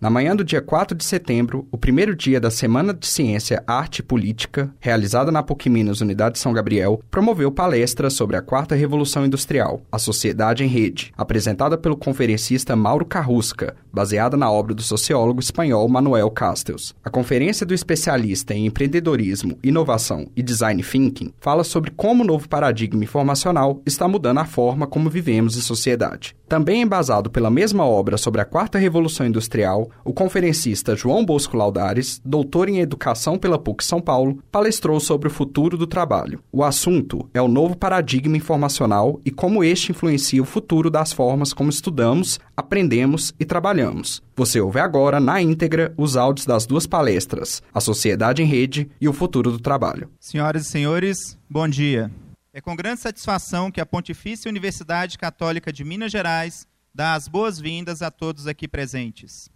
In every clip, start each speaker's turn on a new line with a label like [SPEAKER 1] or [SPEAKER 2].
[SPEAKER 1] Na manhã do dia 4 de setembro, o primeiro dia da Semana de Ciência, Arte e Política, realizada na PUC Minas Unidade São Gabriel, promoveu palestra sobre a Quarta Revolução Industrial, a Sociedade em Rede, apresentada pelo conferencista Mauro Carrusca, baseada na obra do sociólogo espanhol Manuel Castells. A conferência do especialista em empreendedorismo, inovação e design thinking fala sobre como o novo paradigma informacional está mudando a forma como vivemos em sociedade. Também embasado pela mesma obra sobre a Quarta Revolução Industrial, o conferencista João Bosco Laudares, doutor em Educação pela PUC São Paulo, palestrou sobre o futuro do trabalho. O assunto é o novo paradigma informacional e como este influencia o futuro das formas como estudamos, aprendemos e trabalhamos. Você ouve agora, na íntegra, os áudios das duas palestras, A Sociedade em Rede e o Futuro do Trabalho.
[SPEAKER 2] Senhoras e senhores, bom dia. É com grande satisfação que a Pontifícia Universidade Católica de Minas Gerais dá as boas-vindas a todos aqui presentes.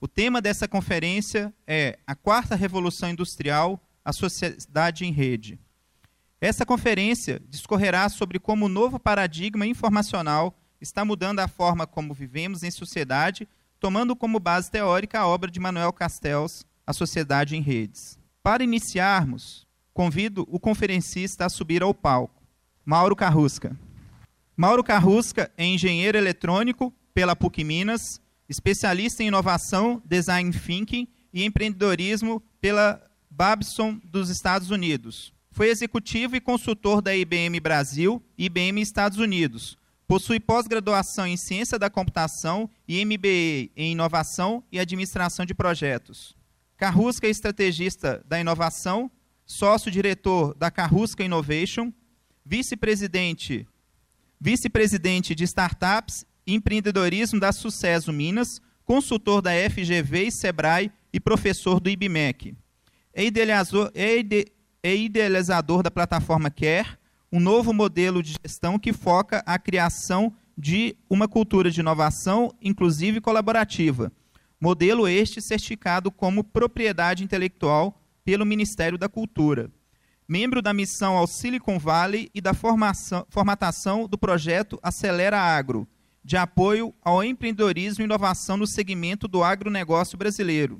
[SPEAKER 2] O tema dessa conferência é A Quarta Revolução Industrial, a Sociedade em Rede. Essa conferência discorrerá sobre como o novo paradigma informacional está mudando a forma como vivemos em sociedade, tomando como base teórica a obra de Manuel Castells, A Sociedade em Redes. Para iniciarmos, convido o conferencista a subir ao palco, Mauro Carrusca. Mauro Carrusca é engenheiro eletrônico pela PUC Minas, especialista em inovação, design thinking e empreendedorismo pela Babson dos Estados Unidos. Foi executivo e consultor da IBM Brasil e IBM Estados Unidos. Possui pós-graduação em Ciência da Computação e MBA em Inovação e Administração de Projetos. Carrusca é estrategista da inovação, sócio-diretor da Carrusca Innovation, vice-presidente vice-presidente de startups empreendedorismo da Sucesso Minas, consultor da FGV e Sebrae e professor do IBMEC. É idealizador, é, ide, é idealizador da plataforma Care, um novo modelo de gestão que foca a criação de uma cultura de inovação inclusiva e colaborativa. Modelo este certificado como propriedade intelectual pelo Ministério da Cultura. Membro da missão ao Silicon Valley e da formação, formatação do projeto Acelera Agro, de apoio ao empreendedorismo e inovação no segmento do agronegócio brasileiro.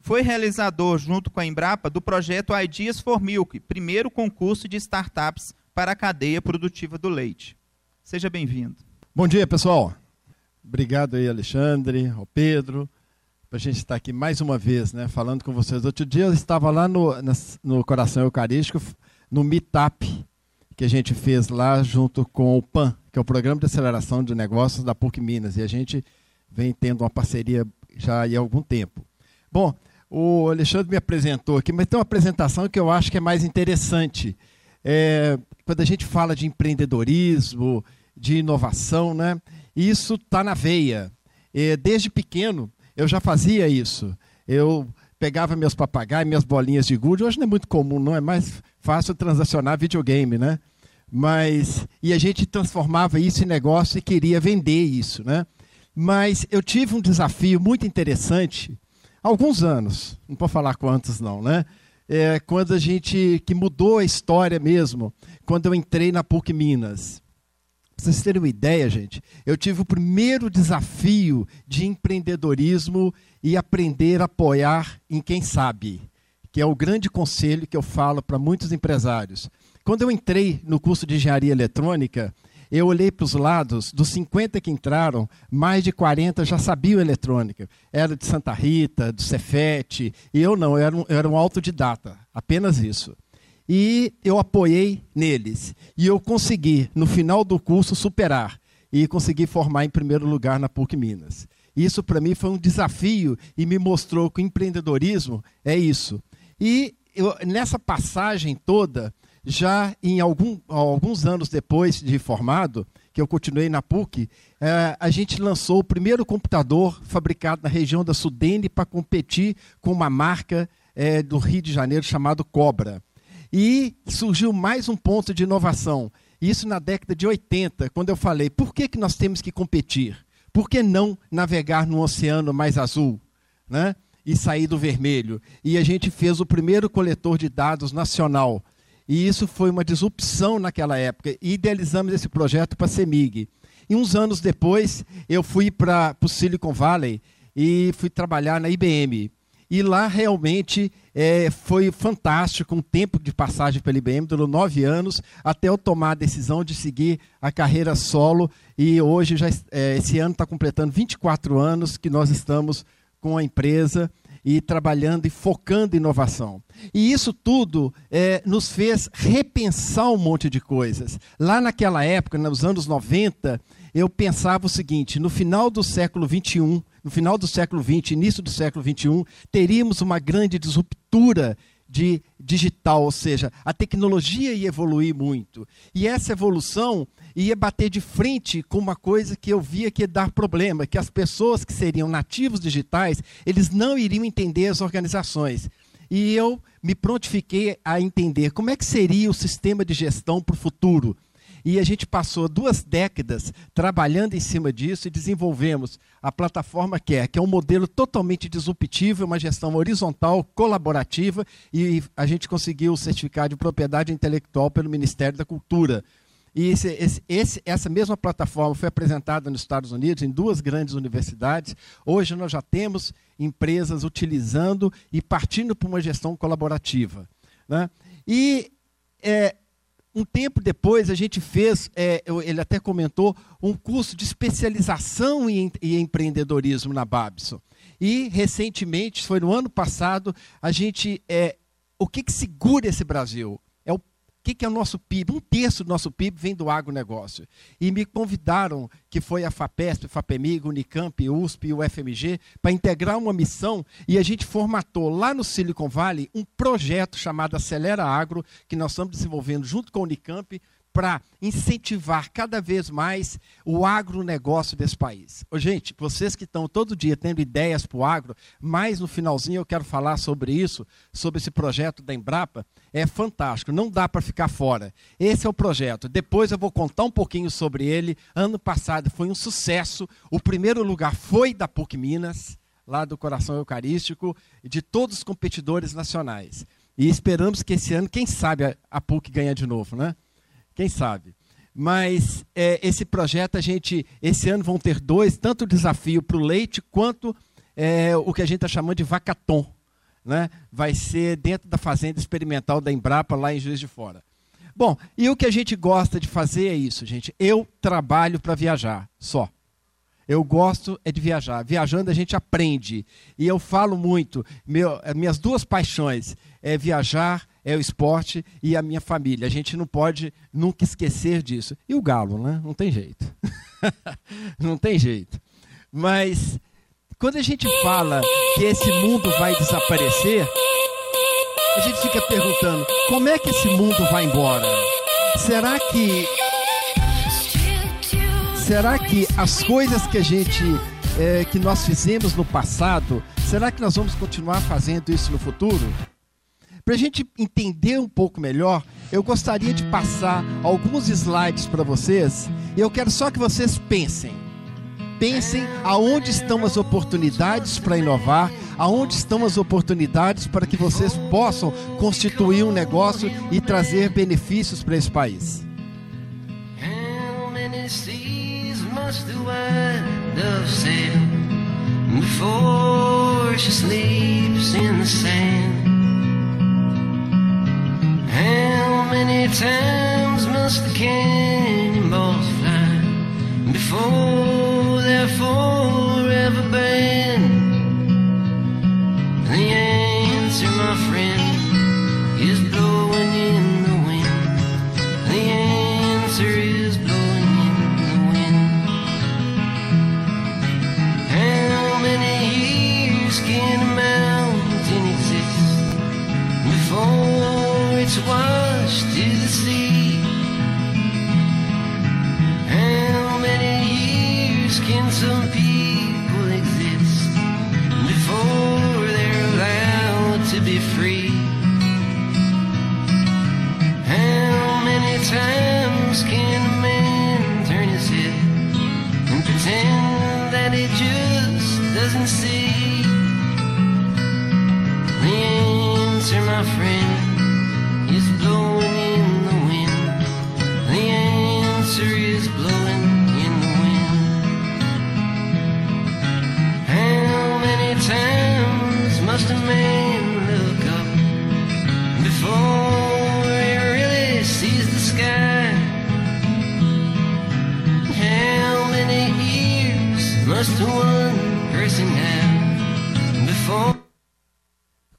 [SPEAKER 2] Foi realizador, junto com a Embrapa, do projeto Ideas for Milk, primeiro concurso de startups para a cadeia produtiva do leite. Seja bem-vindo.
[SPEAKER 3] Bom dia, pessoal. Obrigado aí, Alexandre, ao Pedro, para a gente estar aqui mais uma vez, né, falando com vocês. Outro dia eu estava lá no, no Coração Eucarístico, no Meetup, que a gente fez lá junto com o PAN, que é o Programa de Aceleração de Negócios da PUC Minas, e a gente vem tendo uma parceria já há algum tempo. Bom, o Alexandre me apresentou aqui, mas tem uma apresentação que eu acho que é mais interessante. É, quando a gente fala de empreendedorismo, de inovação, né? Isso está na veia. É, desde pequeno eu já fazia isso. Eu pegava meus papagaios, minhas bolinhas de gude. Hoje não é muito comum, não é mais fácil transacionar videogame, né? Mas e a gente transformava isso em negócio e queria vender isso, né? Mas eu tive um desafio muito interessante, há alguns anos, não vou falar quantos não, né? É, quando a gente que mudou a história mesmo, quando eu entrei na PUC Minas. Para vocês terem uma ideia, gente, eu tive o primeiro desafio de empreendedorismo e aprender a apoiar em quem sabe, que é o grande conselho que eu falo para muitos empresários. Quando eu entrei no curso de engenharia eletrônica, eu olhei para os lados, dos 50 que entraram, mais de 40 já sabiam eletrônica. Era de Santa Rita, do Cefete, e eu não, eu era um, eu era um autodidata, apenas isso. E eu apoiei neles. E eu consegui, no final do curso, superar. E consegui formar em primeiro lugar na PUC Minas. Isso para mim foi um desafio e me mostrou que o empreendedorismo é isso. E eu, nessa passagem toda, já em algum, alguns anos depois de formado, que eu continuei na PUC, é, a gente lançou o primeiro computador fabricado na região da Sudene para competir com uma marca é, do Rio de Janeiro chamado Cobra. E surgiu mais um ponto de inovação. Isso na década de 80, quando eu falei, por que, que nós temos que competir? Por que não navegar num oceano mais azul? Né? E sair do vermelho. E a gente fez o primeiro coletor de dados nacional e isso foi uma disrupção naquela época. E idealizamos esse projeto para a CEMIG. E uns anos depois, eu fui para o Silicon Valley e fui trabalhar na IBM. E lá realmente é, foi fantástico, um tempo de passagem pela IBM, durou nove anos, até eu tomar a decisão de seguir a carreira solo. E hoje, já, é, esse ano está completando 24 anos que nós estamos com a empresa e trabalhando e focando inovação. E isso tudo é, nos fez repensar um monte de coisas. Lá naquela época, nos anos 90, eu pensava o seguinte: no final do século 21, no final do século 20, início do século 21, teríamos uma grande disruptura de digital, ou seja, a tecnologia ia evoluir muito. E essa evolução ia bater de frente com uma coisa que eu via que ia dar problema, que as pessoas que seriam nativos digitais, eles não iriam entender as organizações. E eu me prontifiquei a entender como é que seria o sistema de gestão para o futuro. E a gente passou duas décadas trabalhando em cima disso e desenvolvemos a plataforma é, que é um modelo totalmente disruptivo, uma gestão horizontal, colaborativa, e a gente conseguiu o certificado de propriedade intelectual pelo Ministério da Cultura. E esse, esse, esse, essa mesma plataforma foi apresentada nos Estados Unidos, em duas grandes universidades. Hoje nós já temos empresas utilizando e partindo para uma gestão colaborativa. Né? E é, um tempo depois, a gente fez, é, ele até comentou, um curso de especialização em, em, empreendedorismo na Babson. E, recentemente, foi no ano passado, a gente. É, o que, que segura esse Brasil? Que, que é o nosso PIB? Um terço do nosso PIB vem do agronegócio. E me convidaram, que foi a FAPESP, FAPEMIG, Unicamp, USP e o FMG, para integrar uma missão e a gente formatou lá no Silicon Valley um projeto chamado Acelera Agro, que nós estamos desenvolvendo junto com a Unicamp, para incentivar cada vez mais o agronegócio desse país. Ô, gente, vocês que estão todo dia tendo ideias para o agro, mais no finalzinho eu quero falar sobre isso, sobre esse projeto da Embrapa. É fantástico, não dá para ficar fora. Esse é o projeto. Depois eu vou contar um pouquinho sobre ele. Ano passado foi um sucesso. O primeiro lugar foi da PUC Minas, lá do Coração Eucarístico, de todos os competidores nacionais. E esperamos que esse ano, quem sabe, a PUC ganha de novo, né? Quem sabe? Mas é, esse projeto, a gente, esse ano vão ter dois, tanto o desafio para o leite quanto é, o que a gente está chamando de vacaton. Né? Vai ser dentro da fazenda experimental da Embrapa, lá em Juiz de Fora. Bom, e o que a gente gosta de fazer é isso, gente. Eu trabalho para viajar, só. Eu gosto é de viajar. Viajando a gente aprende. E eu falo muito. Meu, minhas duas paixões é viajar é o esporte e a minha família. A gente não pode nunca esquecer disso. E o galo, né? Não tem jeito. não tem jeito. Mas quando a gente fala que esse mundo vai desaparecer, a gente fica perguntando: como é que esse mundo vai embora? Será que será que as coisas que a gente é, que nós fizemos no passado, será que nós vamos continuar fazendo isso no futuro? Para a gente entender um pouco melhor, eu gostaria de passar alguns slides para vocês e eu quero só que vocês pensem. Pensem aonde estão as oportunidades para inovar, aonde estão as oportunidades para que vocês possam constituir um negócio e trazer benefícios para esse país. Before she sleeps in the sand How many times must the cannonballs fly before they're forever banned? The answer, my friend, washed to the sea. How many years can some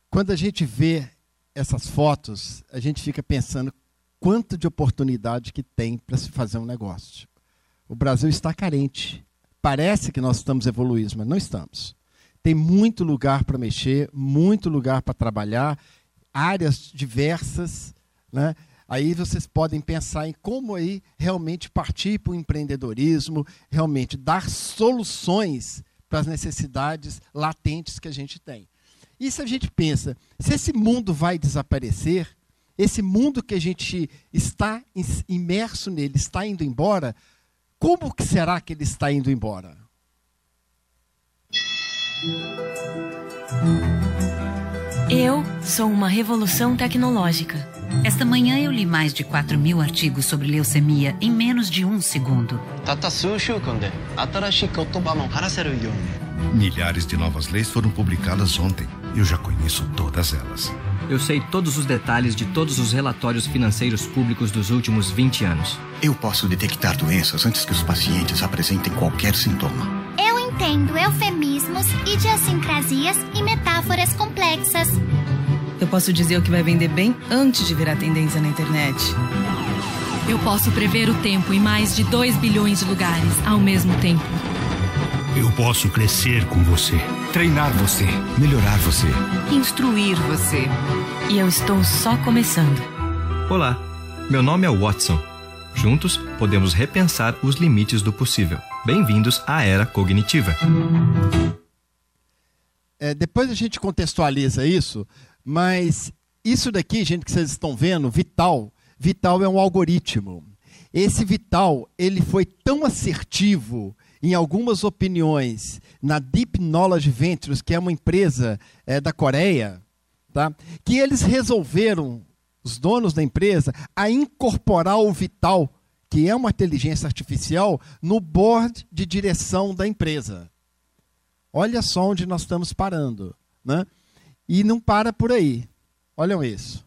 [SPEAKER 3] Quando a gente vê essas fotos, a gente fica pensando quanto de oportunidade que tem para se fazer um negócio. O Brasil está carente. Parece que nós estamos evoluindo, mas não estamos. Tem muito lugar para mexer, muito lugar para trabalhar, áreas diversas, né? Aí vocês podem pensar em como aí realmente partir para o empreendedorismo, realmente dar soluções para as necessidades latentes que a gente tem. E se a gente pensa, se esse mundo vai desaparecer, esse mundo que a gente está imerso nele está indo embora, como que será que ele está indo embora?
[SPEAKER 4] Eu sou uma revolução tecnológica.
[SPEAKER 5] Esta manhã eu li mais de 4 mil artigos sobre leucemia em menos de um segundo.
[SPEAKER 6] Milhares de novas leis foram publicadas ontem. Eu já conheço todas elas.
[SPEAKER 7] Eu sei todos os detalhes de todos os relatórios financeiros públicos dos últimos 20 anos.
[SPEAKER 8] Eu posso detectar doenças antes que os pacientes apresentem qualquer sintoma.
[SPEAKER 9] Eu entendo eufemismos, idiosincrasias e metáforas complexas.
[SPEAKER 10] Eu posso dizer o que vai vender bem antes de virar tendência na internet.
[SPEAKER 11] Eu posso prever o tempo em mais de 2 bilhões de lugares ao mesmo tempo.
[SPEAKER 12] Eu posso crescer com você, treinar você, melhorar você,
[SPEAKER 13] instruir você.
[SPEAKER 4] E eu estou só começando.
[SPEAKER 7] Olá, meu nome é Watson. Juntos podemos repensar os limites do possível. Bem-vindos à era cognitiva.
[SPEAKER 3] É, depois a gente contextualiza isso, mas isso daqui, gente, que vocês estão vendo, Vital, Vital é um algoritmo. Esse Vital, ele foi tão assertivo em algumas opiniões na Deep Knowledge Ventures, que é uma empresa é, da Coreia, tá? que eles resolveram, os donos da empresa, a incorporar o Vital, que é uma inteligência artificial, no board de direção da empresa. Olha só onde nós estamos parando. Né? E não para por aí. Olham isso.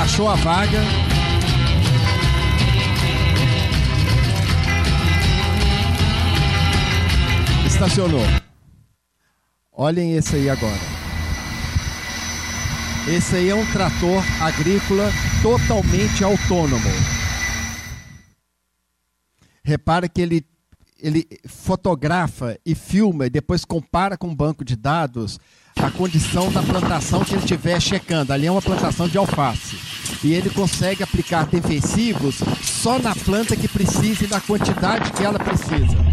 [SPEAKER 3] Achou a vaga, estacionou. Olhem esse aí agora. Esse aí é um trator agrícola totalmente autônomo. Repara que ele, ele fotografa e filma e depois compara com um banco de dados a condição da plantação que ele estiver checando. Ali é uma plantação de alface. E ele consegue aplicar defensivos só na planta que precisa e da quantidade que ela precisa.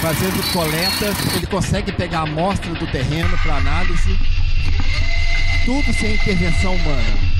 [SPEAKER 3] fazendo coletas, ele consegue pegar a amostra do terreno para análise, tudo sem intervenção humana.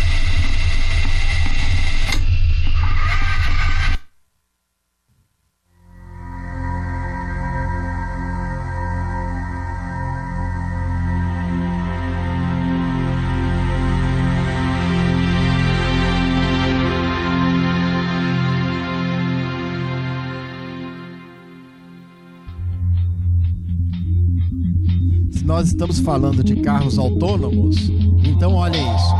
[SPEAKER 3] nós estamos falando de carros autônomos, então olha isso.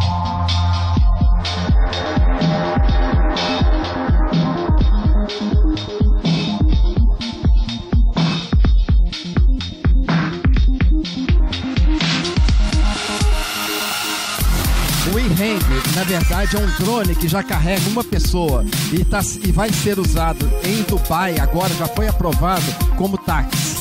[SPEAKER 3] O e-hang, na verdade, é um drone que já carrega uma pessoa e, tá, e vai ser usado em Dubai, agora já foi aprovado como táxi.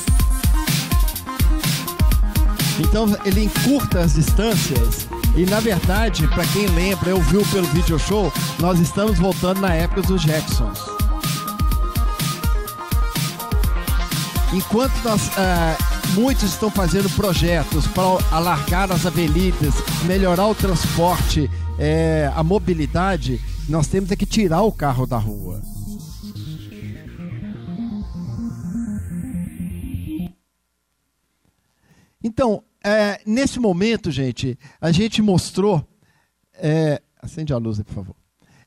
[SPEAKER 3] Então ele encurta as distâncias e na verdade, para quem lembra, eu viu pelo video show, nós estamos voltando na época dos Jacksons. Enquanto nós, uh, muitos estão fazendo projetos para alargar as avenidas, melhorar o transporte, é, a mobilidade, nós temos é que tirar o carro da rua. Então, é, nesse momento, gente, a gente mostrou. É, acende a luz aí, por favor.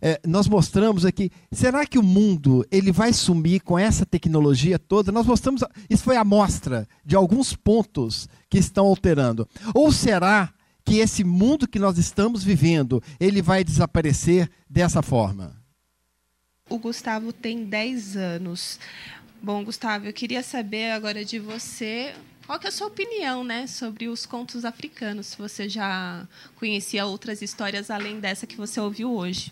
[SPEAKER 3] É, nós mostramos aqui. Será que o mundo ele vai sumir com essa tecnologia toda? Nós mostramos. Isso foi a amostra de alguns pontos que estão alterando. Ou será que esse mundo que nós estamos vivendo ele vai desaparecer dessa forma?
[SPEAKER 14] O Gustavo tem 10 anos. Bom, Gustavo, eu queria saber agora de você qual que é a sua opinião, né, sobre os contos africanos? Se você já conhecia outras histórias além dessa que você ouviu hoje?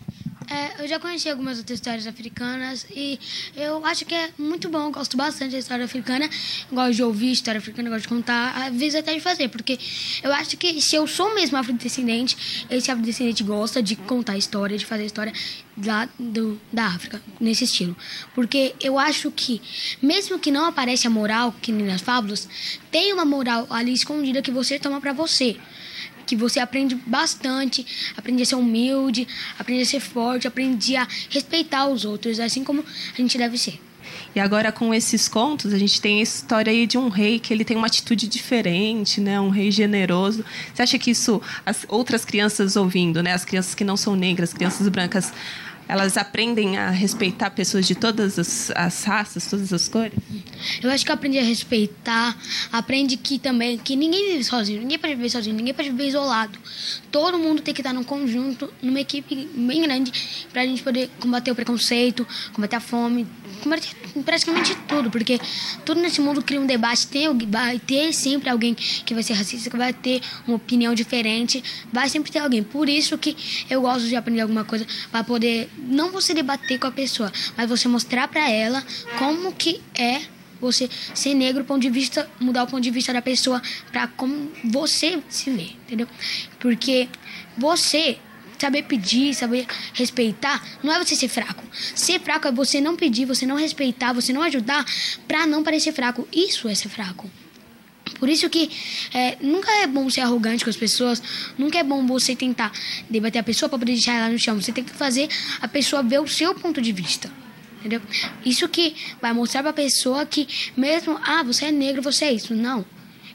[SPEAKER 15] É, eu já conheci algumas outras histórias africanas e eu acho que é muito bom, gosto bastante da história africana, gosto de ouvir história africana, gosto de contar, às vezes até de fazer, porque eu acho que se eu sou mesmo afrodescendente, esse afrodescendente gosta de contar história, de fazer história lá do, da África, nesse estilo. Porque eu acho que, mesmo que não apareça a moral, que nem nas fábulas, tem uma moral ali escondida que você toma para você que você aprende bastante, aprende a ser humilde, aprende a ser forte, aprende a respeitar os outros, assim como a gente deve ser.
[SPEAKER 14] E agora com esses contos, a gente tem a história aí de um rei que ele tem uma atitude diferente, né? Um rei generoso. Você acha que isso as outras crianças ouvindo, né? As crianças que não são negras, crianças brancas, elas aprendem a respeitar pessoas de todas as, as, raças, todas as cores?
[SPEAKER 15] Eu acho que aprende a respeitar, aprende que também que ninguém vive sozinho, ninguém pode viver sozinho, ninguém pode viver isolado. Todo mundo tem que estar num conjunto, numa equipe bem grande, para a gente poder combater o preconceito, combater a fome, combater praticamente tudo, porque tudo nesse mundo cria um debate, tem, vai ter sempre alguém que vai ser racista, que vai ter uma opinião diferente, vai sempre ter alguém. Por isso que eu gosto de aprender alguma coisa para poder não você debater com a pessoa, mas você mostrar para ela como que é você ser negro, ponto de vista, mudar o ponto de vista da pessoa para como você se vê, entendeu? Porque você saber pedir, saber respeitar, não é você ser fraco. Ser fraco é você não pedir, você não respeitar, você não ajudar para não parecer fraco. Isso é ser fraco. Por isso que é, nunca é bom ser arrogante com as pessoas, nunca é bom você tentar debater a pessoa para poder deixar ela no chão. Você tem que fazer a pessoa ver o seu ponto de vista. Entendeu? Isso que vai mostrar para a pessoa que mesmo, ah, você é negro, você é isso. Não.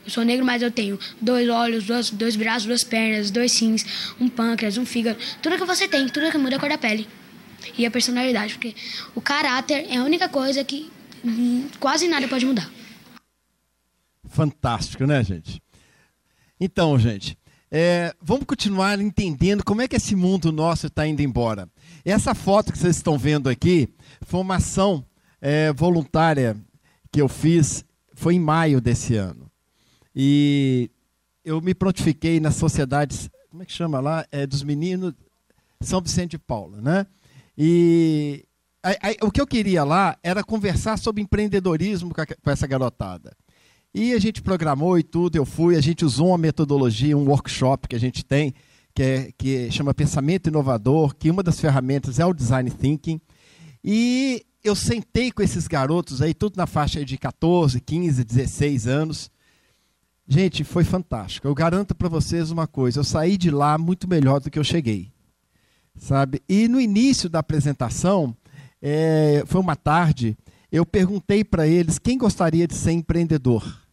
[SPEAKER 15] Eu sou negro, mas eu tenho dois olhos, dois, dois braços, duas pernas, dois rins, um pâncreas, um fígado. Tudo que você tem, tudo que muda é a cor da pele. E a personalidade, porque o caráter é a única coisa que hum, quase nada pode mudar.
[SPEAKER 3] Fantástico, né, gente? Então, gente, é, vamos continuar entendendo como é que esse mundo nosso está indo embora. Essa foto que vocês estão vendo aqui foi uma ação é, voluntária que eu fiz, foi em maio desse ano. E eu me prontifiquei nas sociedades, como é que chama lá? É, dos meninos São Vicente de Paula, né? E o que eu queria lá era conversar sobre empreendedorismo com, a, com essa garotada. E a gente programou e tudo, eu fui, a gente usou uma metodologia, um workshop que a gente tem, que, é, que chama Pensamento Inovador, que uma das ferramentas é o Design Thinking. E eu sentei com esses garotos aí, tudo na faixa de 14, 15, 16 anos. Gente, foi fantástico. Eu garanto para vocês uma coisa, eu saí de lá muito melhor do que eu cheguei. Sabe? E no início da apresentação, é, foi uma tarde, eu perguntei para eles quem gostaria de ser empreendedor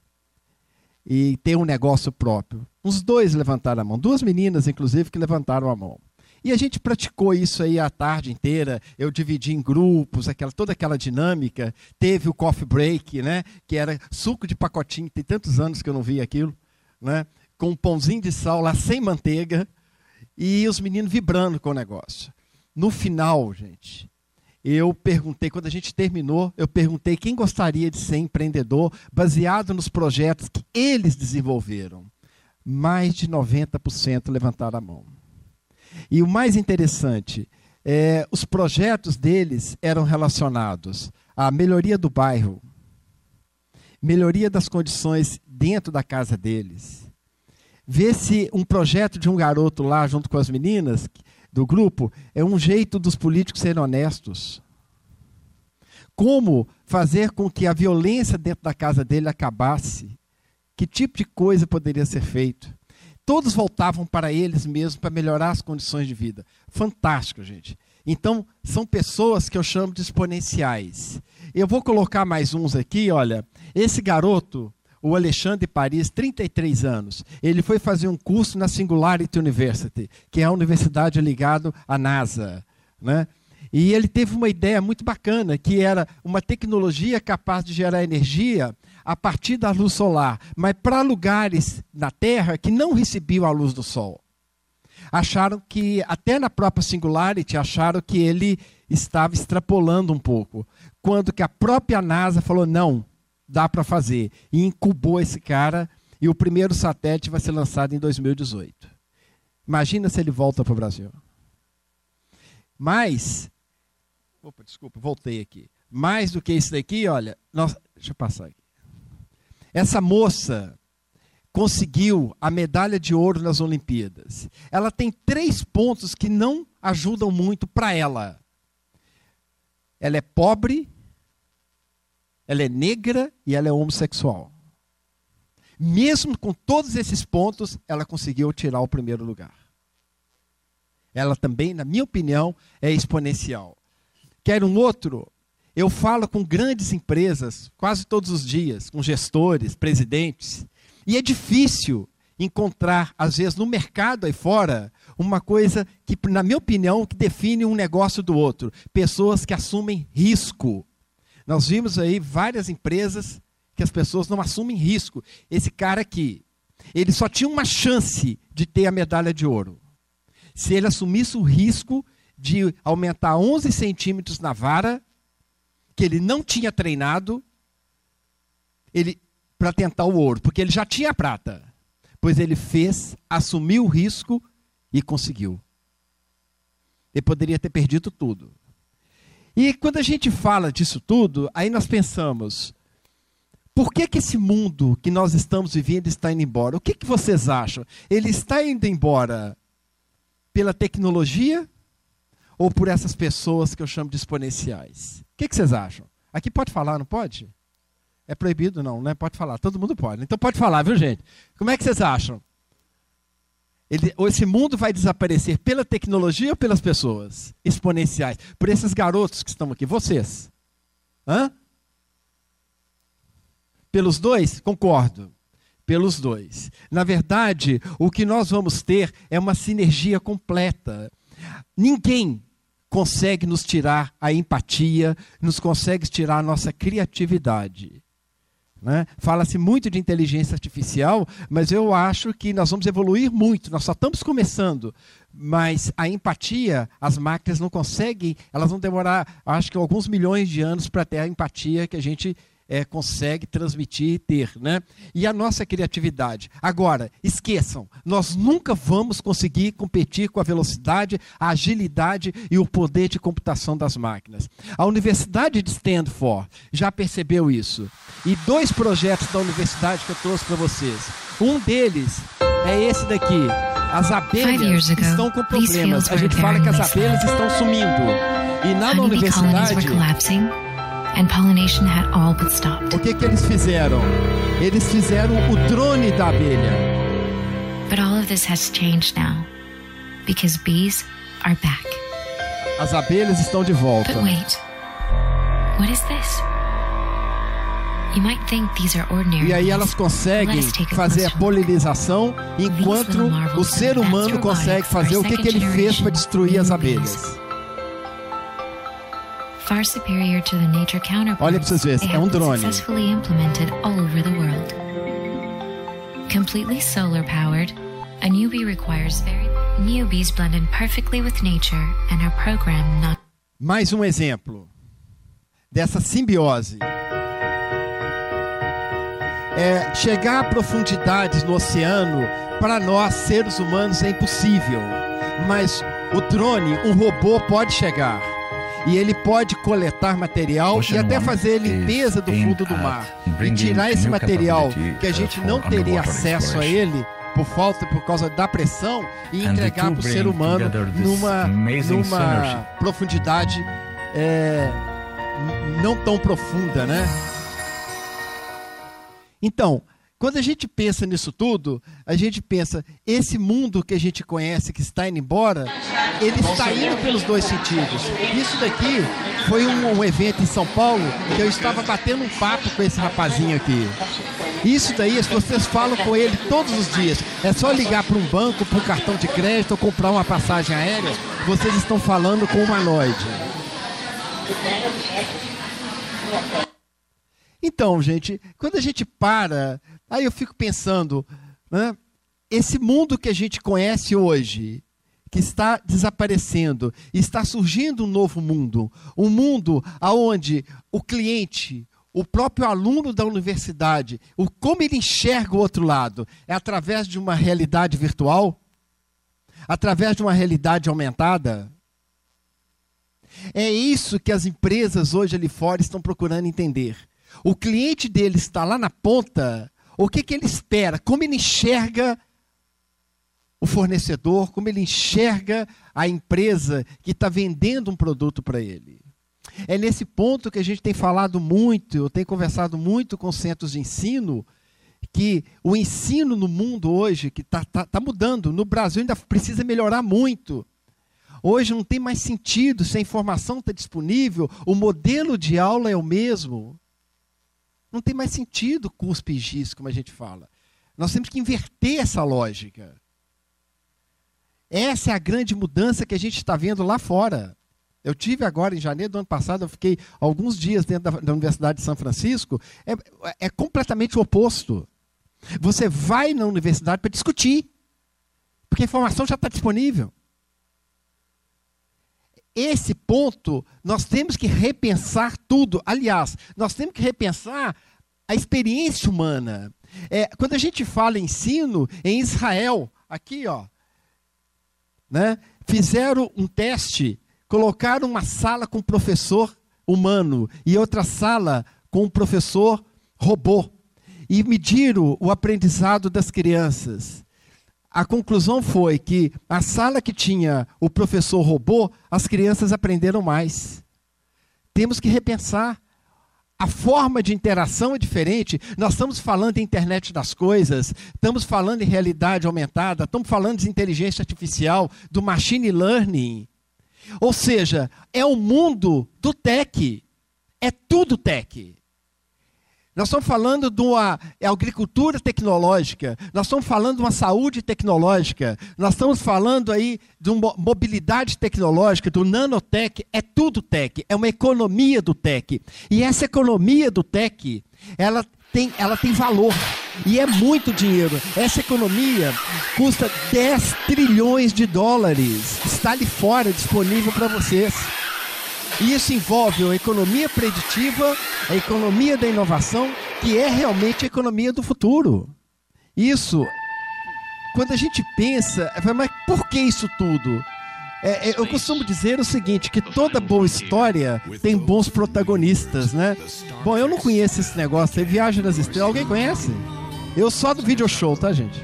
[SPEAKER 3] e ter um negócio próprio. Uns dois levantaram a mão, duas meninas, inclusive, que levantaram a mão. E a gente praticou isso aí a tarde inteira. Eu dividi em grupos, aquela, toda aquela dinâmica. Teve o coffee break, né? Que era suco de pacotinho. Tem tantos anos que eu não vi aquilo. né? com um pãozinho de sal lá sem manteiga e os meninos vibrando com o negócio. No final, gente, eu perguntei, quando a gente terminou, eu perguntei quem gostaria de ser empreendedor baseado nos projetos que eles desenvolveram. Mais de 90% levantaram a mão. E o mais interessante, é, os projetos deles eram relacionados à melhoria do bairro, melhoria das condições dentro da casa deles. Ver se um projeto de um garoto lá junto com as meninas do grupo é um jeito dos políticos serem honestos. Como fazer com que a violência dentro da casa dele acabasse? Que tipo de coisa poderia ser feito? Todos voltavam para eles mesmos para melhorar as condições de vida. Fantástico, gente. Então, são pessoas que eu chamo de exponenciais. Eu vou colocar mais uns aqui, olha. Esse garoto, o Alexandre Paris, 33 anos, ele foi fazer um curso na Singularity University, que é a universidade ligada à NASA. Né? E ele teve uma ideia muito bacana, que era uma tecnologia capaz de gerar energia a partir da luz solar, mas para lugares na Terra que não recebiam a luz do Sol. Acharam que, até na própria Singularity, acharam que ele estava extrapolando um pouco. Quando que a própria NASA falou, não, dá para fazer. E incubou esse cara, e o primeiro satélite vai ser lançado em 2018. Imagina se ele volta para o Brasil. Mas, opa, desculpa, voltei aqui. Mais do que isso daqui, olha, nós, deixa eu passar aqui. Essa moça conseguiu a medalha de ouro nas Olimpíadas. Ela tem três pontos que não ajudam muito para ela. Ela é pobre, ela é negra e ela é homossexual. Mesmo com todos esses pontos, ela conseguiu tirar o primeiro lugar. Ela também, na minha opinião, é exponencial. Quer um outro? Eu falo com grandes empresas quase todos os dias, com gestores, presidentes, e é difícil encontrar, às vezes, no mercado aí fora, uma coisa que, na minha opinião, que define um negócio do outro. Pessoas que assumem risco. Nós vimos aí várias empresas que as pessoas não assumem risco. Esse cara aqui, ele só tinha uma chance de ter a medalha de ouro. Se ele assumisse o risco de aumentar 11 centímetros na vara que ele não tinha treinado ele para tentar o ouro, porque ele já tinha a prata. Pois ele fez, assumiu o risco e conseguiu. Ele poderia ter perdido tudo. E quando a gente fala disso tudo, aí nós pensamos: por que, que esse mundo que nós estamos vivendo está indo embora? O que, que vocês acham? Ele está indo embora pela tecnologia ou por essas pessoas que eu chamo de exponenciais? O que, que vocês acham? Aqui pode falar, não pode? É proibido, não, né? Pode falar, todo mundo pode. Então pode falar, viu, gente? Como é que vocês acham? Ele, esse mundo vai desaparecer pela tecnologia ou pelas pessoas exponenciais? Por esses garotos que estão aqui, vocês. Hã? Pelos dois? Concordo. Pelos dois. Na verdade, o que nós vamos ter é uma sinergia completa. Ninguém consegue nos tirar a empatia, nos consegue tirar a nossa criatividade. Né? Fala-se muito de inteligência artificial, mas eu acho que nós vamos evoluir muito, nós só estamos começando. Mas a empatia, as máquinas não conseguem, elas vão demorar, acho que alguns milhões de anos para ter a empatia que a gente é, consegue transmitir e ter. Né? E a nossa criatividade. Agora, esqueçam, nós nunca vamos conseguir competir com a velocidade, a agilidade e o poder de computação das máquinas. A Universidade de Stanford já percebeu isso. E dois projetos da universidade que eu trouxe para vocês. Um deles é esse daqui. As abelhas estão com problemas. A gente fala que as abelhas estão sumindo. E na universidade
[SPEAKER 4] and pollination had all but stopped.
[SPEAKER 3] O que que eles fizeram? Eles fizeram o drone da abelha.
[SPEAKER 4] But all of this has changed now because bees are back.
[SPEAKER 3] As abelhas estão de volta.
[SPEAKER 4] But wait. What is this? You might think these are ordinary
[SPEAKER 3] e aí elas conseguem fazer a polinização enquanto o ser humano consegue fazer o que, que ele fez para destruir as abelhas.
[SPEAKER 4] Far superior to the nature counterparts
[SPEAKER 3] Olha para vocês verem, é um drone.
[SPEAKER 4] successfully implemented all over the world. Completely solar powered, a newbie requires very newbies blend in perfectly with nature and are programmed not
[SPEAKER 3] Mais um exemplo dessa simbiose. É, chegar a profundidades no oceano, para nós, seres humanos, é impossível. Mas o drone, um robô, pode chegar. E ele pode coletar material e até fazer limpeza do fundo do mar. E tirar esse material que a gente não teria acesso a ele por falta, por causa da pressão, e entregar para o ser humano numa, numa profundidade é, não tão profunda, né? Então, quando a gente pensa nisso tudo, a gente pensa, esse mundo que a gente conhece, que está indo embora, ele está indo pelos dois sentidos. Isso daqui foi um, um evento em São Paulo que eu estava batendo um papo com esse rapazinho aqui. Isso daí, vocês falam com ele todos os dias. É só ligar para um banco, para um cartão de crédito ou comprar uma passagem aérea, vocês estão falando com o humanoide. Então, gente, quando a gente para, aí eu fico pensando, né, esse mundo que a gente conhece hoje, que está desaparecendo, está surgindo um novo mundo, um mundo aonde o cliente, o próprio aluno da universidade, o como ele enxerga o outro lado, é através de uma realidade virtual, através de uma realidade aumentada. É isso que as empresas hoje ali fora estão procurando entender. O cliente dele está lá na ponta, o que, que ele espera? Como ele enxerga o fornecedor, como ele enxerga a empresa que está vendendo um produto para ele. É nesse ponto que a gente tem falado muito, eu tenho conversado muito com centros de ensino, que o ensino no mundo hoje que está tá, tá mudando. No Brasil ainda precisa melhorar muito. Hoje não tem mais sentido se a informação está disponível, o modelo de aula é o mesmo. Não tem mais sentido cuspe e giz, como a gente fala. Nós temos que inverter essa lógica. Essa é a grande mudança que a gente está vendo lá fora. Eu tive agora, em janeiro do ano passado, eu fiquei alguns dias dentro da, da Universidade de São Francisco. É, é completamente o oposto. Você vai na universidade para discutir, porque a informação já está disponível. Esse ponto, nós temos que repensar tudo. Aliás, nós temos que repensar a experiência humana. É, quando a gente fala ensino, em Israel, aqui, ó, né, fizeram um teste colocaram uma sala com professor humano e outra sala com professor robô e mediram o aprendizado das crianças. A conclusão foi que a sala que tinha o professor robô, as crianças aprenderam mais. Temos que repensar. A forma de interação é diferente. Nós estamos falando de internet das coisas, estamos falando em realidade aumentada, estamos falando de inteligência artificial, do machine learning. Ou seja, é o mundo do tech. É tudo tech. Nós estamos falando de uma agricultura tecnológica, nós estamos falando de uma saúde tecnológica, nós estamos falando aí de uma mobilidade tecnológica, do nanotech, é tudo tech, é uma economia do tech. E essa economia do tech, ela tem, ela tem valor. E é muito dinheiro. Essa economia custa 10 trilhões de dólares. Está ali fora, disponível para vocês. E isso envolve a economia preditiva, a economia da inovação, que é realmente a economia do futuro. Isso, quando a gente pensa, mas por que isso tudo? É, é, eu costumo dizer o seguinte, que toda boa história tem bons protagonistas, né? Bom, eu não conheço esse negócio aí, Viagem das Estrelas. Alguém conhece? Eu só do video show, tá, gente?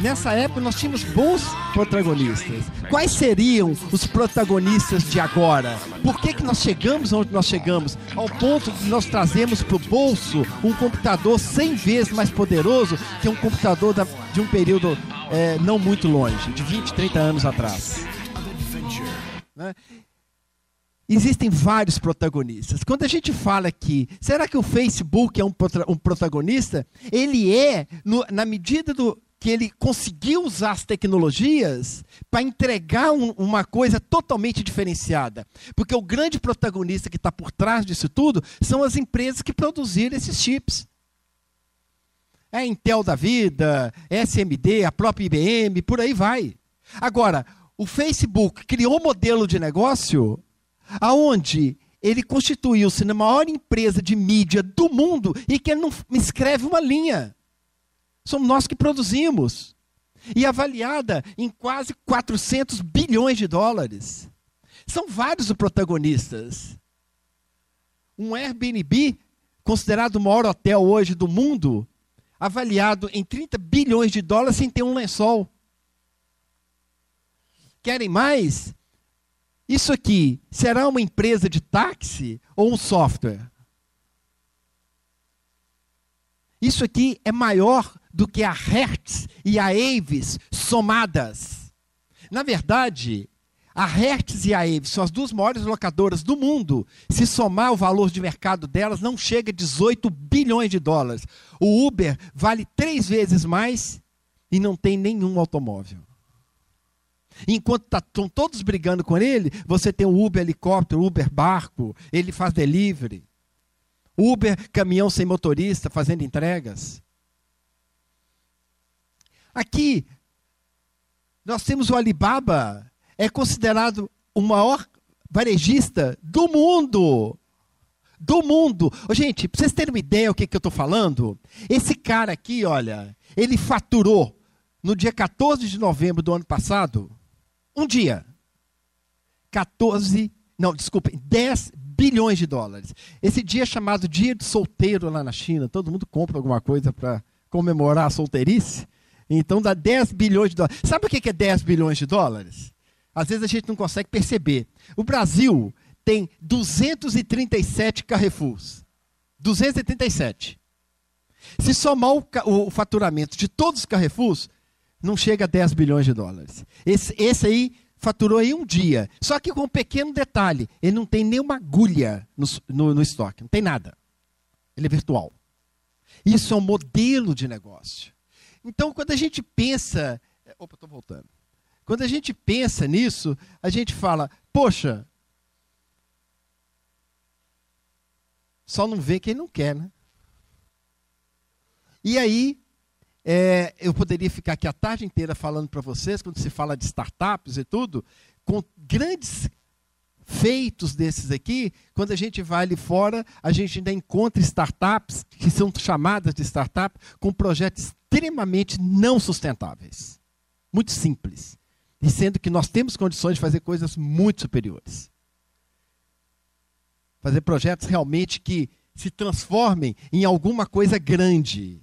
[SPEAKER 3] Nessa época nós tínhamos bons protagonistas. Quais seriam os protagonistas de agora? Por que, que nós chegamos onde nós chegamos? Ao ponto de nós trazemos para o bolso um computador 100 vezes mais poderoso que um computador da, de um período é, não muito longe, de 20, 30 anos atrás. Né? Existem vários protagonistas. Quando a gente fala aqui, será que o Facebook é um, um protagonista? Ele é, no, na medida do, que ele conseguiu usar as tecnologias para entregar um, uma coisa totalmente diferenciada. Porque o grande protagonista que está por trás disso tudo são as empresas que produziram esses chips. É a Intel da vida, SMD, a própria IBM, por aí vai. Agora, o Facebook criou um modelo de negócio aonde ele constituiu-se na maior empresa de mídia do mundo e que ele não escreve uma linha. Somos nós que produzimos. E avaliada em quase 400 bilhões de dólares. São vários os protagonistas. Um Airbnb, considerado o maior hotel hoje do mundo, avaliado em 30 bilhões de dólares sem ter um lençol. Querem mais? Isso aqui será uma empresa de táxi ou um software? Isso aqui é maior do que a Hertz e a Avis somadas. Na verdade, a Hertz e a Avis são as duas maiores locadoras do mundo. Se somar o valor de mercado delas, não chega a 18 bilhões de dólares. O Uber vale três vezes mais e não tem nenhum automóvel. Enquanto estão tá, todos brigando com ele, você tem o Uber helicóptero, Uber barco, ele faz delivery. Uber caminhão sem motorista fazendo entregas. Aqui, nós temos o Alibaba, é considerado o maior varejista do mundo. Do mundo. Gente, para vocês terem uma ideia do que, que eu estou falando, esse cara aqui, olha, ele faturou no dia 14 de novembro do ano passado um dia. 14, não, desculpem, 10 bilhões de dólares. Esse dia é chamado Dia de Solteiro lá na China. Todo mundo compra alguma coisa para comemorar a solteirice. Então dá 10 bilhões de dólares. Sabe o que é 10 bilhões de dólares? Às vezes a gente não consegue perceber. O Brasil tem 237 Carrefours. 237. Se somar o, o, faturamento de todos os Carrefours, não chega a 10 bilhões de dólares. Esse, esse aí faturou em um dia. Só que com um pequeno detalhe: ele não tem nenhuma agulha no, no, no estoque, não tem nada. Ele é virtual. Isso é um modelo de negócio. Então, quando a gente pensa. Opa, estou voltando. Quando a gente pensa nisso, a gente fala: poxa, só não vê quem não quer, né? E aí, é, eu poderia ficar aqui a tarde inteira falando para vocês, quando se fala de startups e tudo, com grandes feitos desses aqui, quando a gente vai ali fora, a gente ainda encontra startups, que são chamadas de startup, com projetos extremamente não sustentáveis. Muito simples. E sendo que nós temos condições de fazer coisas muito superiores. Fazer projetos realmente que se transformem em alguma coisa grande.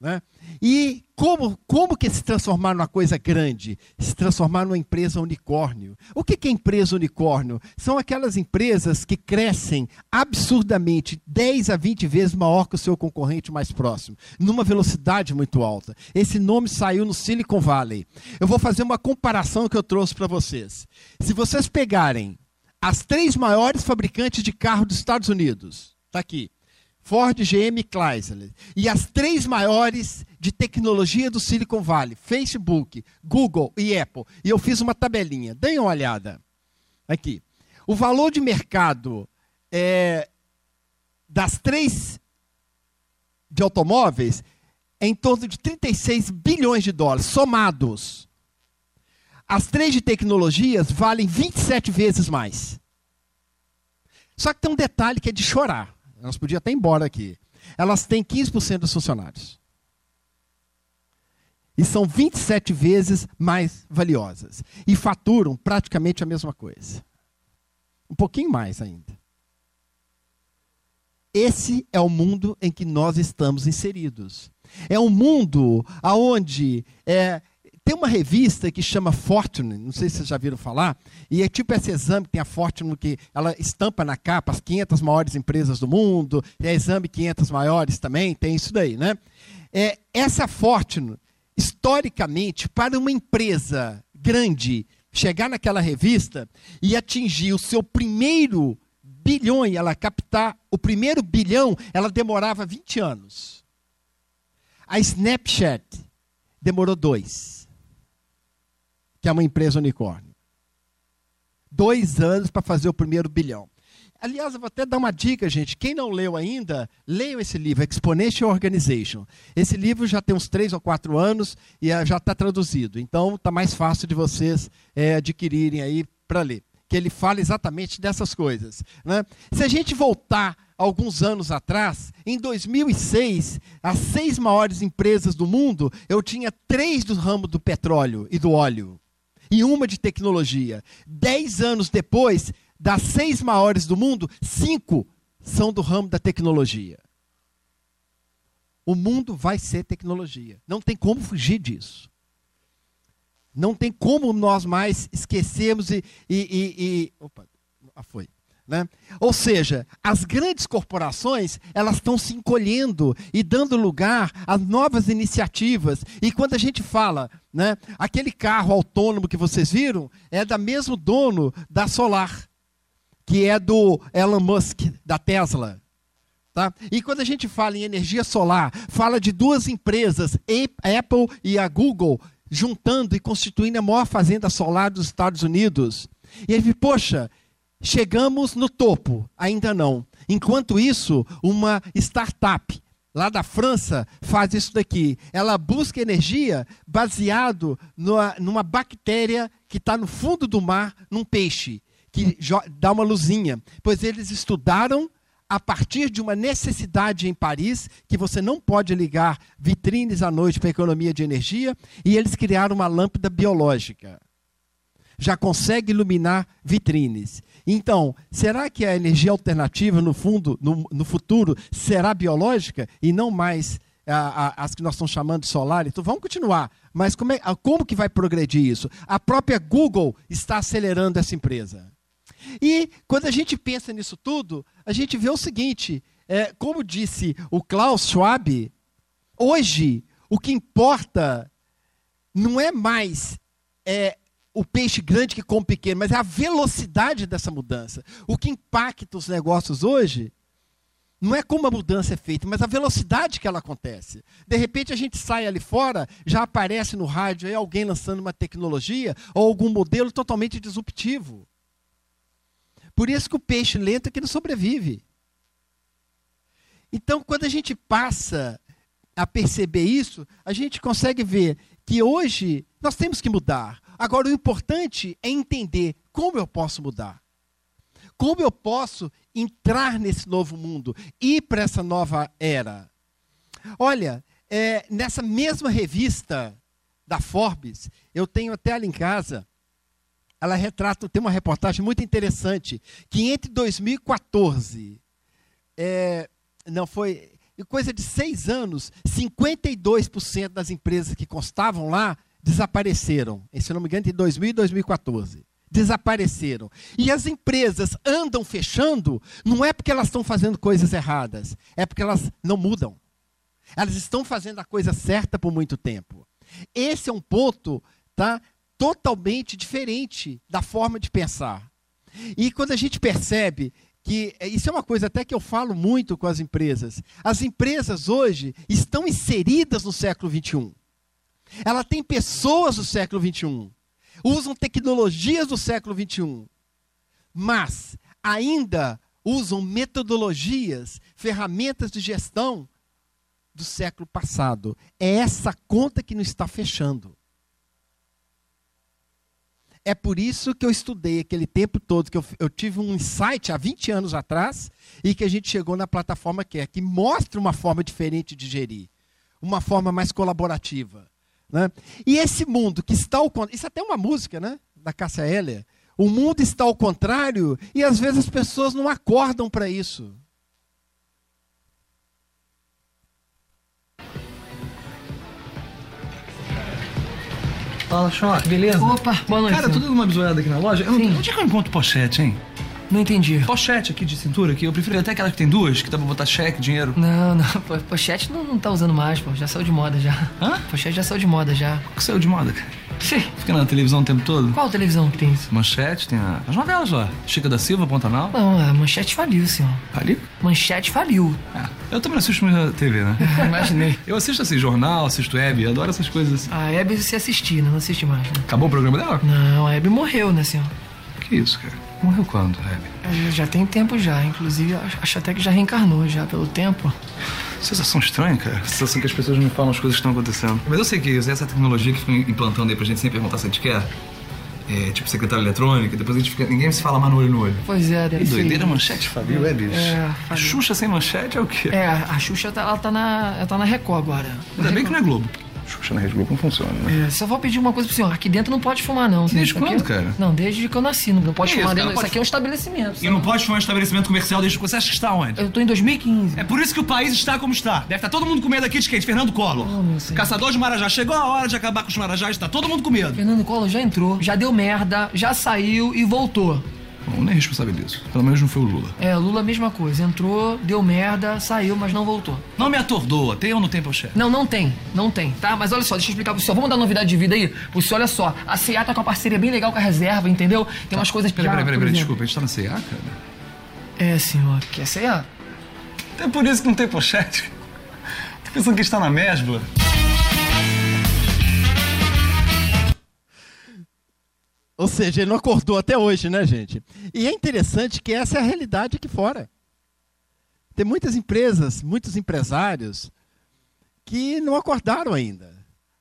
[SPEAKER 3] Né? E como, como que se transformar numa coisa grande? Se transformar numa empresa unicórnio. O que, que é empresa unicórnio? São aquelas empresas que crescem absurdamente 10 a 20 vezes maior que o seu concorrente mais próximo, numa velocidade muito alta. Esse nome saiu no Silicon Valley. Eu vou fazer uma comparação que eu trouxe para vocês. Se vocês pegarem as três maiores fabricantes de carro dos Estados Unidos, está aqui. Ford, GM e Chrysler. E as três maiores de tecnologia do Silicon Valley, Facebook, Google e Apple. E eu fiz uma tabelinha. Deem uma olhada. Aqui. O valor de mercado é, das três de automóveis é em torno de 36 bilhões de dólares, somados. As três de tecnologias valem 27 vezes mais. Só que tem um detalhe que é de chorar. Elas podiam até ir embora aqui. Elas têm 15% dos funcionários. E são 27 vezes mais valiosas. E faturam praticamente a mesma coisa. Um pouquinho mais ainda. Esse é o mundo em que nós estamos inseridos. É um mundo onde é, tem uma revista que chama Fortune, não sei se vocês já viram falar, e é tipo esse exame que tem a Fortune, que ela estampa na capa as 500 maiores empresas do mundo, tem a exame 500 maiores também, tem isso daí, né? É, essa Fortune, historicamente, para uma empresa grande chegar naquela revista e atingir o seu primeiro bilhão, ela captar o primeiro bilhão, ela demorava 20 anos. A Snapchat demorou dois que é uma empresa unicórnio. Dois anos para fazer o primeiro bilhão. Aliás, eu vou até dar uma dica, gente. Quem não leu ainda, leiam esse livro, Exponential Organization. Esse livro já tem uns três ou quatro anos e eh, já está traduzido. Então, está mais fácil de vocês é, adquirirem aí para ler. Que ele fala exatamente dessas coisas. Né? Se a gente voltar alguns anos atrás, em 2006, as seis maiores empresas do mundo, eu tinha três do ramo do petróleo e do óleo e uma de tecnologia. Dez anos depois, das seis maiores do mundo, cinco são do ramo da tecnologia. O mundo vai ser tecnologia. Não tem como fugir disso. Não tem como nós mais esquecermos e. e, e, e opa, ah, foi. Né? Ou seja, as grandes corporações elas estão se encolhendo e dando lugar a novas iniciativas. E quando a gente fala, né, aquele carro autônomo que vocês viram é da mesmo dono da Solar, que é do Elon Musk, da Tesla. Tá? E quando a gente fala em energia solar, fala de duas empresas, a Apple e a Google, juntando e constituindo a maior fazenda solar dos Estados Unidos. E ele poxa, chegamos no topo, ainda não. Enquanto isso, uma startup lá da França faz isso daqui. Ela busca energia baseado numa, numa bactéria que está no fundo do mar, num peixe, que dá uma luzinha. Pois eles estudaram a partir de uma necessidade em Paris, que você não pode ligar vitrines à noite para economia de energia, e eles criaram uma lâmpada biológica. Já consegue iluminar vitrines. Então, será que a energia alternativa, no fundo, no, no futuro, será biológica e não mais a, a, as que nós estamos chamando de solar? Então, vamos continuar. Mas como, é, como que vai progredir isso? A própria Google está acelerando essa empresa. E quando a gente pensa nisso tudo, a gente vê o seguinte: é, como disse o Klaus Schwab, hoje o que importa não é mais é, o peixe grande que come pequeno, mas é a velocidade dessa mudança. O que impacta os negócios hoje não é como a mudança é feita, mas a velocidade que ela acontece. De repente a gente sai ali fora, já aparece no rádio aí alguém lançando uma tecnologia ou algum modelo totalmente disruptivo. Por isso que o peixe lento é que não sobrevive. Então, quando a gente passa a perceber isso, a gente consegue ver que hoje nós temos que mudar. Agora, o importante é entender como eu posso mudar. Como eu posso entrar nesse novo mundo, ir para essa nova era. Olha, é, nessa mesma revista da Forbes, eu tenho até ela em casa, ela retrata, tem uma reportagem muito interessante, que entre 2014, é, não foi, coisa de seis anos, 52% das empresas que constavam lá desapareceram. Se não me engano, em 2000 e 2014. Desapareceram. E as empresas andam fechando, não é porque elas estão fazendo coisas erradas, é porque elas não mudam. Elas estão fazendo a coisa certa por muito tempo. Esse é um ponto tá, totalmente diferente da forma de pensar. E quando a gente percebe que é, isso é uma coisa até que eu falo muito com as empresas. As empresas hoje estão inseridas no século 21. Ela tem pessoas do século 21. Usam tecnologias do século 21. Mas ainda usam metodologias, ferramentas de gestão do século passado. É essa conta que não está fechando. É por isso que eu estudei aquele tempo todo, que eu, eu, tive um insight há 20 anos atrás, e que a gente chegou na plataforma que é, que mostra uma forma diferente de gerir, uma forma mais colaborativa. Né? E esse mundo que está ao contrário, isso é até uma música né? da Cássia Heller. O mundo está ao contrário e às vezes as pessoas não acordam para isso.
[SPEAKER 16] Fala, Choque, beleza?
[SPEAKER 17] Opa, boa noite.
[SPEAKER 16] Cara, tudo uma bisoiada aqui na loja. Eu não, onde é que eu encontro pochete, hein?
[SPEAKER 17] Não entendi.
[SPEAKER 16] Pochete aqui de cintura, que eu prefiro até aquela que tem duas, que dá pra botar cheque, dinheiro.
[SPEAKER 17] Não, não. Pochete não, não tá usando mais, pô. Já saiu de moda já.
[SPEAKER 16] Hã?
[SPEAKER 17] Pochete já saiu de moda já.
[SPEAKER 16] O que saiu de moda, cara?
[SPEAKER 17] Sim.
[SPEAKER 16] Fica na televisão o tempo todo?
[SPEAKER 17] Qual televisão que tem isso?
[SPEAKER 16] Manchete, tem a... as novelas lá. Chica da Silva, Pontanal.
[SPEAKER 17] Não, a Manchete faliu, senhor.
[SPEAKER 16] Faliu?
[SPEAKER 17] Manchete faliu.
[SPEAKER 16] É. Eu também assisto muita TV, né?
[SPEAKER 17] Imaginei.
[SPEAKER 16] Eu assisto assim, jornal, assisto Hebe, adoro essas coisas.
[SPEAKER 17] A Hebe você assistia, né? Não assiste mais, né?
[SPEAKER 16] Acabou o programa dela?
[SPEAKER 17] Não, a Hebe morreu, né, senhor?
[SPEAKER 16] Que isso, cara? Morreu quando, Hebe?
[SPEAKER 17] É, já tem tempo já. Inclusive, acho até que já reencarnou já pelo tempo.
[SPEAKER 16] Sensação estranha, cara. Sensação que as pessoas me falam as coisas que estão acontecendo. Mas eu sei que essa tecnologia que ficam implantando aí pra gente sem perguntar se a gente quer. É, tipo secretária eletrônica, depois a gente fica. Ninguém se fala mais no olho no olho.
[SPEAKER 17] Pois é, deve
[SPEAKER 16] Que doideira, manchete, Fabio, é, bicho.
[SPEAKER 17] É,
[SPEAKER 16] a
[SPEAKER 17] Fabio.
[SPEAKER 16] Xuxa sem manchete é o quê?
[SPEAKER 17] É, a Xuxa tá, ela tá, na, ela tá na Record agora.
[SPEAKER 16] Ainda bem que não é Globo. Xuxa na Rede Globo não funciona, né?
[SPEAKER 17] É, só vou pedir uma coisa pro senhor. Aqui dentro não pode fumar, não.
[SPEAKER 16] Desde
[SPEAKER 17] Isso aqui-
[SPEAKER 16] quando, cara?
[SPEAKER 17] Não, desde que eu nasci. Não pode
[SPEAKER 16] Que
[SPEAKER 17] fumar
[SPEAKER 16] isso,
[SPEAKER 17] dentro. Isso
[SPEAKER 16] Pode-
[SPEAKER 17] aqui é um estabelecimento.
[SPEAKER 18] E não pode fumar em estabelecimento comercial desde que você acha que está onde?
[SPEAKER 17] Eu tô em 2015.
[SPEAKER 18] É por isso que o país está como está. Deve estar todo mundo com medo aqui de quem? De Fernando Collor. Caçador de Marajá. Chegou a hora de acabar com os Marajás, está todo mundo com medo.
[SPEAKER 17] Fernando Collor já entrou, já deu merda, já saiu e voltou.
[SPEAKER 16] Bom, nem responsabilizo. Pelo menos não foi o Lula.
[SPEAKER 17] É, Lula a mesma coisa. Entrou, deu merda, saiu, mas não voltou.
[SPEAKER 18] Não me atordoa. Tem ou não tem, Pochete?
[SPEAKER 17] Não, não tem, não tem, tá? Mas olha só, deixa eu explicar pro senhor. Vamos dar novidade de vida aí? Pro senhor, olha só. A CA tá com uma parceria bem legal com a reserva, entendeu? Tem umas coisas
[SPEAKER 16] Peraí, peraí, peraí, desculpa, a gente tá na CA, cara?
[SPEAKER 17] É, senhor. Quer CA?
[SPEAKER 16] É por isso que não tem pochete. Tô pensando que a gente tá na mesbla.
[SPEAKER 3] Ou seja, ele não acordou até hoje, né, gente? E é interessante que essa é a realidade aqui fora. Tem muitas empresas, muitos empresários que não acordaram ainda.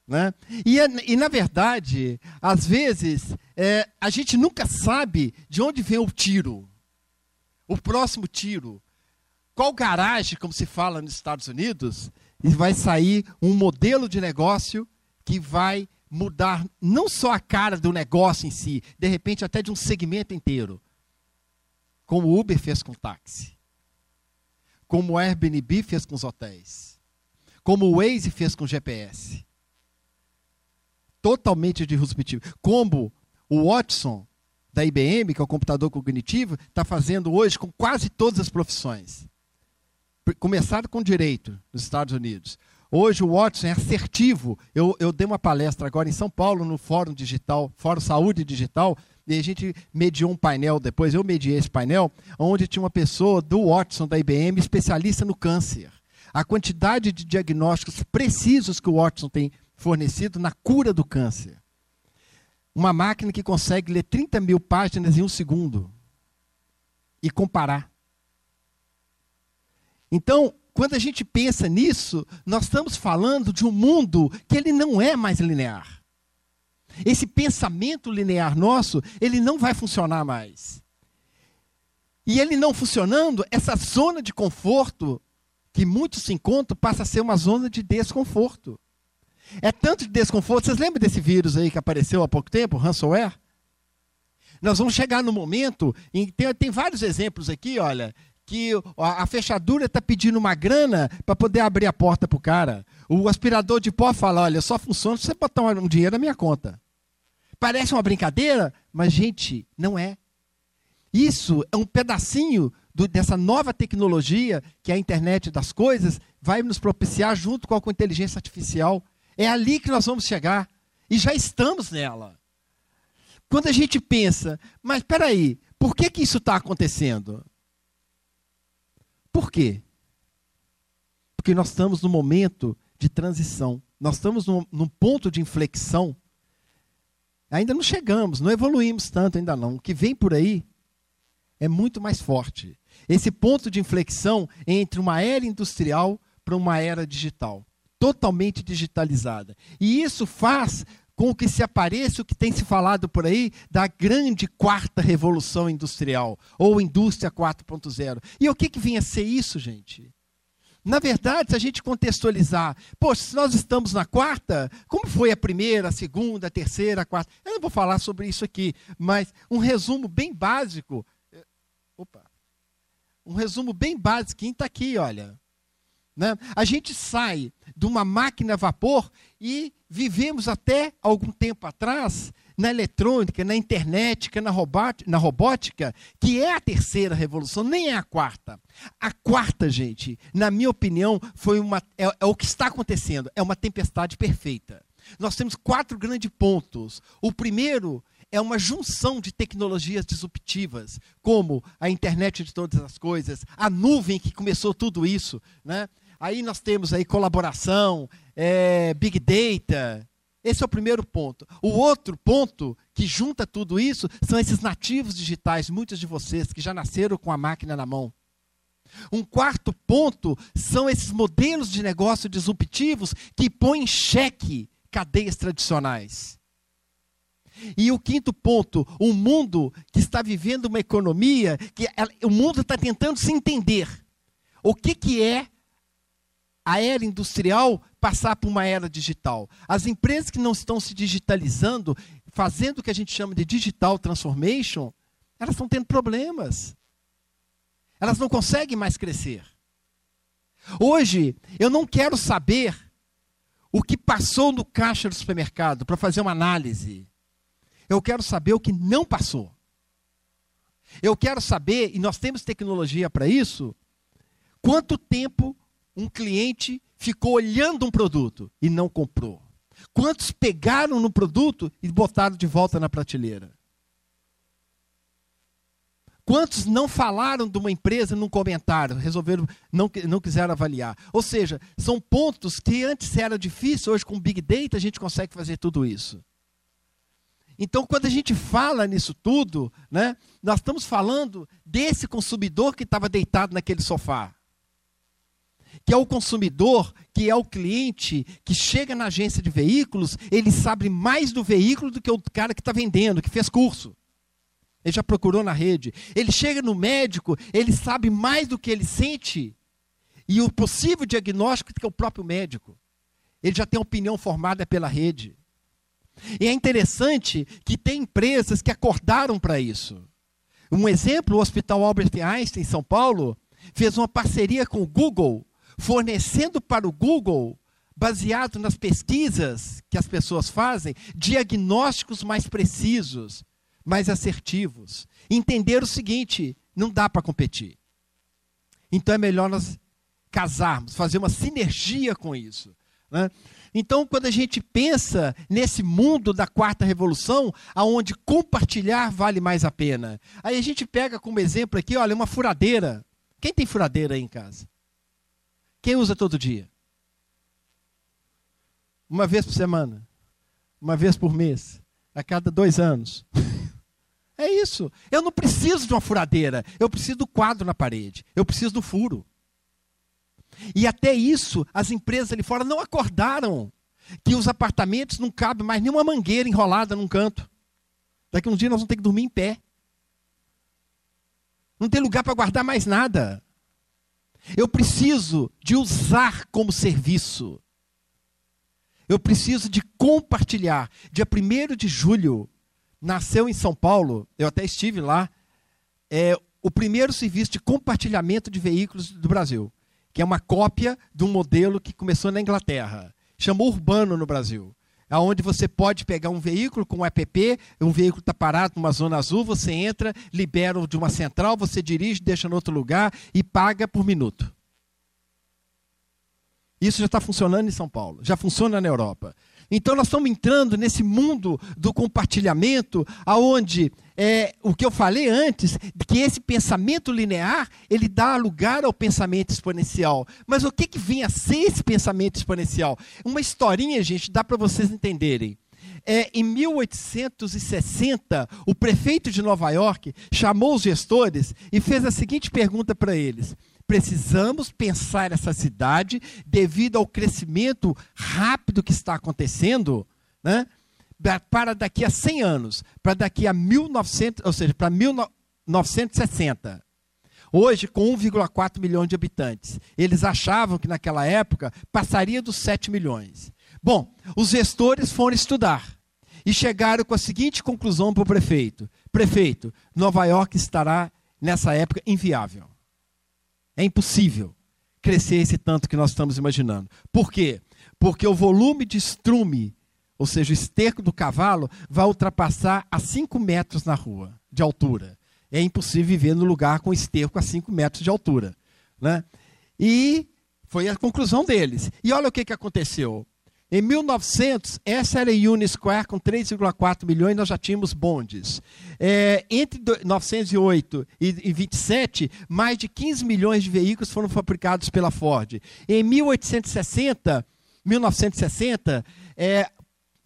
[SPEAKER 3] Né? E, é- e, na verdade, às vezes, é, a gente nunca sabe de onde vem o tiro. O próximo tiro. Qual garagem, como se fala nos Estados Unidos, e vai sair um modelo de negócio que vai mudar não só a cara do negócio em si, de repente até de um segmento inteiro. Como o Uber fez com o táxi. Como o Airbnb fez com os hotéis. Como o Waze fez com o GPS. Totalmente disruptivo. Como o Watson, da IBM, que é o computador cognitivo, está fazendo hoje com quase todas as profissões. Pr- Começado com direito nos Estados Unidos. Hoje o Watson é assertivo. Eu, eu dei uma palestra agora em São Paulo, no Fórum Digital, Fórum Saúde Digital, e a gente mediou um painel depois, eu mediei esse painel, onde tinha uma pessoa do Watson, da IBM, especialista no câncer. A quantidade de diagnósticos precisos que o Watson tem fornecido na cura do câncer. Uma máquina que consegue ler 30 mil páginas em um segundo e comparar. Então, quando a gente pensa nisso, nós estamos falando de um mundo que ele não é mais linear. Esse pensamento linear nosso, ele não vai funcionar mais. E ele não funcionando, essa zona de conforto que muitos se encontram passa a ser uma zona de desconforto. É tanto de desconforto. Vocês lembram desse vírus aí que apareceu há pouco tempo, ransomware? Nós vamos chegar no momento em tem, tem vários exemplos aqui, olha, que a, fechadura está pedindo uma grana para poder abrir a porta para o cara. O aspirador de pó fala, olha, só funciona se você botar um, dinheiro na minha conta. Parece uma brincadeira, mas gente, não é. Isso é um pedacinho do- dessa nova tecnologia que é a internet das coisas vai nos propiciar junto com a inteligência artificial. É ali que nós vamos chegar. E já estamos nela. Quando a gente pensa, mas espera aí, por que, que isso está acontecendo? Por quê? Porque nós estamos num momento de transição. Nós estamos num, num ponto de inflexão. Ainda não chegamos, não evoluímos tanto ainda não. O que vem por aí é muito mais forte. Esse ponto de inflexão entre uma era industrial para uma era digital, totalmente digitalizada. E isso faz com que se apareça o que tem se falado por aí da grande quarta revolução industrial, ou indústria 4.0. E o que, que vem a ser isso, gente? Na verdade, se a gente contextualizar, poxa, se nós estamos na quarta, como foi a primeira, a segunda, a terceira, a quarta? Eu não vou falar sobre isso aqui, mas um resumo bem básico. eh, Opa. Um resumo bem básico está aqui, olha. Né? A gente sai de uma máquina a vapor e vivemos até algum tempo atrás na eletrônica, na internet, na, robótica, que é a terceira revolução, nem é a quarta. A quarta, gente, na minha opinião, foi uma, é, é o que está acontecendo, é uma tempestade perfeita. Nós temos quatro grandes pontos. O primeiro é uma junção de tecnologias disruptivas, como a internet de todas as coisas, a nuvem que começou tudo isso, né? Aí nós temos aí colaboração, é, big data. Esse é o primeiro ponto. O outro ponto que junta tudo isso são esses nativos digitais, muitos de vocês que já nasceram com a máquina na mão. Um quarto ponto são esses modelos de negócio disruptivos que põem em xeque cadeias tradicionais. E o quinto ponto, um mundo que está vivendo uma economia que o mundo está tentando se entender. O que, que é a era industrial passar por uma era digital? As empresas que não estão se digitalizando, fazendo o que a gente chama de digital transformation, elas estão tendo problemas. Elas não conseguem mais crescer. Hoje, eu não quero saber o que passou no caixa do supermercado para fazer uma análise. Eu quero saber o que não passou. Eu quero saber, e nós temos tecnologia para isso, quanto tempo um cliente ficou olhando um produto e não comprou. Quantos pegaram no produto e botaram de volta na prateleira? Quantos não falaram de uma empresa num comentário, resolveram, não, não quiseram avaliar? Ou seja, são pontos que antes era difícil, hoje com Big Data a gente consegue fazer tudo isso. Então, quando a gente fala nisso tudo, né, nós estamos falando desse consumidor que estava deitado naquele sofá. Que é o consumidor, que é o cliente, que chega na agência de veículos, ele sabe mais do veículo do que o cara que está vendendo, que fez curso. Ele já procurou na rede. Ele chega no médico, ele sabe mais do que ele sente e o possível diagnóstico que é o próprio médico. Ele já tem opinião formada pela rede. E é interessante que tem empresas que acordaram para isso. Um exemplo, o Hospital Albert Einstein, em São Paulo, fez uma parceria com o Google, fornecendo para o Google, baseado nas pesquisas que as pessoas fazem, diagnósticos mais precisos mais assertivos. Entender o seguinte: não dá para competir. Então é melhor nós casarmos, fazer uma sinergia com isso. Né? Então, quando a gente pensa nesse mundo da quarta revolução, aonde compartilhar vale mais a pena, aí a gente pega como exemplo aqui, olha, uma furadeira. Quem tem furadeira aí em casa? Quem usa todo dia? Uma vez por semana? Uma vez por mês? A cada dois anos? É isso. Eu não preciso de uma furadeira. Eu preciso do quadro na parede. Eu preciso do furo. E até isso, as empresas ali fora não acordaram que os apartamentos não cabem mais nenhuma mangueira enrolada num canto. Daqui a um dia nós vamos ter que dormir em pé. Não tem lugar para guardar mais nada. Eu preciso de usar como serviço. Eu preciso de compartilhar. Dia 1 de julho, nasceu em São Paulo, eu até estive lá, é o primeiro serviço de compartilhamento de veículos do Brasil, que é uma cópia de um modelo que começou na Inglaterra. Chamou Urbano no Brasil. Onde você pode pegar um veículo com um app, um veículo está parado numa zona azul, você entra, libera de uma central, você dirige, deixa no outro lugar e paga por minuto. Isso já está funcionando em São Paulo, já funciona na Europa. Então nós estamos entrando nesse mundo do compartilhamento, aonde é, o que eu falei antes, que esse pensamento linear ele dá lugar ao pensamento exponencial. Mas o que, que vem a ser esse pensamento exponencial? Uma historinha, gente, dá para vocês entenderem. É, em 1860, o prefeito de Nova York chamou os gestores e fez a seguinte pergunta para eles: precisamos pensar essa cidade devido ao crescimento rápido que está acontecendo, né? Para daqui a 100 anos, para daqui a 1900, ou seja, para 1960. Hoje, com 1,4 milhão de habitantes. Eles achavam que naquela época passaria dos 7 milhões. Bom, os gestores foram estudar e chegaram com a seguinte conclusão para o prefeito: Prefeito, Nova York estará nessa época inviável. É impossível crescer esse tanto que nós estamos imaginando. Por quê? Porque o volume de estrume, ou seja, o esterco do cavalo, vai ultrapassar a 5 metros na rua de altura. É impossível viver no lugar com esterco a 5 metros de altura. Né? E foi a conclusão deles. E olha o que, que aconteceu. Em 1900, essa era a Unisquare com 3,4 milhões, nós já tínhamos bondes. É, entre 1908 e 27, mais de 15 milhões de veículos foram fabricados pela Ford. Em 1860, 1960, é,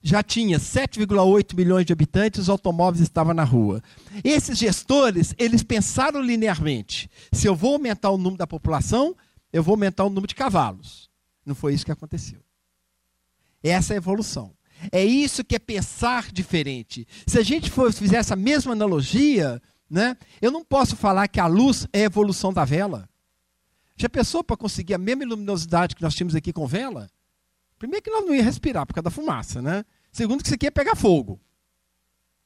[SPEAKER 3] já tinha 7,8 milhões de habitantes, os automóveis estavam na rua. Esses gestores, eles pensaram linearmente. Se eu vou aumentar o número da população, eu vou aumentar o número de cavalos. Não foi isso que aconteceu. Essa é a evolução. É isso que é pensar diferente. Se a gente for, fizer essa mesma analogia, né, eu não posso falar que a luz é a evolução da vela. Já pensou para conseguir a mesma luminosidade que nós tínhamos aqui com vela? Primeiro que nós não ia respirar por causa da fumaça, né? Segundo que isso aqui ia pegar fogo.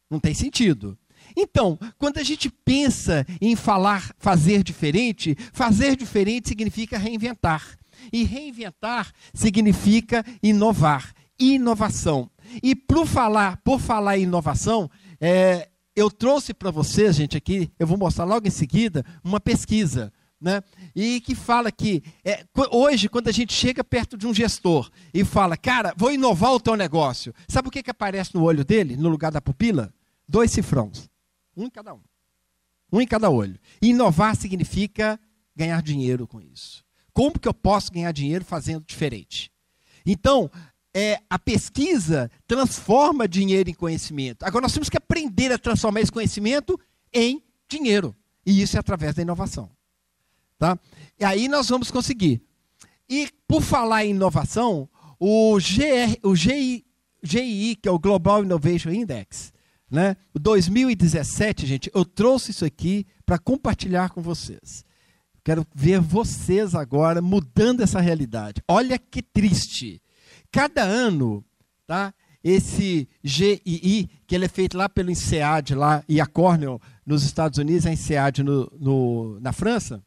[SPEAKER 3] Não tem sentido. Então, quando a gente pensa em falar fazer diferente, fazer diferente significa reinventar. E reinventar significa inovar, inovação. E por falar, por falar em inovação, é, eu trouxe para vocês, gente, aqui, eu vou mostrar logo em seguida, uma pesquisa né? E que fala que é, hoje, quando a gente chega perto de um gestor e fala, cara, vou inovar o teu negócio, sabe o que, que aparece no olho dele, no lugar da pupila? Dois cifrões. Um em cada um. Um em cada olho. Inovar significa ganhar dinheiro com isso. Como que eu posso ganhar dinheiro fazendo diferente? Então, é, a pesquisa transforma dinheiro em conhecimento. Agora, nós temos que aprender a transformar esse conhecimento em dinheiro. E isso é através da inovação. Tá? E aí nós vamos conseguir. E por falar em inovação, o, GR, o GI, GII, que é o Global Innovation Index, né? O 2017, gente, eu trouxe isso aqui para compartilhar com vocês. Quero ver vocês agora mudando essa realidade. Olha que triste. Cada ano, tá? Esse GII, que ele é feito lá pelo INSEAD lá e a Cornell nos Estados Unidos, a INSEAD no, no, na França,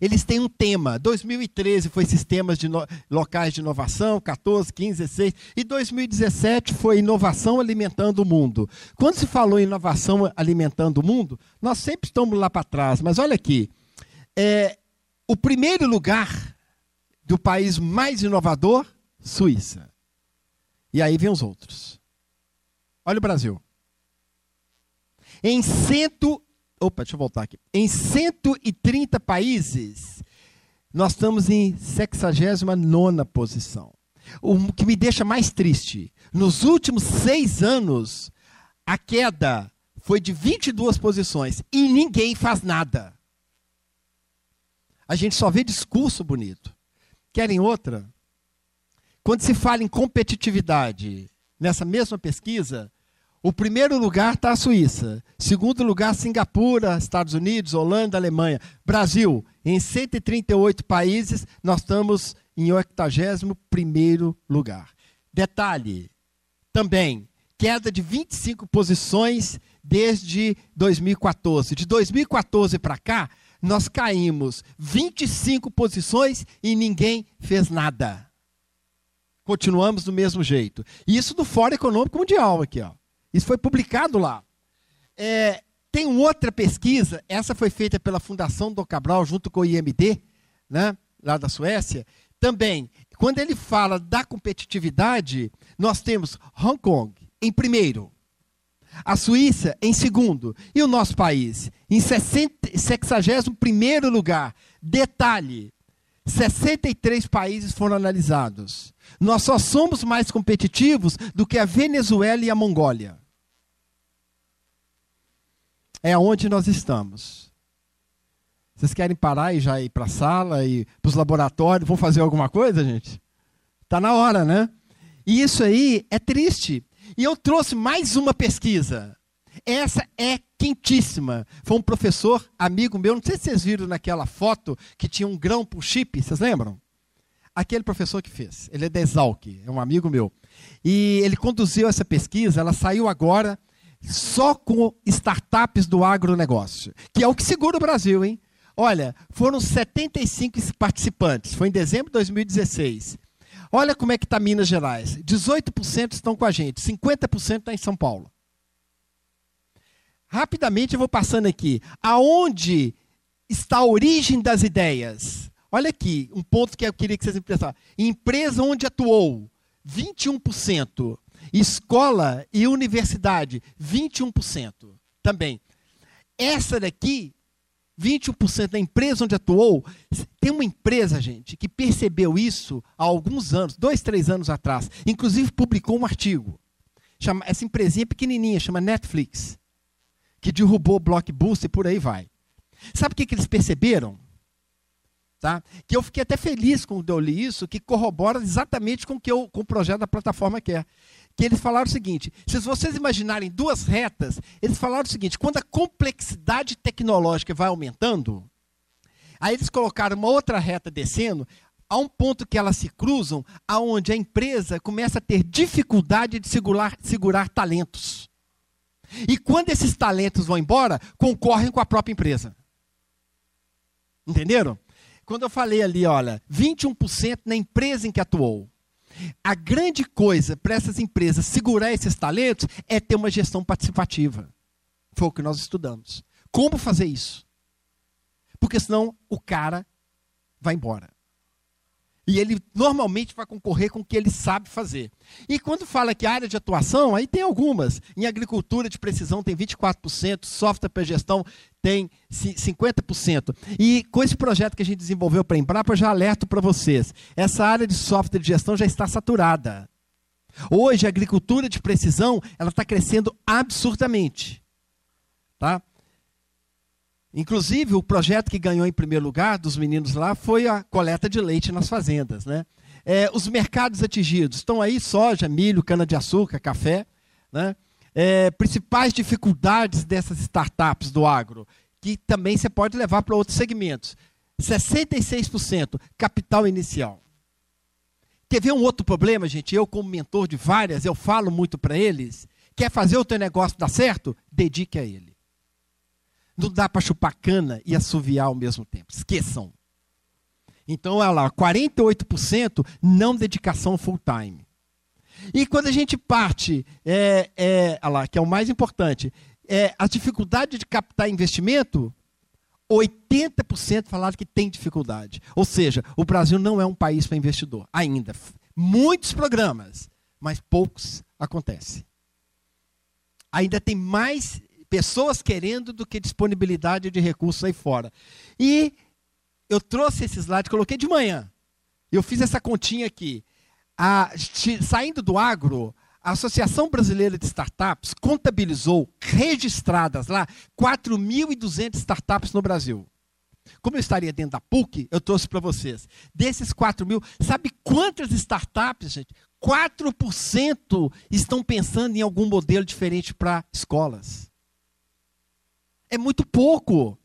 [SPEAKER 3] eles têm um tema. 2013 foi sistemas de no... locais de inovação, 14, 15, 16. E 2017 foi inovação alimentando o mundo. Quando se falou em inovação alimentando o mundo, nós sempre estamos lá para trás. Mas olha aqui. É, o primeiro lugar do país mais inovador, Suíça. E aí vem os outros. Olha o Brasil. Em cento Opa, deixa eu voltar aqui. Em 130 países, nós estamos em 69 posição. O que me deixa mais triste, nos últimos seis anos, a queda foi de 22 posições e ninguém faz nada. A gente só vê discurso bonito. Querem outra? Quando se fala em competitividade, nessa mesma pesquisa, o primeiro lugar está a Suíça. Segundo lugar, Singapura, Estados Unidos, Holanda, Alemanha. Brasil, em 138 países, nós estamos em 81 lugar. Detalhe, também, queda de 25 posições desde 2014. De 2014 para cá, nós caímos 25 posições e ninguém fez nada. Continuamos do mesmo jeito. Isso do Fórum Econômico Mundial aqui, ó. Isso foi publicado lá. É, tem outra pesquisa, essa foi feita pela Fundação do Cabral junto com o IMD, né, lá da Suécia. Também, quando ele fala da competitividade, nós temos Hong Kong em primeiro, a Suíça em segundo e o nosso país em 61 primeiro lugar. Detalhe, 63 países foram analisados. Nós só somos mais competitivos do que a Venezuela e a Mongólia. É onde nós estamos. Vocês querem parar e já ir para a sala e para os laboratórios? Vão fazer alguma coisa, gente? Está na hora, né? E isso aí é triste. E eu trouxe mais uma pesquisa. Essa é quentíssima. Foi um professor, amigo meu, não sei se vocês viram naquela foto que tinha um grão por chip, vocês lembram? Aquele professor que fez. Ele é da Exalc, é um amigo meu. E ele conduziu essa pesquisa, ela saiu agora só com startups do agronegócio, que é o que segura o Brasil, hein? Olha, foram 75 participantes, foi em dezembro de 2016. Olha como é que está Minas Gerais. 18% estão com a gente, 50% está em São Paulo. Rapidamente eu vou passando aqui. Aonde está a origem das ideias? Olha aqui, um ponto que eu queria que vocês pensassem. Empresa onde atuou, 21%. Escola e universidade, 21% também. Essa daqui 21% da empresa onde atuou. Tem uma empresa, gente, que percebeu isso há alguns anos, dois, três anos atrás. Inclusive publicou um artigo. Chama, essa empresinha pequenininha, chama Netflix, que derrubou Blockbuster e por aí vai. Sabe o que, que eles perceberam? Tá? Que eu fiquei até feliz quando eu li isso, que corrobora exatamente com, que eu, com o projeto da plataforma quer. Que eles falaram o seguinte: se vocês imaginarem duas retas, eles falaram o seguinte: quando a complexidade tecnológica vai aumentando, aí eles colocaram uma outra reta descendo, a um ponto que elas se cruzam, aonde a empresa começa a ter dificuldade de segurar, segurar talentos. E quando esses talentos vão embora, concorrem com a própria empresa. Entenderam? Quando eu falei ali, olha, 21% na empresa em que atuou. A grande coisa para essas empresas segurar esses talentos é ter uma gestão participativa. Foi o que nós estudamos. Como fazer isso? Porque senão o cara vai embora. E ele normalmente vai concorrer com o que ele sabe fazer. E quando fala que área de atuação, aí tem algumas. Em agricultura de precisão tem 24%, software para gestão tem 50%. E com esse projeto que a gente desenvolveu para a Embrapa, eu já alerto para vocês. Essa área de software de gestão já está saturada. Hoje, a agricultura de precisão ela está crescendo absurdamente. Tá? Inclusive, o projeto que ganhou em primeiro lugar dos meninos lá foi a coleta de leite nas fazendas. Né? É, os mercados atingidos estão aí: soja, milho, cana-de-açúcar, café. Né? É, principais dificuldades dessas startups do agro, que também você pode levar para outros segmentos. 66% capital inicial. Quer ver um outro problema, gente? Eu, como mentor de várias, eu falo muito para eles. Quer fazer o teu negócio dar certo? Dedique a ele. Não dá para chupar cana e assoviar ao mesmo tempo. Esqueçam. Então, olha lá, 48% não dedicação full time. E quando a gente parte, é, é, olha lá, que é o mais importante, é, a dificuldade de captar investimento, 80% falaram que tem dificuldade. Ou seja, o Brasil não é um país para investidor, ainda. Muitos programas, mas poucos acontecem. Ainda tem mais pessoas querendo do que disponibilidade de recursos aí fora. E eu trouxe esse slide, coloquei de manhã. Eu fiz essa continha aqui. A, saindo do agro, a Associação Brasileira de Startups contabilizou, registradas lá, 4.200 startups no Brasil. Como eu estaria dentro da PUC, eu trouxe para vocês. Desses 4 mil, sabe quantas startups, gente? 4% estão pensando em algum modelo diferente para escolas. É muito pouco.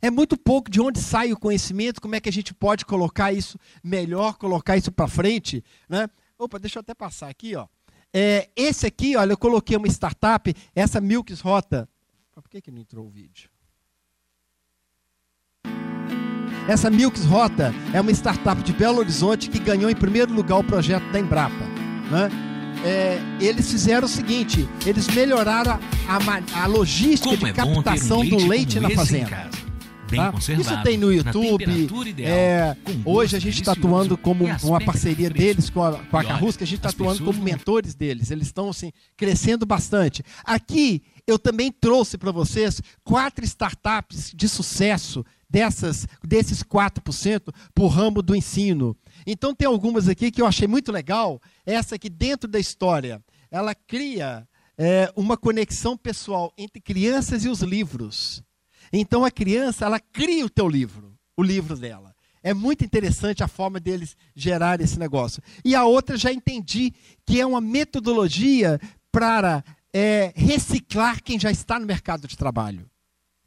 [SPEAKER 3] É muito pouco de onde sai o conhecimento, como é que a gente pode colocar isso melhor, colocar isso para frente. Né? Opa, deixa eu até passar aqui. Ó. É, esse aqui, olha, eu coloquei uma startup, essa Milks Rota. Por que, que não entrou o vídeo? Essa Milks Rota é uma startup de Belo Horizonte que ganhou em primeiro lugar o projeto da Embrapa. Né? É, eles fizeram o seguinte: eles melhoraram a, a, logística como de é captação um leite do leite na fazenda. Tá? Isso tem no YouTube. Ideal, é, hoje a gente está atuando como uma parceria deles com a, com a Carrusca, a gente está atuando como mentores deles. Eles estão assim, crescendo bastante. Aqui eu também trouxe para vocês quatro startups de sucesso dessas, desses 4% para o ramo do ensino. Então tem algumas aqui que eu achei muito legal. Essa aqui dentro da história, ela cria é, uma conexão pessoal entre crianças e os livros. Então a criança, ela cria o teu livro, o livro dela. É muito interessante a forma deles gerar esse negócio. E a outra já entendi que é uma metodologia para é, reciclar quem já está no mercado de trabalho.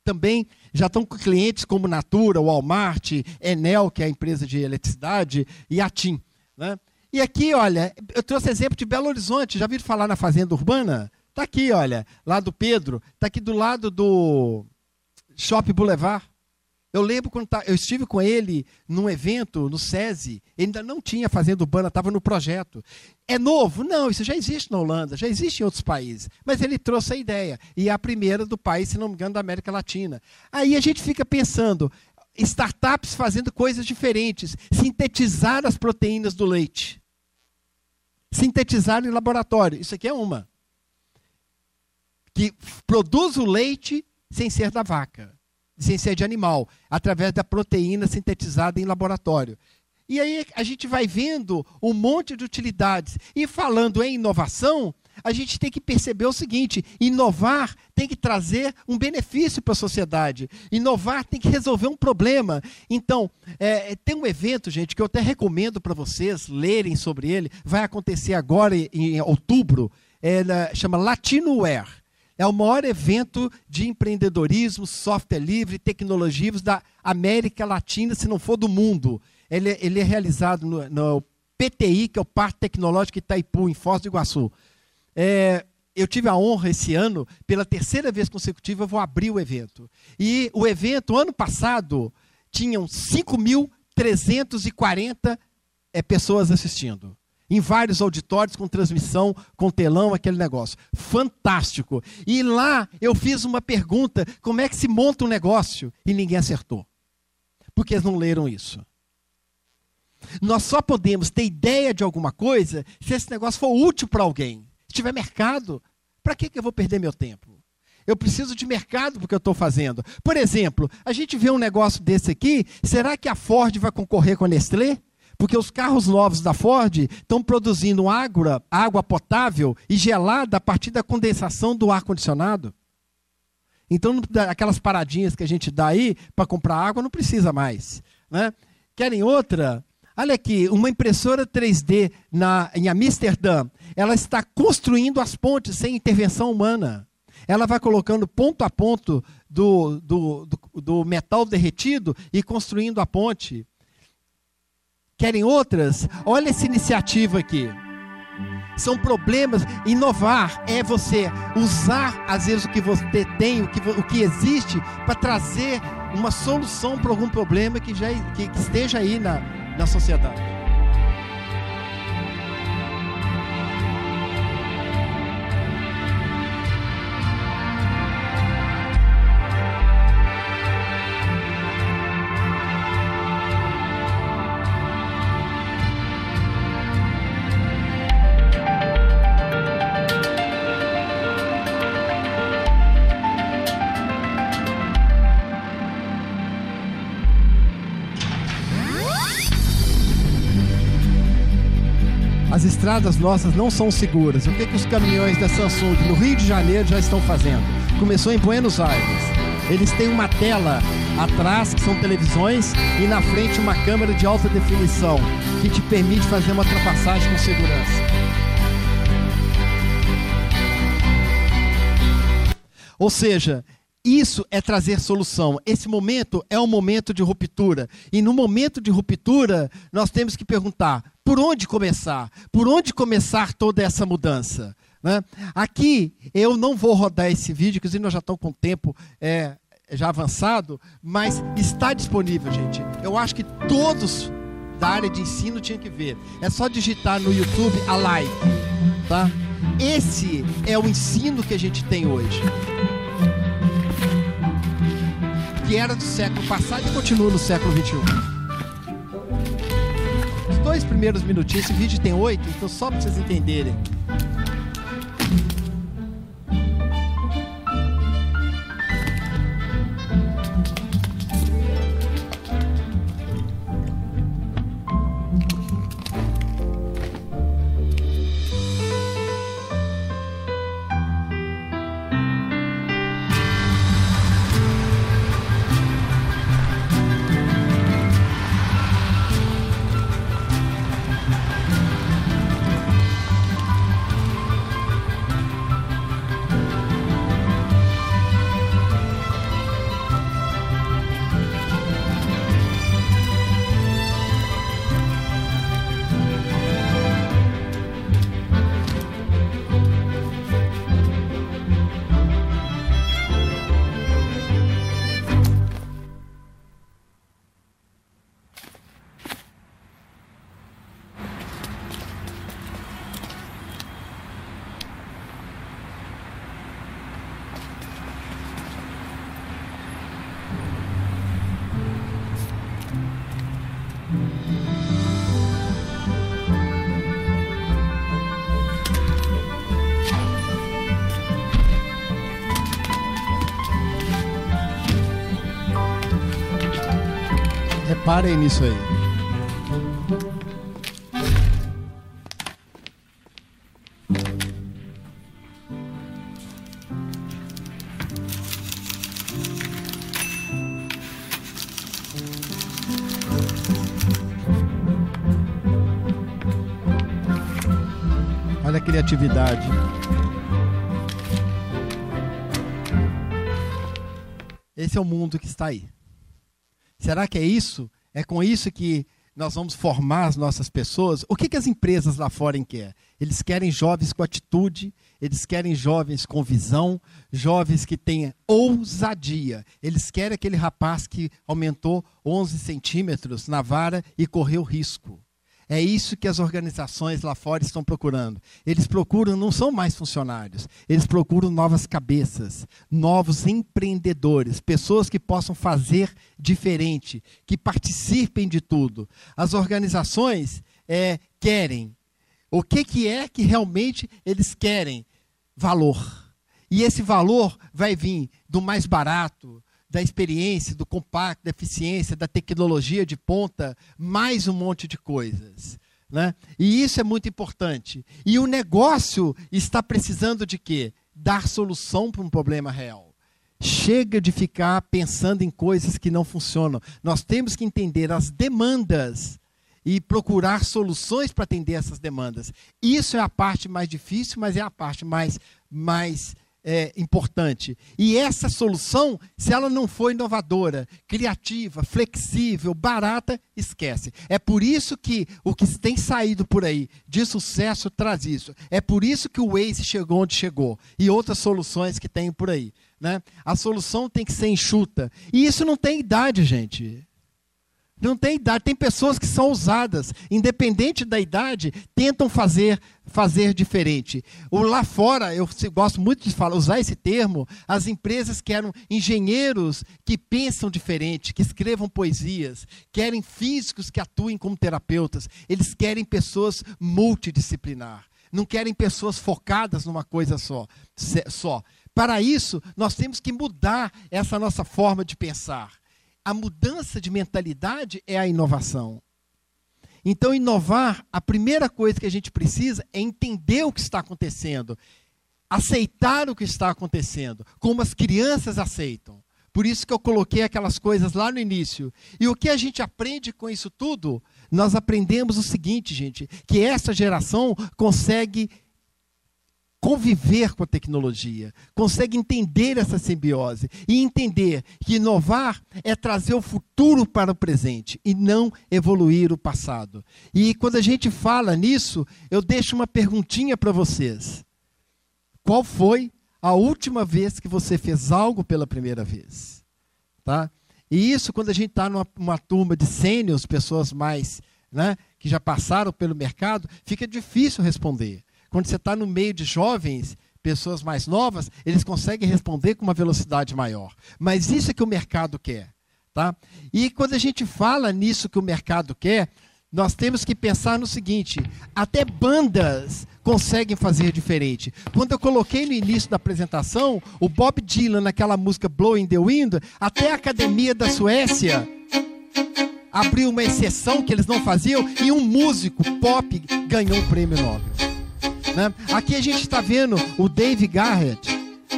[SPEAKER 3] Também já estão com clientes como Natura, Walmart, Enel, que é a empresa de eletricidade, e a TIM. Né? E aqui, olha, eu trouxe exemplo de Belo Horizonte. Já viram falar na Fazenda Urbana? Está aqui, olha, lá do Pedro. Está aqui do lado do Shopping Boulevard. Eu lembro quando tá, eu estive com ele num evento no SESI, ele ainda não tinha Fazenda Urbana, estava no projeto. É novo? Não, isso já existe na Holanda, já existe em outros países. Mas ele trouxe a ideia. E é a primeira do país, se não me engano, da América Latina. Aí a gente fica pensando, startups fazendo coisas diferentes, sintetizar as proteínas do leite. Sintetizar em laboratório. Isso aqui é uma. Que produz o leite sem ser da vaca, sem ser de animal, através da proteína sintetizada em laboratório. E aí a gente vai vendo um monte de utilidades. E falando em inovação, a gente tem que perceber o seguinte: inovar tem que trazer um benefício para a sociedade. Inovar tem que resolver um problema. Então, é, tem um evento, gente, que eu até recomendo para vocês lerem sobre ele. Vai acontecer agora em, em outubro. É, chama Latinoware. É o maior evento de empreendedorismo, software livre, tecnologias da América Latina, se não for do mundo. Ele, ele é realizado no, no, PTI, que é o Parque Tecnológico Itaipu, em Foz do Iguaçu. É, eu tive a honra esse ano, pela terceira vez consecutiva, eu vou abrir o evento. E o evento, ano passado, tinham 5.340 é, pessoas assistindo. Em vários auditórios, com transmissão, com telão, aquele negócio. Fantástico. E lá eu fiz uma pergunta: como é que se monta um negócio? E ninguém acertou. Porque eles não leram isso. Nós só podemos ter ideia de alguma coisa se esse negócio for útil para alguém. Se tiver mercado, para que, que eu vou perder meu tempo? Eu preciso de mercado porque eu estou fazendo. Por exemplo, a gente vê um negócio desse aqui, será que a Ford vai concorrer com a Nestlé? Porque os carros novos da Ford estão produzindo água, água potável e gelada a partir da condensação do ar-condicionado. Então, aquelas paradinhas que a gente dá aí para comprar água não precisa mais. Né? Querem outra? Olha aqui, uma impressora 3D na, em Amsterdã, ela está construindo as pontes sem intervenção humana. Ela vai colocando ponto a ponto do, do, do, do metal derretido e construindo a ponte. Querem outras? Olha essa iniciativa aqui. São problemas. Inovar é você usar, às vezes, o que você tem, o que, o que existe, para trazer uma solução para algum problema que, já, que, que esteja aí na, na sociedade. Estradas nossas não são seguras. O que, que os caminhões da Samsung no Rio de Janeiro já estão fazendo? Começou em Buenos Aires. Eles têm uma tela atrás, que são televisões, e na frente uma câmera de alta definição, que te permite fazer uma ultrapassagem com segurança. Ou seja, isso é trazer solução. Esse momento é um momento de ruptura. E no momento de ruptura, nós temos que perguntar: por onde começar? Por onde começar toda essa mudança? Né? Aqui eu não vou rodar esse vídeo, inclusive nós já estamos com o tempo é, já avançado, mas está disponível, gente. Eu acho que todos da área de ensino tinham que ver. É só digitar no YouTube a live. Tá? Esse é o ensino que a gente tem hoje. Que era do século passado e continua no século 21 dois primeiros minutinhos. Esse vídeo tem oito, então só para vocês entenderem. Reparem nisso aí. Olha a criatividade. Esse é o mundo que está aí. Será que é isso? É com isso que nós vamos formar as nossas pessoas? O que, que as empresas lá fora querem? Eles querem jovens com atitude, eles querem jovens com visão, jovens que tenham ousadia. Eles querem aquele rapaz que aumentou 11 centímetros na vara e correu risco. É isso que as organizações lá fora estão procurando. Eles procuram, não são mais funcionários, eles procuram novas cabeças, novos empreendedores, pessoas que possam fazer diferente, que participem de tudo. As organizações é, querem. O que, que é que realmente eles querem? Valor. E esse valor vai vir do mais barato, da experiência, do compacto, da eficiência, da tecnologia de ponta, mais um monte de coisas. Né? E isso é muito importante. E o negócio está precisando de quê? Dar solução para um problema real. Chega de ficar pensando em coisas que não funcionam. Nós temos que entender as demandas e procurar soluções para atender essas demandas. Isso é a parte mais difícil, mas é a parte mais, mais é, importante. E essa solução, se ela não for inovadora, criativa, flexível, barata, esquece. É por isso que o que tem saído por aí de sucesso traz isso. É por isso que o Waze chegou onde chegou. E outras soluções que tem por aí. Né? A solução tem que ser enxuta. E isso não tem idade, gente. Não tem idade. Tem pessoas que são ousadas, independente da idade, tentam fazer fazer diferente. O lá fora, eu gosto muito de falar, usar esse termo, as empresas querem engenheiros que pensam diferente, que escrevam poesias, querem físicos que atuem como terapeutas. Eles querem pessoas multidisciplinar. Não querem pessoas focadas numa coisa só. só. Para isso, nós temos que mudar essa nossa forma de pensar a mudança de mentalidade é a inovação. Então, inovar, a primeira coisa que a gente precisa é entender o que está acontecendo, aceitar o que está acontecendo, como as crianças aceitam. Por isso que eu coloquei aquelas coisas lá no início. E o que a gente aprende com isso tudo? Nós aprendemos o seguinte, gente, que essa geração consegue conviver com a tecnologia, consegue entender essa simbiose e entender que inovar é trazer o futuro para o presente e não evoluir o passado. E quando a gente fala nisso, eu deixo uma perguntinha para vocês. Qual foi a última vez que você fez algo pela primeira vez? Tá? E isso, quando a gente está numa, turma de sênios, pessoas mais né, que já passaram pelo mercado, fica difícil responder. Quando você está no meio de jovens, pessoas mais novas, eles conseguem responder com uma velocidade maior. Mas isso é que o mercado quer. Tá? E quando a gente fala nisso que o mercado quer, nós temos que pensar no seguinte: até bandas conseguem fazer diferente. Quando eu coloquei no início da apresentação o Bob Dylan naquela música Blowing the Wind, até a Academia da Suécia abriu uma exceção que eles não faziam e um músico pop ganhou o prêmio Nobel. Né? Aqui a gente está vendo o Dave Garrett.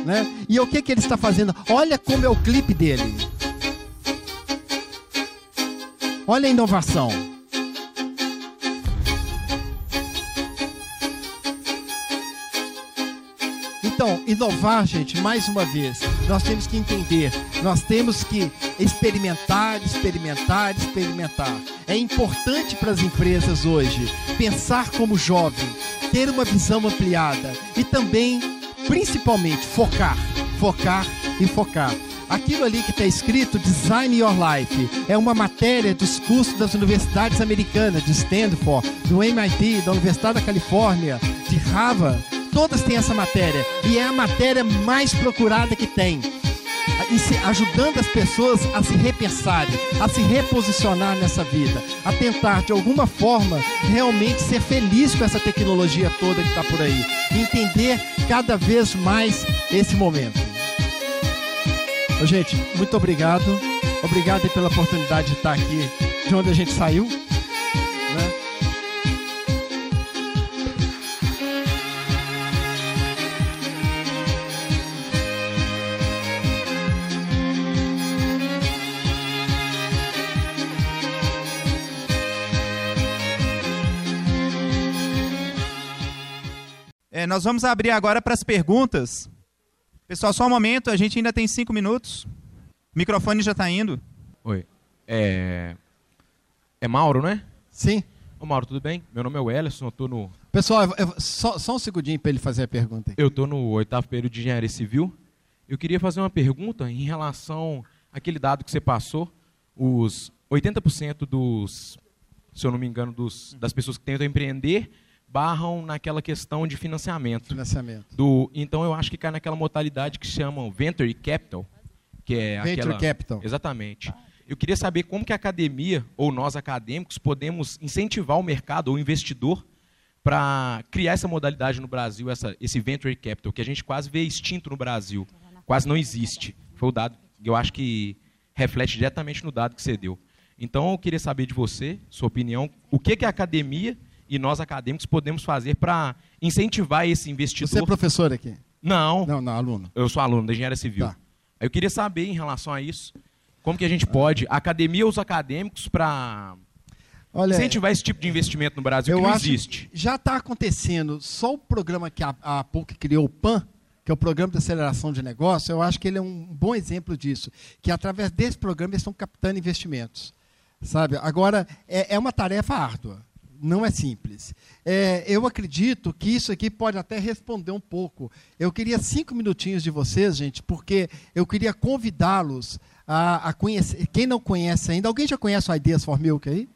[SPEAKER 3] Né? E o que, que ele está fazendo? Olha como é o clipe dele. Olha a inovação. Então, inovar, gente, mais uma vez, nós temos que entender, nós temos que experimentar, experimentar, experimentar. É importante para as empresas hoje pensar como jovem, ter uma visão ampliada e também, principalmente, focar, focar e focar. Aquilo ali que está escrito Design Your Life é uma matéria dos cursos das universidades americanas, de Stanford, do MIT, da Universidade da Califórnia, de Harvard. Todas têm essa matéria e é a matéria mais procurada que tem e se, ajudando as pessoas a se repensarem, a se reposicionar nessa vida, a tentar de alguma forma realmente ser feliz com essa tecnologia toda que está por aí, entender cada vez mais esse momento. Gente, muito obrigado. Obrigado pela oportunidade de estar aqui de onde a gente saiu.
[SPEAKER 2] Nós vamos abrir agora para as perguntas. Pessoal, só um momento, a gente ainda tem cinco minutos. O microfone já está indo.
[SPEAKER 19] Oi. É... é Mauro, né?
[SPEAKER 3] Sim.
[SPEAKER 19] Ô Mauro, tudo bem? Meu nome é Wellerson, eu tô no...
[SPEAKER 3] Pessoal, eu- eu- só, só um segundinho para ele fazer a pergunta. aí.
[SPEAKER 19] Eu tô no oitavo período de Engenharia Civil. Eu queria fazer uma pergunta em relação àquele dado que você passou. Os 80% dos, se eu não me engano, dos, das pessoas que tentam empreender barram naquela questão de financiamento.
[SPEAKER 3] Financiamento.
[SPEAKER 19] Do, então eu acho que cai naquela modalidade que chamam Venture Capital, que é
[SPEAKER 3] Venture
[SPEAKER 19] aquela...
[SPEAKER 3] Capital.
[SPEAKER 19] Exatamente. Eu queria saber como que a academia, ou nós acadêmicos, podemos incentivar o mercado ou o investidor para criar essa modalidade no Brasil, essa, esse Venture Capital, que a gente quase vê extinto no Brasil. Quase não existe. Foi o dado que eu acho que reflete diretamente no dado que você deu. Então eu queria saber de você, sua opinião, o que, que a academia e nós acadêmicos podemos fazer para incentivar esse investidor.
[SPEAKER 3] Você é professor aqui?
[SPEAKER 19] Não.
[SPEAKER 3] Não, não, aluno.
[SPEAKER 19] Eu sou aluno da engenharia civil. Aí Eu queria saber em relação a isso, como que a gente pode, a academia ou os acadêmicos, para
[SPEAKER 3] Olha,
[SPEAKER 19] incentivar esse tipo de investimento no Brasil, que não existe.
[SPEAKER 3] que já está acontecendo. Só o programa que a, a PUC criou, o PAN, que é o Programa de Aceleração de Negócio, eu acho que ele é um bom exemplo disso. Que através desse programa eles estão captando investimentos. Sabe? Agora, é, é uma tarefa árdua. Não é simples. É, eu acredito que isso aqui pode até responder um pouco. Eu queria cinco minutinhos de vocês, gente, porque eu queria convidá-los a, a conhecer. Quem não conhece ainda, alguém já conhece o Ideas for Milk aí?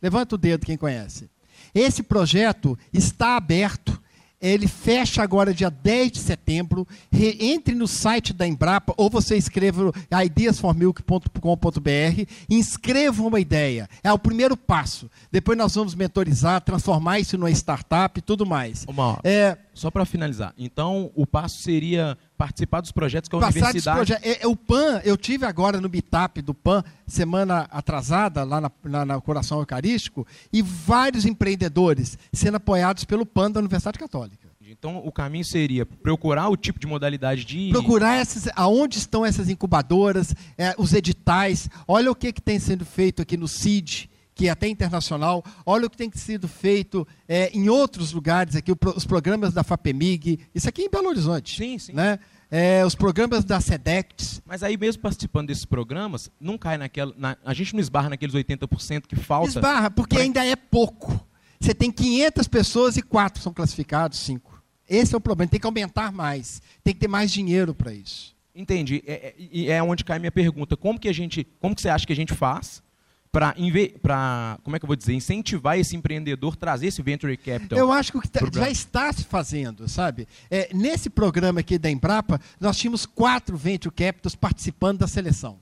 [SPEAKER 3] Levanta o dedo quem conhece. Esse projeto está aberto. Ele fecha agora dia 10 de setembro. Re- entre no site da Embrapa ou você escreva ideasformilk.com.br e inscreva uma ideia. É o primeiro passo. Depois nós vamos mentorizar, transformar isso numa startup e tudo mais.
[SPEAKER 19] Mauro,
[SPEAKER 3] É,
[SPEAKER 19] Só para finalizar. Então, o passo seria participar dos projetos que a
[SPEAKER 3] Passar
[SPEAKER 19] universidade...
[SPEAKER 3] É, é o PAN, eu tive agora no meetup do PAN, semana atrasada, lá na, na, na Coração Eucarístico, e vários empreendedores sendo apoiados pelo PAN da Universidade Católica.
[SPEAKER 19] Então, o caminho seria procurar o tipo de modalidade de...
[SPEAKER 3] Procurar essas, aonde estão essas incubadoras, é, os editais. Olha o que, que tem sendo feito aqui no CID, que é até internacional. Olha o que tem sido feito é, em outros lugares aqui, os programas da FAPEMIG. Isso aqui em Belo Horizonte.
[SPEAKER 19] Sim, sim.
[SPEAKER 3] Né? É, os programas da SEDECT.
[SPEAKER 19] Mas aí mesmo participando desses programas, não cai naquela... na- a gente não esbarra naqueles 80% que falta...
[SPEAKER 3] Esbarra, porque ainda é pouco. Você tem 500 pessoas e quatro são classificados, cinco. Esse é o problema. Tem que aumentar mais. Tem que ter mais dinheiro para isso.
[SPEAKER 19] Entendi. É, é- e é onde cai a minha pergunta. Como que a gente, como que você acha que a gente faz para, como é que eu vou dizer, incentivar esse empreendedor, trazer esse venture capital?
[SPEAKER 3] Eu acho que o que tá- já está se fazendo, sabe? É, nesse programa aqui da Embrapa, nós tínhamos quatro venture capitals participando da seleção.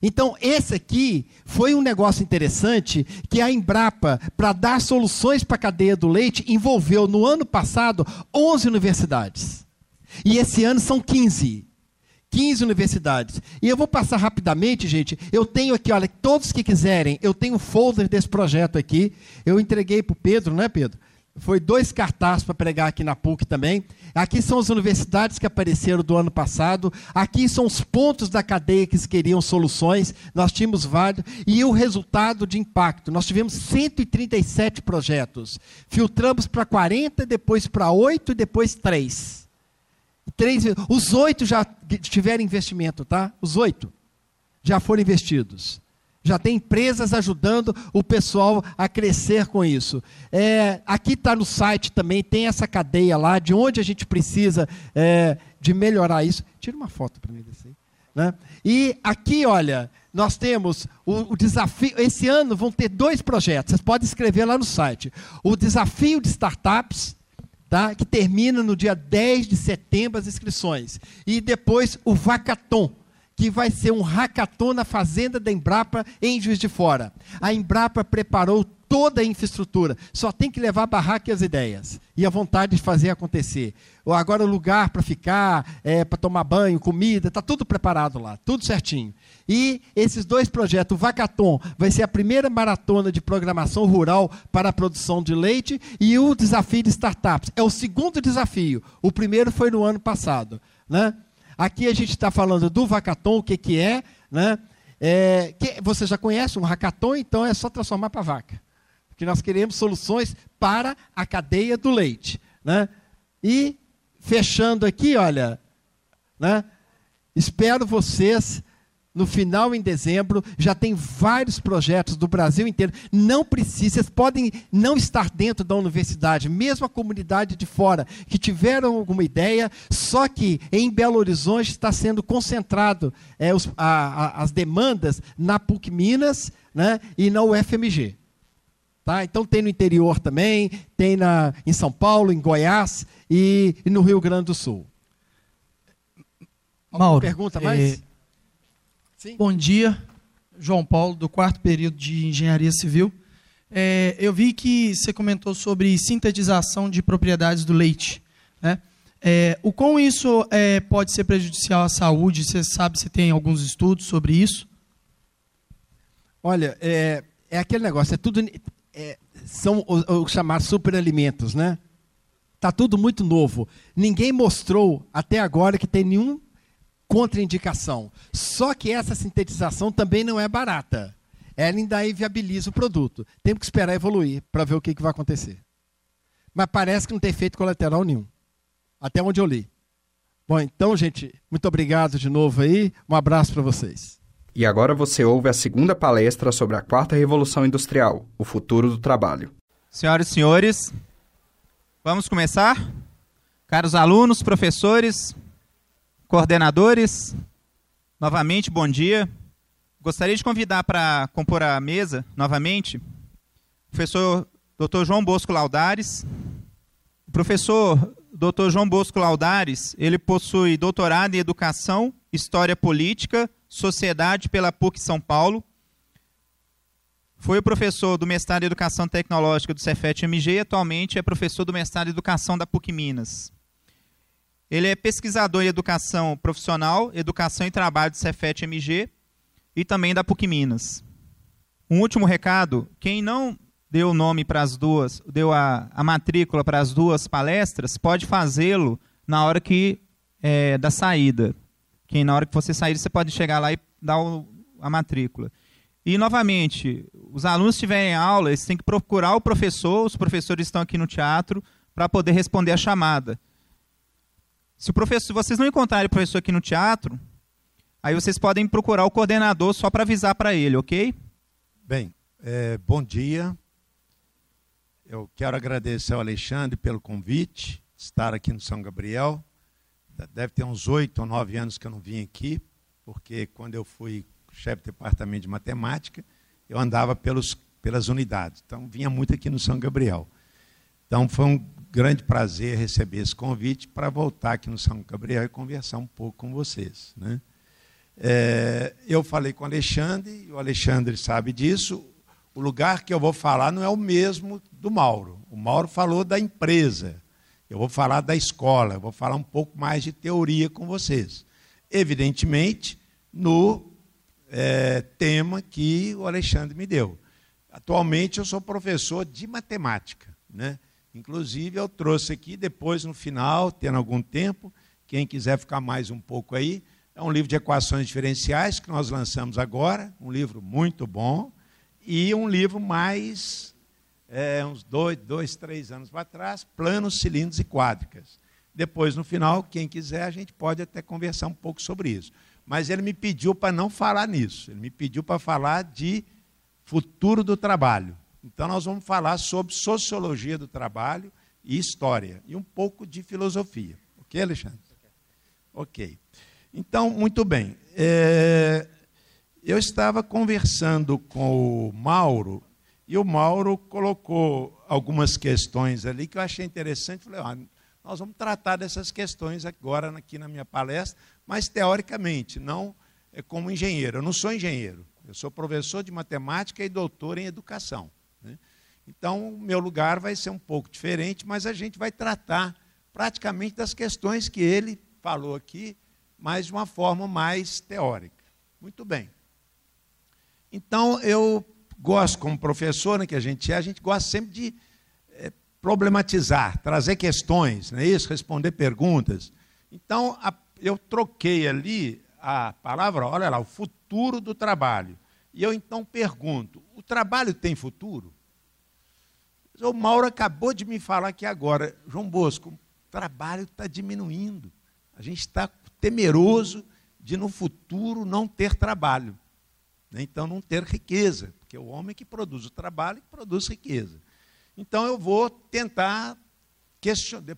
[SPEAKER 3] Então, esse aqui foi um negócio interessante que a Embrapa, para dar soluções para a cadeia do leite, envolveu no ano passado 11 universidades. E esse ano são 15. 15 universidades. E eu vou passar rapidamente, gente. Eu tenho aqui, olha, todos que quiserem, eu tenho um folder desse projeto aqui. Eu entreguei para o Pedro, né, Pedro? Foi dois cartazes para pregar aqui na PUC também. Aqui são as universidades que apareceram do ano passado. Aqui são os pontos da cadeia que queriam soluções. Nós tínhamos vários. E o resultado de impacto. Nós tivemos 137 projetos. Filtramos para 40, depois para 8 e depois 3. Três, os oito já tiveram investimento, tá? Os oito já foram investidos. Já tem empresas ajudando o pessoal a crescer com isso. É, aqui está no site também, tem essa cadeia lá, de onde a gente precisa é, de melhorar isso. Tira uma foto para mim desse aí. Né? E aqui, olha, nós temos o, o desafio. Esse ano vão ter dois projetos, vocês podem escrever lá no site. O desafio de startups, tá? que termina no dia 10 de setembro as inscrições. E depois o Vacaton, que vai ser um hackathon na fazenda da Embrapa em Juiz de Fora. A Embrapa preparou toda a infraestrutura. Só tem que levar a barraca e as ideias. E a vontade de fazer acontecer. Agora lugar para ficar, é, para tomar banho, comida, está tudo preparado lá, tudo certinho. E esses dois projetos, o Vacaton vai ser a primeira maratona de programação rural para a produção de leite e o desafio de startups é o segundo desafio. O primeiro foi no ano passado. Né? Aqui a gente está falando do Vacaton, o que, que é, né? É, que você já conhece um hackathon, então é só transformar para vaca. Porque nós queremos soluções para a cadeia do leite. Né? E, fechando aqui, olha, né? espero vocês no final em dezembro, já tem vários projetos do Brasil inteiro. Não precisa, vocês podem não estar dentro da universidade, mesmo a comunidade de fora, que tiveram alguma ideia, só que em Belo Horizonte está sendo concentrado é, os, a, a, as demandas na PUC Minas né, e na UFMG. Tá? Então tem no interior também, tem na, em São Paulo, em Goiás e, e no Rio Grande do Sul.
[SPEAKER 20] Alguma Mauro, pergunta mais? É Sim. Bom dia, João Paulo, do quarto período de Engenharia Civil. É, eu vi que você comentou sobre sintetização de propriedades do leite. Né? É, o quão isso é, pode ser prejudicial à saúde? Você sabe se tem alguns estudos sobre isso?
[SPEAKER 3] Olha, é, é aquele negócio, é tudo. É, são os, os chamados superalimentos, né? Está tudo muito novo. Ninguém mostrou até agora que tem nenhum contraindicação. Só que essa sintetização também não é barata. Ela ainda inviabiliza o produto. Temos que esperar evoluir para ver o que, que vai acontecer. Mas parece que não tem efeito colateral nenhum. Até onde eu li. Bom, então, gente, muito obrigado de novo aí. Um abraço para vocês.
[SPEAKER 1] E agora você ouve a segunda palestra sobre a quarta revolução industrial, o futuro do trabalho.
[SPEAKER 2] Senhoras e senhores, vamos começar? Caros alunos, professores, Coordenadores, novamente, bom dia. Gostaria de convidar para compor a mesa, novamente, o professor Dr. João Bosco Laudares. O professor Dr. João Bosco Laudares, ele possui doutorado em Educação, História Política, Sociedade pela PUC São Paulo. Foi o professor do mestrado em Educação Tecnológica do Cefet-MG e atualmente é professor do mestrado em Educação da PUC Minas. Ele é pesquisador em educação profissional, educação e trabalho do Cefet MG e também da PUC Minas. Um último recado: quem não deu o nome para as duas, deu a, a matrícula para as duas palestras, pode fazê-lo na hora que é, da saída. Quem na hora que você sair, você pode chegar lá e dar o, a matrícula. E novamente, os alunos estiverem aula, eles têm que procurar o professor, os professores estão aqui no teatro para poder responder a chamada. Se o professor, se vocês não encontrarem o professor aqui no teatro, aí vocês podem procurar o coordenador só para avisar para ele, ok?
[SPEAKER 21] Bem, é, bom dia. Eu quero agradecer ao Alexandre pelo convite, estar aqui no São Gabriel. Deve ter uns oito ou nove anos que eu não vim aqui, porque quando eu fui chefe de departamento de matemática, eu andava pelos, pelas unidades. Então, vinha muito aqui no São Gabriel. Então, foi um grande prazer receber esse convite para voltar aqui no São Gabriel e conversar um pouco com vocês. Né? É, eu falei com o Alexandre, e o Alexandre sabe disso. O lugar que eu vou falar não é o mesmo do Mauro. O Mauro falou da empresa. Eu vou falar da escola, eu vou falar um pouco mais de teoria com vocês. Evidentemente, no é, tema que o Alexandre me deu. Atualmente, eu sou professor de matemática. Né? Inclusive, eu trouxe aqui, depois, no final, tendo algum tempo, quem quiser ficar mais um pouco aí, é um livro de equações diferenciais que nós lançamos agora, um livro muito bom, e um livro mais, é, uns dois, dois, três anos para trás, planos, cilindros e quádricas. Depois, no final, quem quiser, a gente pode até conversar um pouco sobre isso. Mas ele me pediu para não falar nisso, ele me pediu para falar de futuro do trabalho. Então, nós vamos falar sobre sociologia do trabalho e história, e um pouco de filosofia. Ok, Alexandre? Ok. Então, muito bem. É, eu estava conversando com o Mauro, e o Mauro colocou algumas questões ali que eu achei interessante. Falei, ah, nós vamos tratar dessas questões agora aqui na minha palestra, mas teoricamente, não é como engenheiro. Eu não sou engenheiro, eu sou professor de matemática e doutor em educação. Então, o meu lugar vai ser um pouco diferente, mas a gente vai tratar praticamente das questões que ele falou aqui, mas de uma forma mais teórica. Muito bem. Então, eu gosto, como professor, né, que a gente é, a gente gosta sempre de é, problematizar, trazer questões, não é isso? Responder perguntas. Então, a, eu troquei ali a palavra, olha lá, o futuro do trabalho. E eu então pergunto: o trabalho tem futuro? O Mauro acabou de me falar aqui agora, João Bosco, o trabalho está diminuindo. A gente está temeroso de no futuro não ter trabalho. Né? Então não ter riqueza, porque é o homem que produz o trabalho que produz riqueza. Então eu vou tentar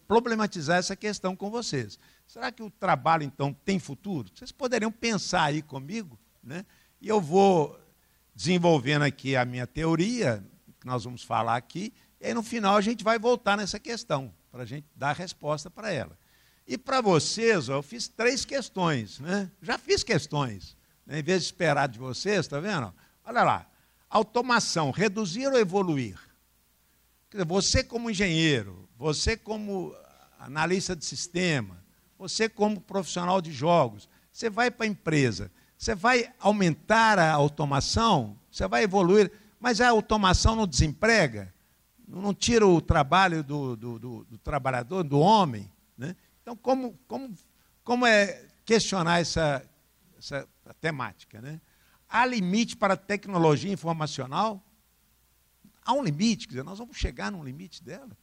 [SPEAKER 21] problematizar essa questão com vocês. Será que o trabalho, então, tem futuro? Vocês poderiam pensar aí comigo, né? E eu vou desenvolvendo aqui a minha teoria, que nós vamos falar aqui, e aí no final a gente vai voltar nessa questão, para a gente dar a resposta para ela. E para vocês, ó, eu fiz três questões, né? Já fiz questões, né? em vez de esperar de vocês, está vendo? Olha lá, automação, reduzir ou evoluir? Dizer, você como engenheiro, você como analista de sistema, você como profissional de jogos, você vai para a empresa, você vai aumentar a automação, você vai evoluir, mas a automação não desemprega, não tira o trabalho do, do, do, do trabalhador, do homem. Né? Então, como, como, como é questionar essa, essa temática? Né? Há limite para a tecnologia informacional? Há um limite, quer dizer, nós vamos chegar num limite dela.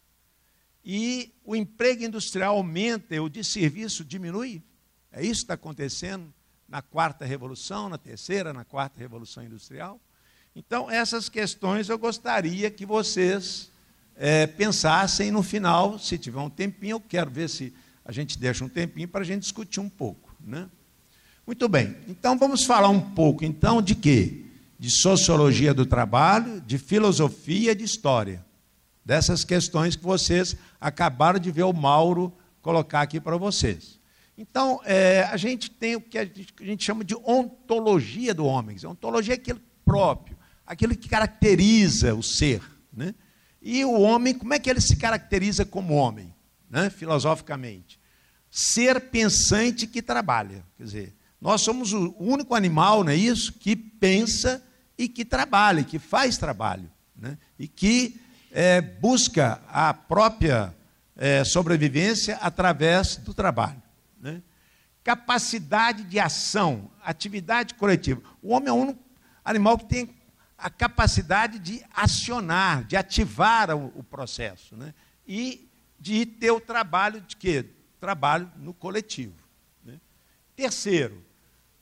[SPEAKER 21] E o emprego industrial aumenta e o de serviço diminui. É isso que está acontecendo na quarta revolução, na terceira, na quarta revolução industrial. Então, essas questões eu gostaria que vocês é, pensassem no final, se tiver um tempinho, eu quero ver se a gente deixa um tempinho para a gente discutir um pouco. Né? Muito bem, então vamos falar um pouco então de quê? De sociologia do trabalho, de filosofia e de história. Dessas questões que vocês acabaram de ver o Mauro colocar aqui para vocês. Então, é, a gente tem o que a gente, a chama de ontologia do homem. Ontologia é aquilo próprio, aquilo que caracteriza o ser. Né? E o homem, como é que ele se caracteriza como homem, né? filosoficamente? Ser pensante que trabalha. Quer dizer, nós somos o único animal, não é isso? Que pensa e que trabalha, que faz trabalho. Né? E que é, busca a própria é, sobrevivência através do trabalho. Né? Capacidade de ação, atividade coletiva. O homem é o único animal que tem a capacidade de acionar, de ativar o, o processo. Né? E de ter o trabalho de quê? Trabalho no coletivo. Né? Terceiro,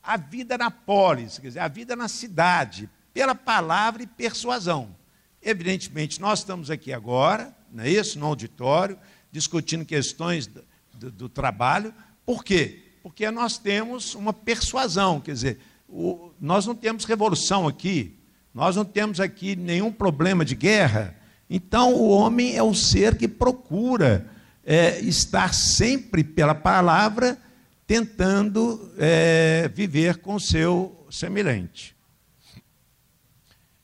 [SPEAKER 21] a vida na polis, quer dizer, a vida na cidade, pela palavra e persuasão. Evidentemente, nós estamos aqui agora, não é isso, no auditório, discutindo questões do, do, do trabalho. Por quê? Porque nós temos uma persuasão, quer dizer, o, nós não temos revolução aqui, nós não temos aqui nenhum problema de guerra. Então, o homem é o ser que procura é, estar sempre pela palavra, tentando é, viver com seu semelhante.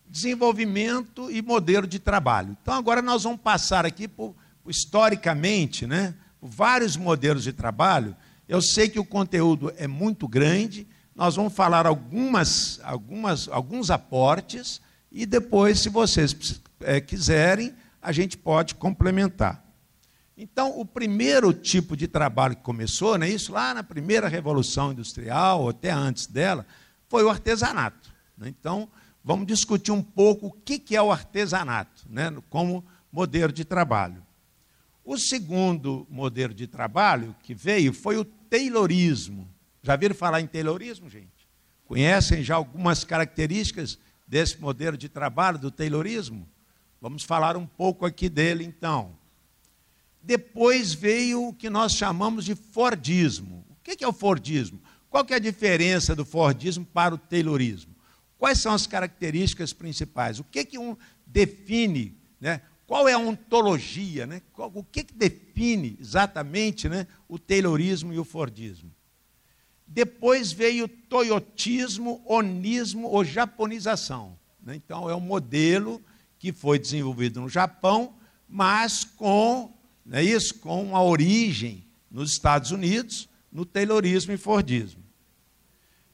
[SPEAKER 21] Desenvolvimento e modelo de trabalho. Então, agora nós vamos passar aqui, por, historicamente, né, por vários modelos de trabalho. Eu sei que o conteúdo é muito grande, nós vamos falar algumas, algumas, alguns aportes e depois, se vocês é, quiserem, a gente pode complementar. Então, o primeiro tipo de trabalho que começou, né, isso lá na primeira revolução industrial, ou até antes dela, foi o artesanato. Né? Então, vamos discutir um pouco o que é o artesanato, né, como modelo de trabalho. O segundo modelo de trabalho que veio foi o Taylorismo. Já viram falar em Taylorismo, gente? Conhecem já algumas características desse modelo de trabalho do Taylorismo? Vamos falar um pouco aqui dele, então. Depois veio o que nós chamamos de Fordismo. O que é o Fordismo? Qual é a diferença do Fordismo para o Taylorismo? Quais são as características principais? O que, que um define, né? qual é a ontologia, né? o que, que define exatamente né, o Taylorismo e o Fordismo? Depois veio o toyotismo, onismo ou japonização. Né? Então, é um modelo que foi desenvolvido no Japão, mas com, é isso, com a origem nos Estados Unidos, no Taylorismo e Fordismo.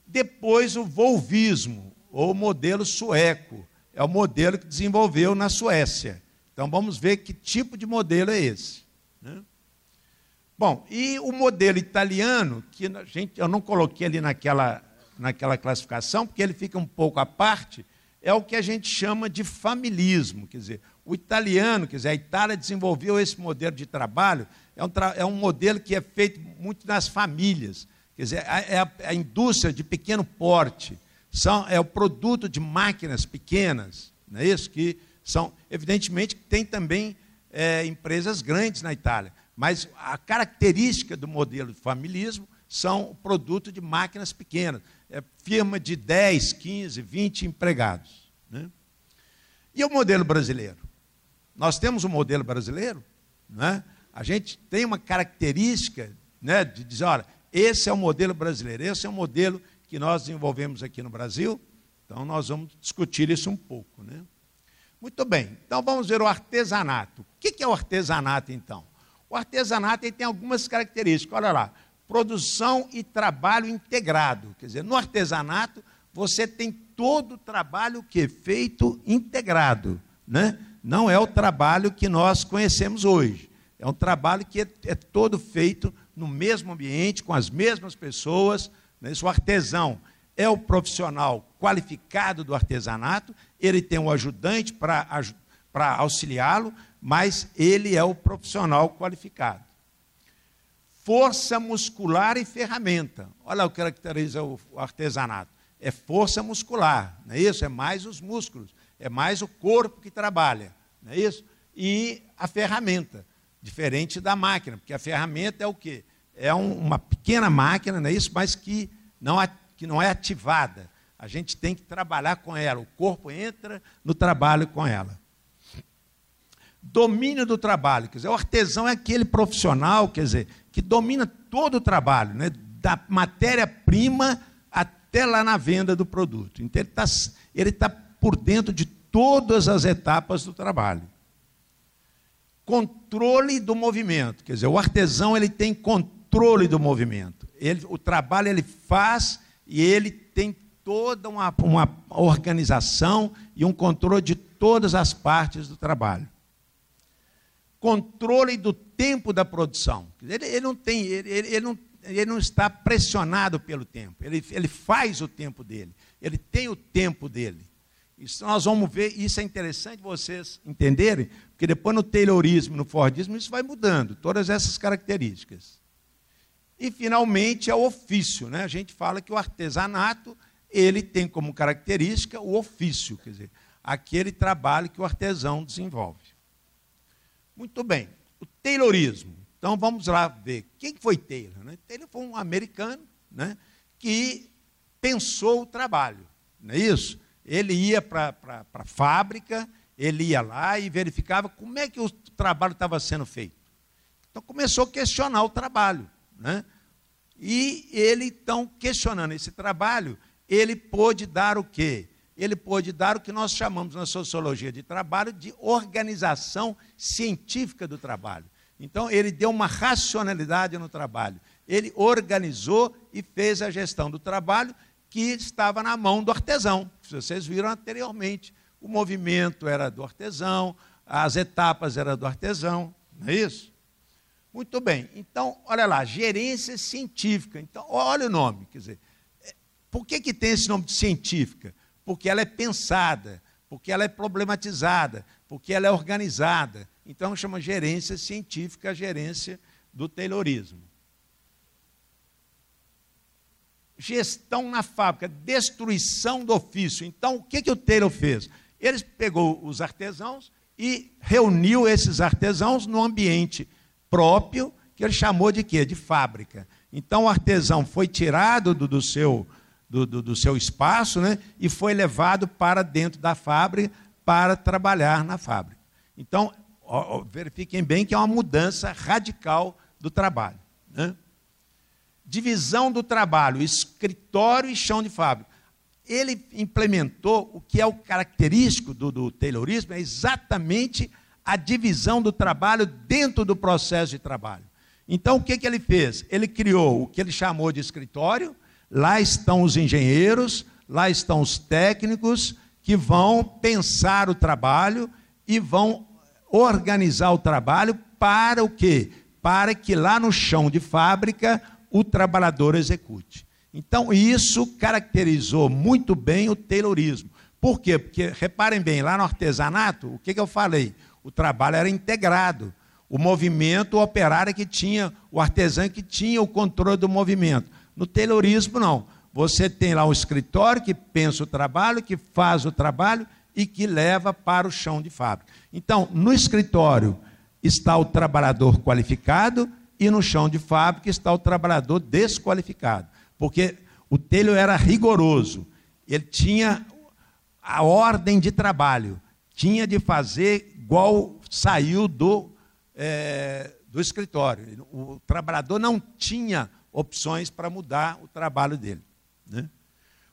[SPEAKER 21] Depois o Volvismo, ou modelo sueco, é o modelo que desenvolveu na Suécia. Então vamos ver que tipo de modelo é esse. Bom, e o modelo italiano, que a gente, eu não coloquei ali naquela, naquela classificação, porque ele fica um pouco à parte, é o que a gente chama de familismo. Quer dizer, o italiano, quer dizer, a Itália desenvolveu esse modelo de trabalho, é um, é um modelo que é feito muito nas famílias. Quer dizer, é a, a indústria de pequeno porte, são, é o produto de máquinas pequenas, não é isso? Que são, evidentemente, tem também é, empresas grandes na Itália, mas a característica do modelo de familismo são o produto de máquinas pequenas. É firma de 10, 15, 20 empregados. Né? E o modelo brasileiro? Nós temos um modelo brasileiro, né? a gente tem uma característica né, de dizer, olha, esse é o modelo brasileiro, esse é o modelo que nós desenvolvemos aqui no Brasil. Então, nós vamos discutir isso um pouco. Né? Muito bem, então vamos ver o artesanato. O que é o artesanato, então? O artesanato tem algumas características. Olha lá, produção e trabalho integrado. Quer dizer, no artesanato você tem todo o trabalho que é feito integrado, né? Não é o trabalho que nós conhecemos hoje. É um trabalho que é, é todo feito no mesmo ambiente, com as mesmas pessoas. Né? O artesão é o profissional qualificado do artesanato, ele tem um ajudante para auxiliá-lo, mas ele é o profissional qualificado. Força muscular e ferramenta. Olha o que caracteriza o artesanato. É força muscular, não é isso? É mais os músculos, é mais o corpo que trabalha, não é isso? E a ferramenta, diferente da máquina, porque a ferramenta é o quê? É um, uma pequena máquina, não é isso? Mas que não, que não é ativada. A gente tem que trabalhar com ela, o corpo entra no trabalho com ela domínio do trabalho. Quer dizer, o artesão é aquele profissional, quer dizer, que domina todo o trabalho, né? da matéria-prima até lá na venda do produto. Então, ele está ele tá por dentro de todas as etapas do trabalho. Controle do movimento. Quer dizer, o artesão ele tem controle do movimento. Ele, o trabalho ele faz e ele tem toda uma, uma organização e um controle de todas as partes do trabalho controle do tempo da produção. Ele, ele não tem, ele, ele, não, ele não está pressionado pelo tempo. Ele, ele faz o tempo dele. Ele tem o tempo dele. Isso nós vamos ver, isso é interessante vocês entenderem, porque depois no Taylorismo, no Fordismo, isso vai mudando, todas essas características. E finalmente é o ofício, né? A gente fala que o artesanato, ele tem como característica o ofício, quer dizer, aquele trabalho que o artesão desenvolve. Muito bem. O Taylorismo. Então vamos lá ver. Quem foi Taylor? Né? Taylor foi um americano né, que pensou o trabalho. Não é isso? Ele ia para a fábrica, ele ia lá e verificava como é que o trabalho estava sendo feito. Então começou a questionar o trabalho. Né? E ele, então, questionando esse trabalho, ele pôde dar o quê? Ele pôde dar o que nós chamamos na sociologia de trabalho de organização científica do trabalho. Então, ele deu uma racionalidade no trabalho. Ele organizou e fez a gestão do trabalho que estava na mão do artesão. Vocês viram anteriormente. O movimento era do artesão, as etapas eram do artesão, não é isso? Muito bem. Então, olha lá, gerência científica. Então, olha o nome, quer dizer, é, por que, que tem esse nome de científica? Porque ela é pensada, porque ela é problematizada, porque ela é organizada. Então chama gerência científica gerência do Taylorismo. Gestão na fábrica, destruição do ofício. Então, o que, que o Taylor fez? Ele pegou os artesãos e reuniu esses artesãos no ambiente próprio, que ele chamou de quê? De fábrica. Então, o artesão foi tirado do, do seu do, do, do seu espaço né, e foi levado para dentro da fábrica para trabalhar na fábrica. Então, ó, verifiquem bem que é uma mudança radical do trabalho. Né? Divisão do trabalho, escritório e chão de fábrica. ele implementou o que é o característico do, do Taylorismo, é exatamente a divisão do trabalho dentro do processo de trabalho. Então, o que, que ele fez? Ele criou o que ele chamou de escritório, lá estão os engenheiros, lá estão os técnicos que vão pensar o trabalho e vão organizar o trabalho para o quê? Para que lá no chão de fábrica o trabalhador execute. Então, isso caracterizou muito bem o Taylorismo. Por quê? Porque, reparem bem, lá no artesanato, o que, que eu falei? O trabalho era integrado. O movimento o operário que tinha, o artesão que tinha o controle do movimento. No Taylorismo, não. Você tem lá um escritório que pensa o trabalho, que faz o trabalho e que leva para o chão de fábrica. Então, no escritório está o trabalhador qualificado e no chão de fábrica está o trabalhador desqualificado. Porque o telho era rigoroso, ele tinha a ordem de trabalho, tinha de fazer igual saiu do, é, do escritório. O trabalhador não tinha opções para mudar o trabalho dele. Né?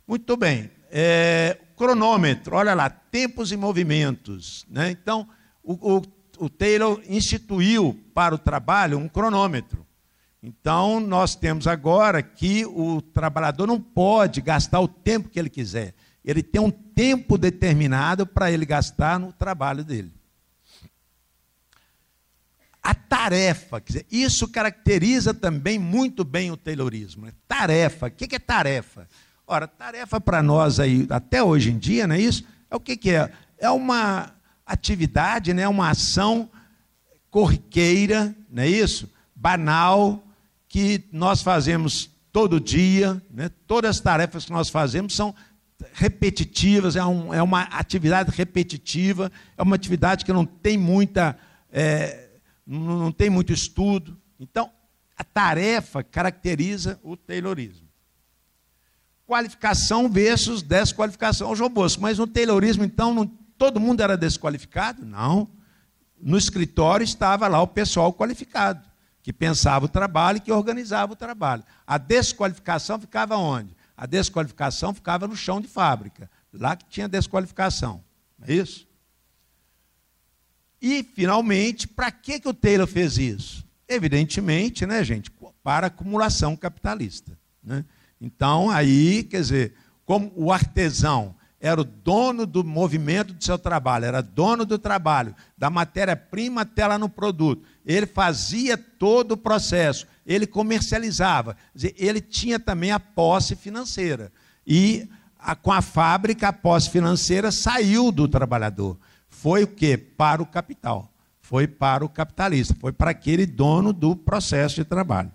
[SPEAKER 21] Muito bem. É, cronômetro, olha lá, tempos e movimentos. Né? Então, o, o, o Taylor instituiu para o trabalho um cronômetro. Então, nós temos agora que o trabalhador não pode gastar o tempo que ele quiser. Ele tem um tempo determinado para ele gastar no trabalho dele. A tarefa, dizer, isso caracteriza também muito bem o Taylorismo. Né? Tarefa, o que é tarefa? Ora, tarefa para nós aí, até hoje em dia, não é isso? É o que, que é? É uma atividade, né? uma ação corriqueira, não é isso? Banal, que nós fazemos todo dia, né? todas as tarefas que nós fazemos são repetitivas, é, um, é uma atividade repetitiva, é uma atividade que não tem muita. É, não tem muito estudo. Então, a tarefa caracteriza o Taylorismo. Qualificação versus desqualificação. O João Bosco, mas no Taylorismo, então, não, todo mundo era desqualificado? Não. No escritório estava lá o pessoal qualificado, que pensava o trabalho e que organizava o trabalho. A desqualificação ficava onde? A desqualificação ficava no chão de fábrica, lá que tinha desqualificação. Não é isso? E, finalmente, para que, que o Taylor fez isso? Evidentemente, né, gente, para acumulação capitalista. Né? Então, aí, quer dizer, como o artesão era o dono do movimento do seu trabalho, era dono do trabalho, da matéria-prima até lá no produto. Ele fazia todo o processo, ele comercializava, ele tinha também a posse financeira. E a, com a fábrica, a posse financeira saiu do trabalhador foi o quê? Para o capital. Foi para o capitalista, foi para aquele dono do processo de trabalho.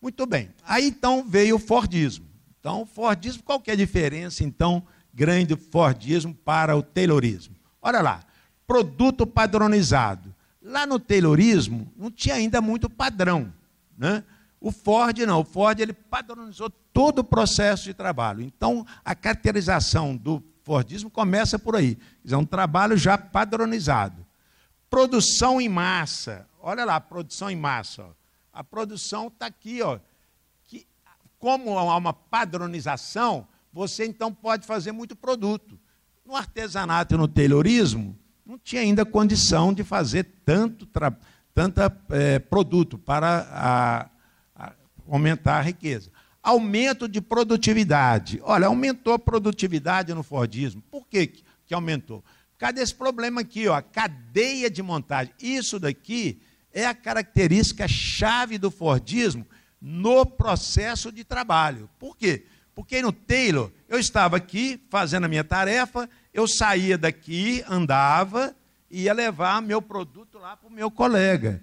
[SPEAKER 21] Muito bem. Aí então veio o Fordismo. Então, o Fordismo, qual que é a diferença, então, grande Fordismo para o Taylorismo? Olha lá, produto padronizado. Lá no Taylorismo não tinha ainda muito padrão. Né? O Ford não, o Ford ele padronizou todo o processo de trabalho. Então, a caracterização do Fordismo começa por aí. É um trabalho já padronizado. Produção em massa. Olha lá, produção em massa. Ó. A produção está aqui, ó. Que, como há uma padronização, você então pode fazer muito produto. No artesanato e no taylorismo, não tinha ainda condição de fazer tanto tanta é, produto para a, a aumentar a riqueza. Aumento de produtividade. Olha, aumentou a produtividade no Fordismo. Por que, que aumentou? Causa desse problema aqui, ó, cadeia de montagem. Isso daqui é a característica chave do Fordismo no processo de trabalho. Por quê? Porque no Taylor, eu estava aqui fazendo a minha tarefa, eu saía daqui, andava, ia levar meu produto lá para o meu colega.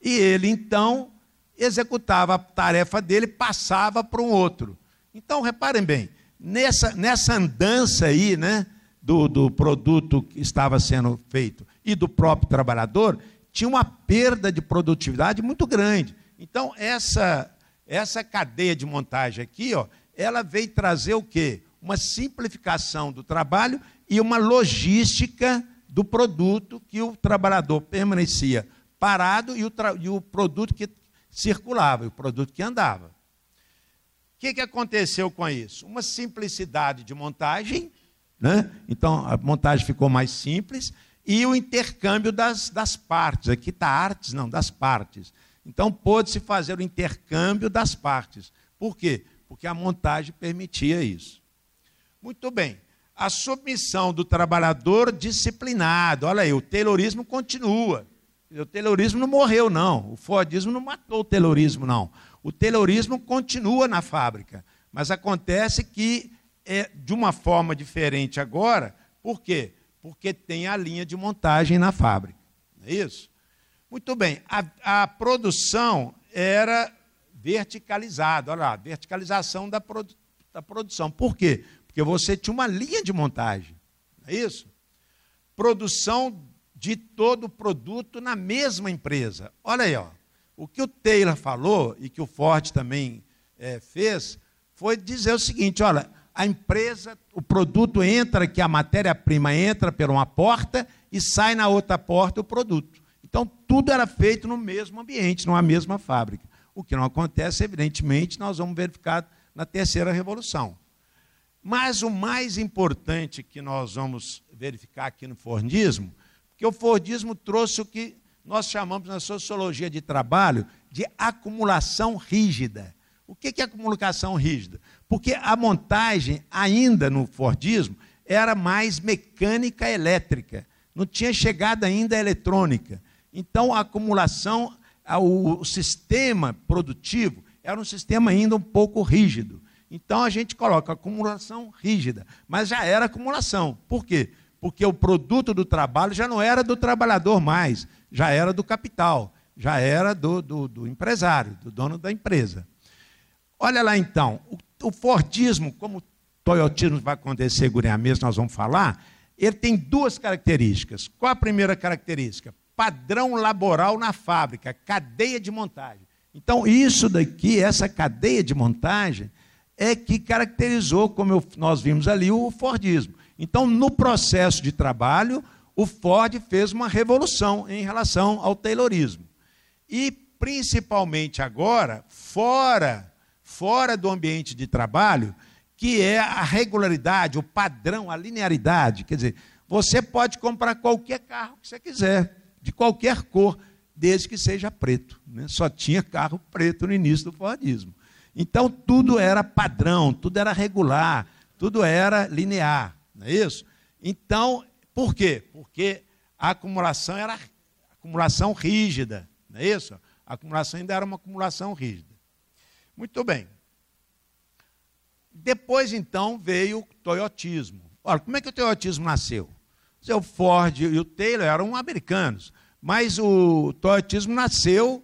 [SPEAKER 21] E ele, então, executava a tarefa dele, passava para um outro. Então, reparem bem, nessa, nessa andança aí, né, do, do produto que estava sendo feito e do próprio trabalhador, tinha uma perda de produtividade muito grande. Então, essa, essa cadeia de montagem aqui, ó, ela veio trazer o quê? Uma simplificação do trabalho e uma logística do produto que o trabalhador permanecia parado e o, e o produto que circulava, o produto que andava. O que, que aconteceu com isso? Uma simplicidade de montagem, né? então a montagem ficou mais simples, e o intercâmbio das, das partes. Aqui está artes, não, das partes. Então pôde-se fazer o intercâmbio das partes. Por quê? Porque a montagem permitia isso. Muito bem. A submissão do trabalhador disciplinado. Olha aí, o taylorismo continua. O taylorismo não morreu, não. O Fordismo não matou o taylorismo, não. O taylorismo continua na fábrica. Mas acontece que é de uma forma diferente agora. Por quê? Porque tem a linha de montagem na fábrica. Não é isso? Muito bem. A, a produção era verticalizada. Olha lá, verticalização da, produ da produção. Por quê? Porque você tinha uma linha de montagem. Não é isso? Produção de todo o produto na mesma empresa. Olha aí, ó. O que o Taylor falou e que o Ford também é, fez foi dizer o seguinte: olha, a empresa, o produto entra aqui, a matéria-prima entra por uma porta e sai na outra porta o produto. Então, tudo era feito no mesmo ambiente, numa mesma fábrica. O que não acontece, evidentemente, nós vamos verificar na terceira revolução. Mas o mais importante que nós vamos verificar aqui no Fordismo, porque o Fordismo trouxe o que nós chamamos na sociologia de trabalho de acumulação rígida. O que é acumulação rígida? Porque a montagem, ainda no Fordismo, era mais mecânica elétrica, não tinha chegado ainda a eletrônica. Então, a acumulação, o sistema produtivo era um sistema ainda um pouco rígido. Então, a gente coloca acumulação rígida, mas já era acumulação. Por quê? Porque o produto do trabalho já não era do trabalhador mais, já era do capital, já era do, do, do empresário, do dono da empresa. Olha lá então, o, o Fordismo, como o Toyotismo vai acontecer, Gurinha mesmo, nós vamos falar, ele tem duas características. Qual a primeira característica? Padrão laboral na fábrica, cadeia de montagem. Então, isso daqui, essa cadeia de montagem, é que caracterizou, como eu, nós vimos ali, o Fordismo. Então, no processo de trabalho, o Ford fez uma revolução em relação ao Taylorismo. E principalmente agora, fora, fora do ambiente de trabalho, que é a regularidade, o padrão, a linearidade. Quer dizer, você pode comprar qualquer carro que você quiser, de qualquer cor, desde que seja preto. Né? Só tinha carro preto no início do Fordismo. Então tudo era padrão, tudo era regular, tudo era linear, não é isso? Então por quê? Porque a acumulação era acumulação rígida, não é isso? A acumulação ainda era uma acumulação rígida. Muito bem. Depois, então, veio o toyotismo. Olha, como é que o toyotismo nasceu? O Ford e o Taylor eram americanos, mas o toyotismo nasceu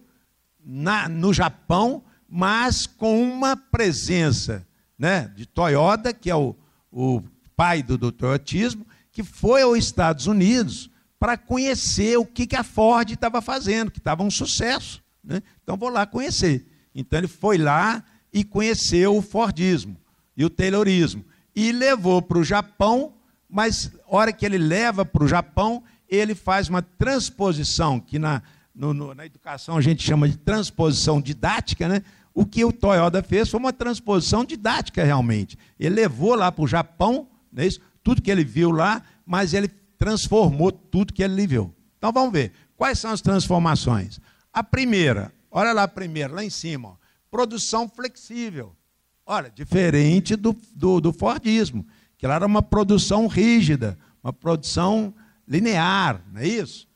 [SPEAKER 21] na, no Japão, mas com uma presença né, de Toyota, que é o, o pai do, do toyotismo, que foi aos Estados Unidos para conhecer o que, que a Ford estava fazendo, que estava um sucesso. Né? Então vou lá conhecer. Então ele foi lá e conheceu o Fordismo e o Taylorismo. E levou para o Japão, mas hora que ele leva para o Japão, ele faz uma transposição, que na, no, no, na educação a gente chama de transposição didática, né? O que o Toyota fez foi uma transposição didática realmente. Ele levou lá para o Japão, não é isso? tudo que ele viu lá, mas ele transformou tudo que ele viu. Então vamos ver. Quais são as transformações? A primeira, olha lá a primeira, lá em cima, ó, produção flexível. Olha, diferente do, do, do Fordismo, que lá era uma produção rígida, uma produção linear, não é isso?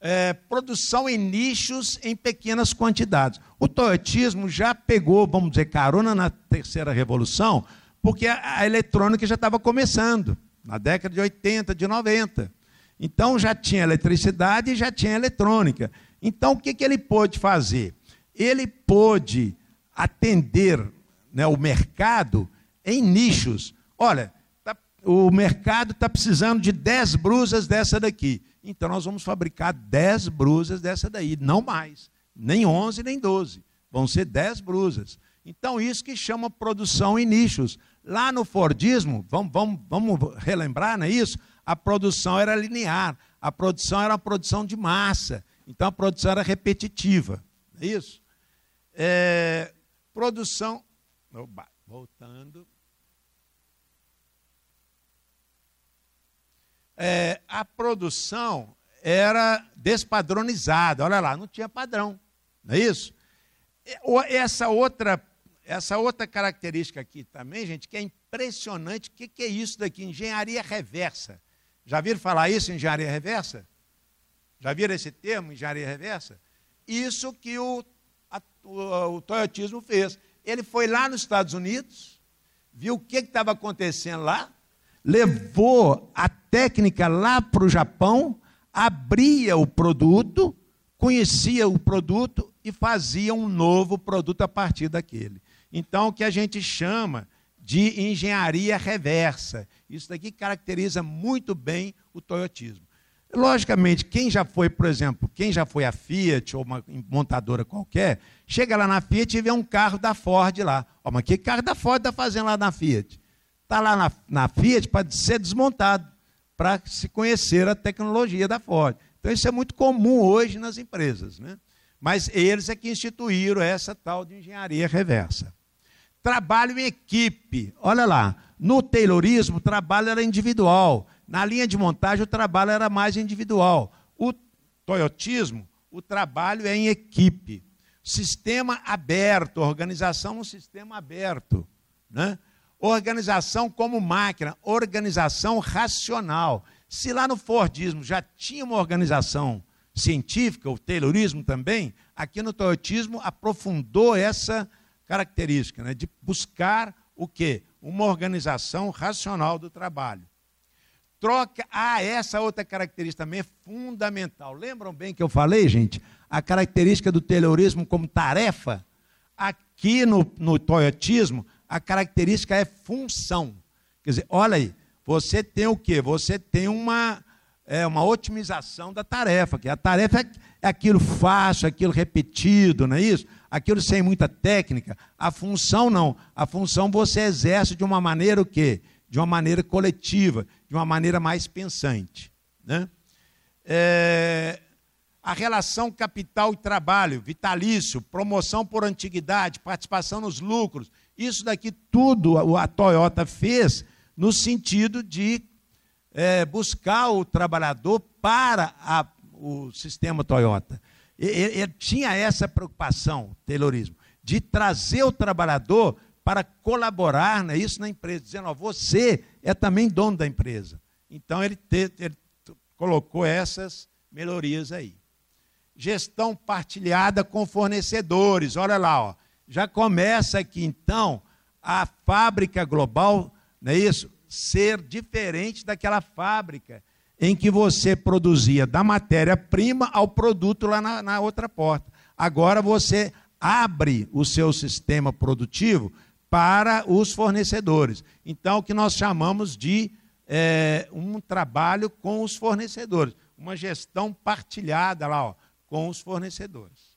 [SPEAKER 21] É, produção em nichos em pequenas quantidades. O toyotismo já pegou, vamos dizer, carona na terceira revolução, porque a, eletrônica já estava começando, na década de 80, de 90. Então já tinha eletricidade e já tinha eletrônica. Então o que, que ele pôde fazer? Ele pôde atender né, o mercado em nichos. Olha, tá, o mercado está precisando de 10 brusas dessa daqui. Então nós vamos fabricar 10 brusas dessa daí, não mais. Nem 11, nem 12. Vão ser 10 brusas. Então, isso que chama produção em nichos. Lá no Fordismo, vamos, vamos, vamos relembrar, não é isso? A produção era linear, a produção era uma produção de massa, então a produção era repetitiva, não é isso? É, produção Oba, voltando. É, a produção era despadronizada. Olha lá, não tinha padrão. Não é isso? Essa outra, essa outra característica aqui também, gente, que é impressionante. O que, que é isso daqui? Engenharia reversa. Já viram falar isso, engenharia reversa? Já viram esse termo, engenharia reversa? Isso que o, a, o, o Toyotismo fez. Ele foi lá nos Estados Unidos, viu o que estava acontecendo lá, levou a técnica lá para o Japão, abria o produto, conhecia o produto e fazia um novo produto a partir daquele. Então, o que a gente chama de engenharia reversa. Isso daqui caracteriza muito bem o toyotismo. Logicamente, quem já foi, por exemplo, quem já foi a Fiat ou uma montadora qualquer, chega lá na Fiat e vê um carro da Ford lá. Ó, mas que carro da Ford está fazendo lá na Fiat? Está lá na, na Fiat para ser desmontado, para se conhecer a tecnologia da Ford. Então, isso é muito comum hoje nas empresas. Né? Mas eles é que instituíram essa tal de engenharia reversa. Trabalho em equipe. Olha lá, no Taylorismo, o trabalho era individual. Na linha de montagem, o trabalho era mais individual. O toyotismo, o trabalho é em equipe. Sistema aberto, organização um sistema aberto. Né? Organização como máquina, organização racional. Se lá no Fordismo já tinha uma organização científica, o Taylorismo também, aqui no Toyotismo aprofundou essa característica, né, de buscar o quê? Uma organização racional do trabalho. Troca, ah, essa outra característica também é fundamental. Lembram bem que eu falei, gente? A característica do Taylorismo como tarefa? Aqui no, no Toyotismo, a característica é função. Quer dizer, olha aí, você tem o quê? Você tem uma, é, uma otimização da tarefa, que a tarefa é aquilo fácil, aquilo repetido, não é isso? Aquilo sem muita técnica. A função não. A função você exerce de uma maneira o quê? De uma maneira coletiva, de uma maneira mais pensante. Né? É, a relação capital e trabalho, vitalício, promoção por antiguidade, participação nos lucros, isso daqui tudo a Toyota fez no sentido de é, buscar o trabalhador para a, o sistema Toyota. Ele, ele tinha essa preocupação, Taylorismo, de trazer o trabalhador para colaborar né, isso na empresa, dizendo, ó, você é também dono da empresa. Então ele, te, ele colocou essas melhorias aí. Gestão partilhada com fornecedores, olha lá, ó, já começa aqui então a fábrica global, não é isso? Ser diferente daquela fábrica em que você produzia da matéria-prima ao produto lá na, na outra porta. Agora você abre o seu sistema produtivo para os fornecedores. Então, o que nós chamamos de é, um trabalho com os fornecedores, uma gestão partilhada lá ó, com os fornecedores.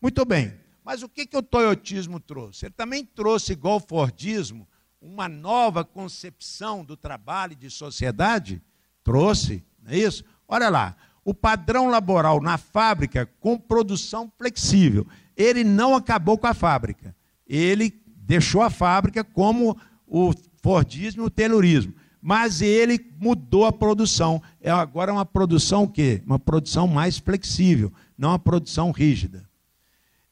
[SPEAKER 21] Muito bem, mas o que, que o toyotismo trouxe? Ele também trouxe, igual o Fordismo, uma nova concepção do trabalho e de sociedade? Trouxe, não é isso? Olha lá, o padrão laboral na fábrica com produção flexível. Ele não acabou com a fábrica. Ele deixou a fábrica como o Fordismo e o Taylorismo. Mas ele mudou a produção. É agora uma produção o quê? Uma produção mais flexível, não uma produção rígida.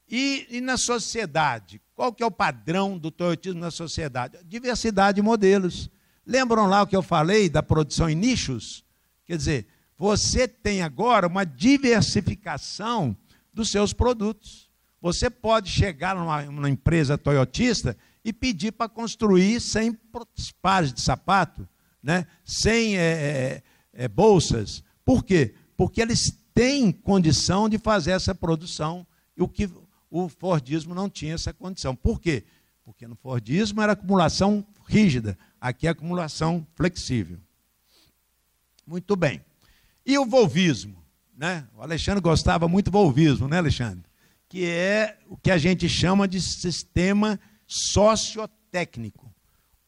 [SPEAKER 21] E, e na sociedade? Qual que é o padrão do toyotismo na sociedade? Diversidade de modelos. Lembram lá o que eu falei da produção em nichos? Quer dizer, você tem agora uma diversificação dos seus produtos. Você pode chegar numa, numa empresa toyotista e pedir para construir 100 pares de sapato, né? 100 é, é, é, bolsas. Por quê? Porque eles têm condição de fazer essa produção, o que o Fordismo não tinha essa condição. Por quê? Porque no Fordismo era acumulação rígida, aqui é acumulação flexível. Muito bem. E o volvismo? Né? O Alexandre gostava muito do volvismo, né, Alexandre? Que é o que a gente chama de sistema sociotécnico.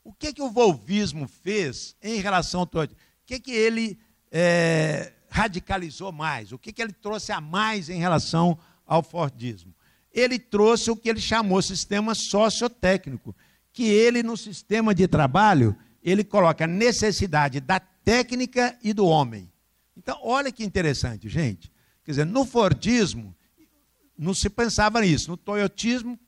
[SPEAKER 21] O que, que o volvismo fez em relação ao O que, que ele é, radicalizou mais? O que, que ele trouxe a mais em relação ao Fordismo? ele trouxe o que ele chamou sistema sociotécnico, que ele no sistema de trabalho, ele coloca a necessidade da técnica e do homem. Então, olha que interessante, gente. Quer dizer, no Fordismo, não se pensava nisso. No Toyotismo,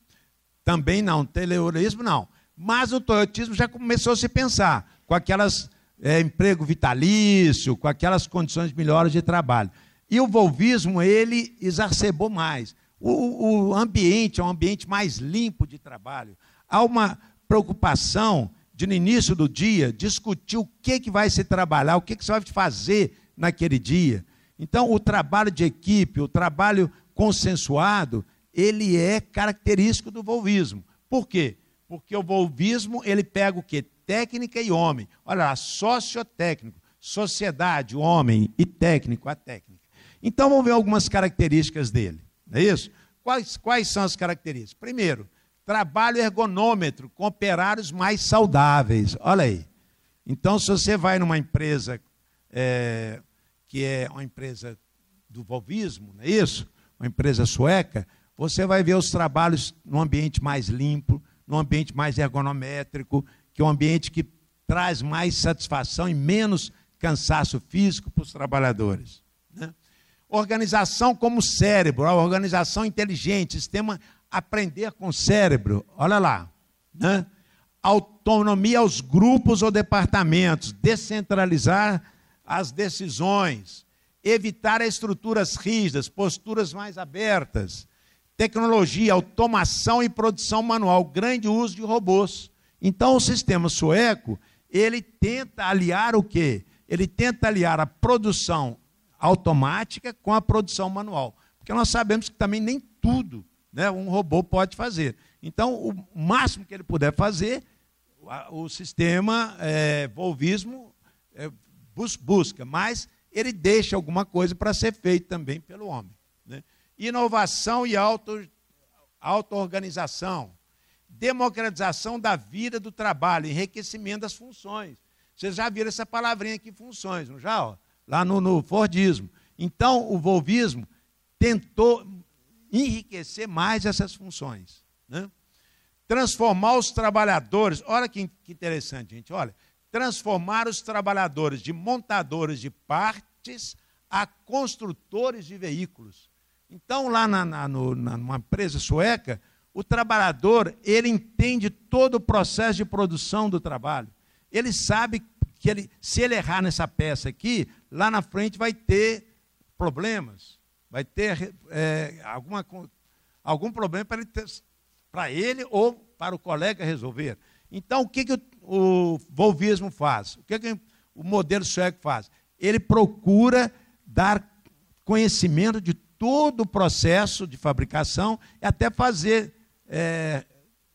[SPEAKER 21] também não. No Taylorismo, não. Mas no Toyotismo já começou a se pensar com aquelas é, emprego vitalício, com aquelas condições melhores de trabalho. E o Volvismo, ele exacerbou mais. O, o ambiente é um ambiente mais limpo de trabalho. Há uma preocupação de, no início do dia, discutir o que, que vai se trabalhar, o que, que você vai fazer naquele dia. Então, o trabalho de equipe, o trabalho consensuado, ele é característico do volvismo. Por quê? Porque o volvismo, ele pega o quê? Técnica e homem. Olha lá, sociotécnico, sociedade, homem e técnico, a técnica. Então, vamos ver algumas características dele. Não é isso? Quais, quais são as características? Primeiro, trabalho ergonômetro com operários mais saudáveis. Olha aí. Então, se você vai numa empresa é, que é uma empresa do volvismo, não é isso? Uma empresa sueca, você vai ver os trabalhos num ambiente mais limpo, num ambiente mais ergonométrico, que é um ambiente que traz mais satisfação e menos cansaço físico para os trabalhadores. Né? Organização como cérebro, organização inteligente, sistema aprender com o cérebro, olha lá. Né? Autonomia aos grupos ou departamentos, descentralizar as decisões, evitar estruturas rígidas, posturas mais abertas, tecnologia, automação e produção manual, grande uso de robôs. Então o sistema sueco, ele tenta aliar o quê? Ele tenta aliar a produção automática com a produção manual. Porque nós sabemos que também nem tudo né, um robô pode fazer. Então, o máximo que ele puder fazer, o sistema é, volvismo é, busca, mas ele deixa alguma coisa para ser feito também pelo homem. Né? Inovação e auto, auto-organização. Democratização da vida do trabalho, enriquecimento das funções. Vocês já viram essa palavrinha aqui, funções, não já? Ó? lá no, no Fordismo. Então, o Volvismo tentou enriquecer mais essas funções. Né? Transformar os trabalhadores, olha que, interessante, gente, olha, transformar os trabalhadores de montadores de partes a construtores de veículos. Então, lá na, na, no, na, numa empresa sueca, o trabalhador, ele entende todo o processo de produção do trabalho. Ele sabe que ele, se ele errar nessa peça aqui, lá na frente vai ter problemas, vai ter é, alguma, algum problema para ele, ter, para ele ou para o colega resolver. Então, o que, que o, o volvismo faz? O que, que o modelo sueco faz? Ele procura dar conhecimento de todo o processo de fabricação e até fazer é,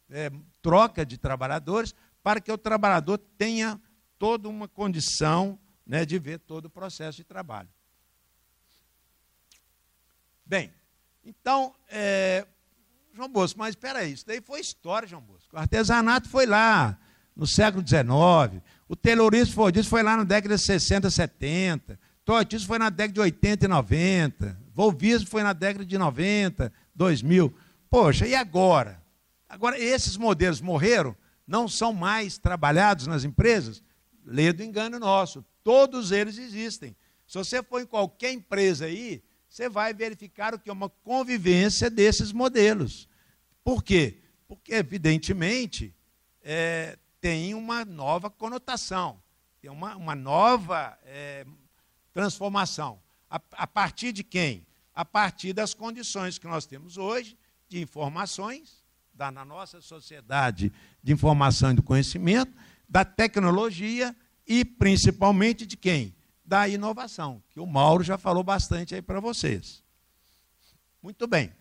[SPEAKER 21] é, troca de trabalhadores para que o trabalhador tenha toda uma condição né, de ver todo o processo de trabalho. Bem, então, é, João Bosco, mas espera aí, isso daí foi história, João Bosco. O artesanato foi lá no século XIX, o taylorismo foi, disso foi lá na década de 60, 70, tortismo foi na década de 80 e 90, volvismo foi na década de 90, 2000. Poxa, e agora? Agora, esses modelos morreram? Não são mais trabalhados nas empresas? Lê do engano nosso. Todos eles existem. Se você for em qualquer empresa aí, você vai verificar o que é uma convivência desses modelos. Por quê? Porque, evidentemente, é, tem uma nova conotação, tem uma, uma nova é, transformação. A, a partir de quem? A partir das condições que nós temos hoje de informações, da, na nossa sociedade de informação e do conhecimento, da tecnologia e principalmente de quem? Da inovação, que o Mauro já falou bastante aí para vocês. Muito bem.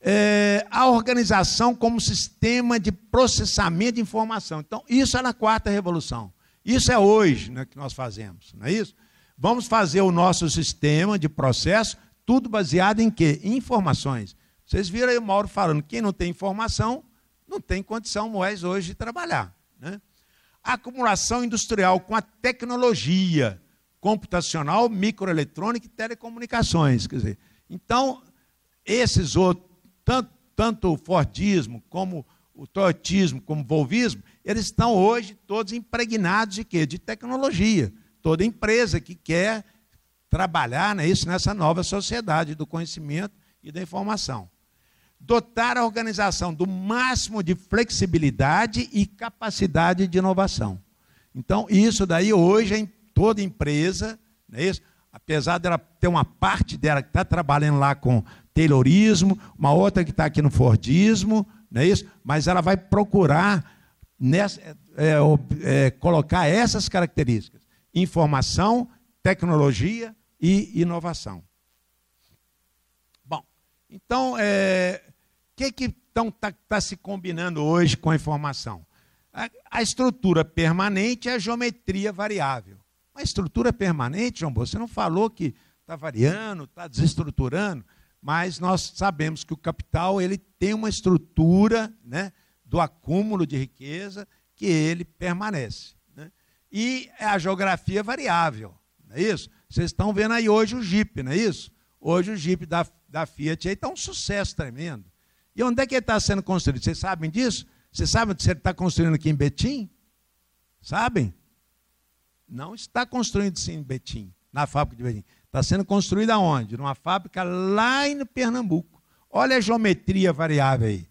[SPEAKER 21] É, a organização como sistema de processamento de informação. Então, isso é na quarta revolução. Isso é hoje né, que nós fazemos, não é isso? Vamos fazer o nosso sistema de processo, tudo baseado em quê? Informações. Vocês viram aí o Mauro falando, quem não tem informação, não tem condição mais hoje de trabalhar. Né? acumulação industrial com a tecnologia computacional, microeletrônica e telecomunicações. Quer dizer, então, esses outros, tanto tanto o Fordismo como o Toyotismo, como o Volvismo, eles estão hoje todos impregnados de quê? De tecnologia. Toda empresa que quer trabalhar né, isso nessa nova sociedade do conhecimento e da informação. Dotar a organização do máximo de flexibilidade e capacidade de inovação. Então, isso daí hoje em toda empresa, não é isso? apesar dela ter uma parte dela que está trabalhando lá com Taylorismo, uma outra que está aqui no Fordismo, não é isso? Mas ela vai procurar nessa, é, é, colocar essas características: informação, tecnologia e inovação. Bom, então, o é, que que está tá se combinando hoje com a informação? A, a estrutura permanente e a geometria variável. Uma estrutura permanente, João Bolsa, você não falou que está variando, está desestruturando, mas nós sabemos que o capital ele tem uma estrutura né, do acúmulo de riqueza que ele permanece. Né? E a geografia variável, não é isso? Vocês estão vendo aí hoje o Jeep, não é isso? Hoje o Jeep da, da Fiat está um sucesso tremendo. E onde é que ele está sendo construído? Vocês sabem disso? Vocês sabem se ele está construindo aqui em Betim? Sabem? Não está construindo sim em Betim, na fábrica de Betim. Está sendo construída aonde? Numa fábrica lá em Pernambuco. Olha a geometria variável aí.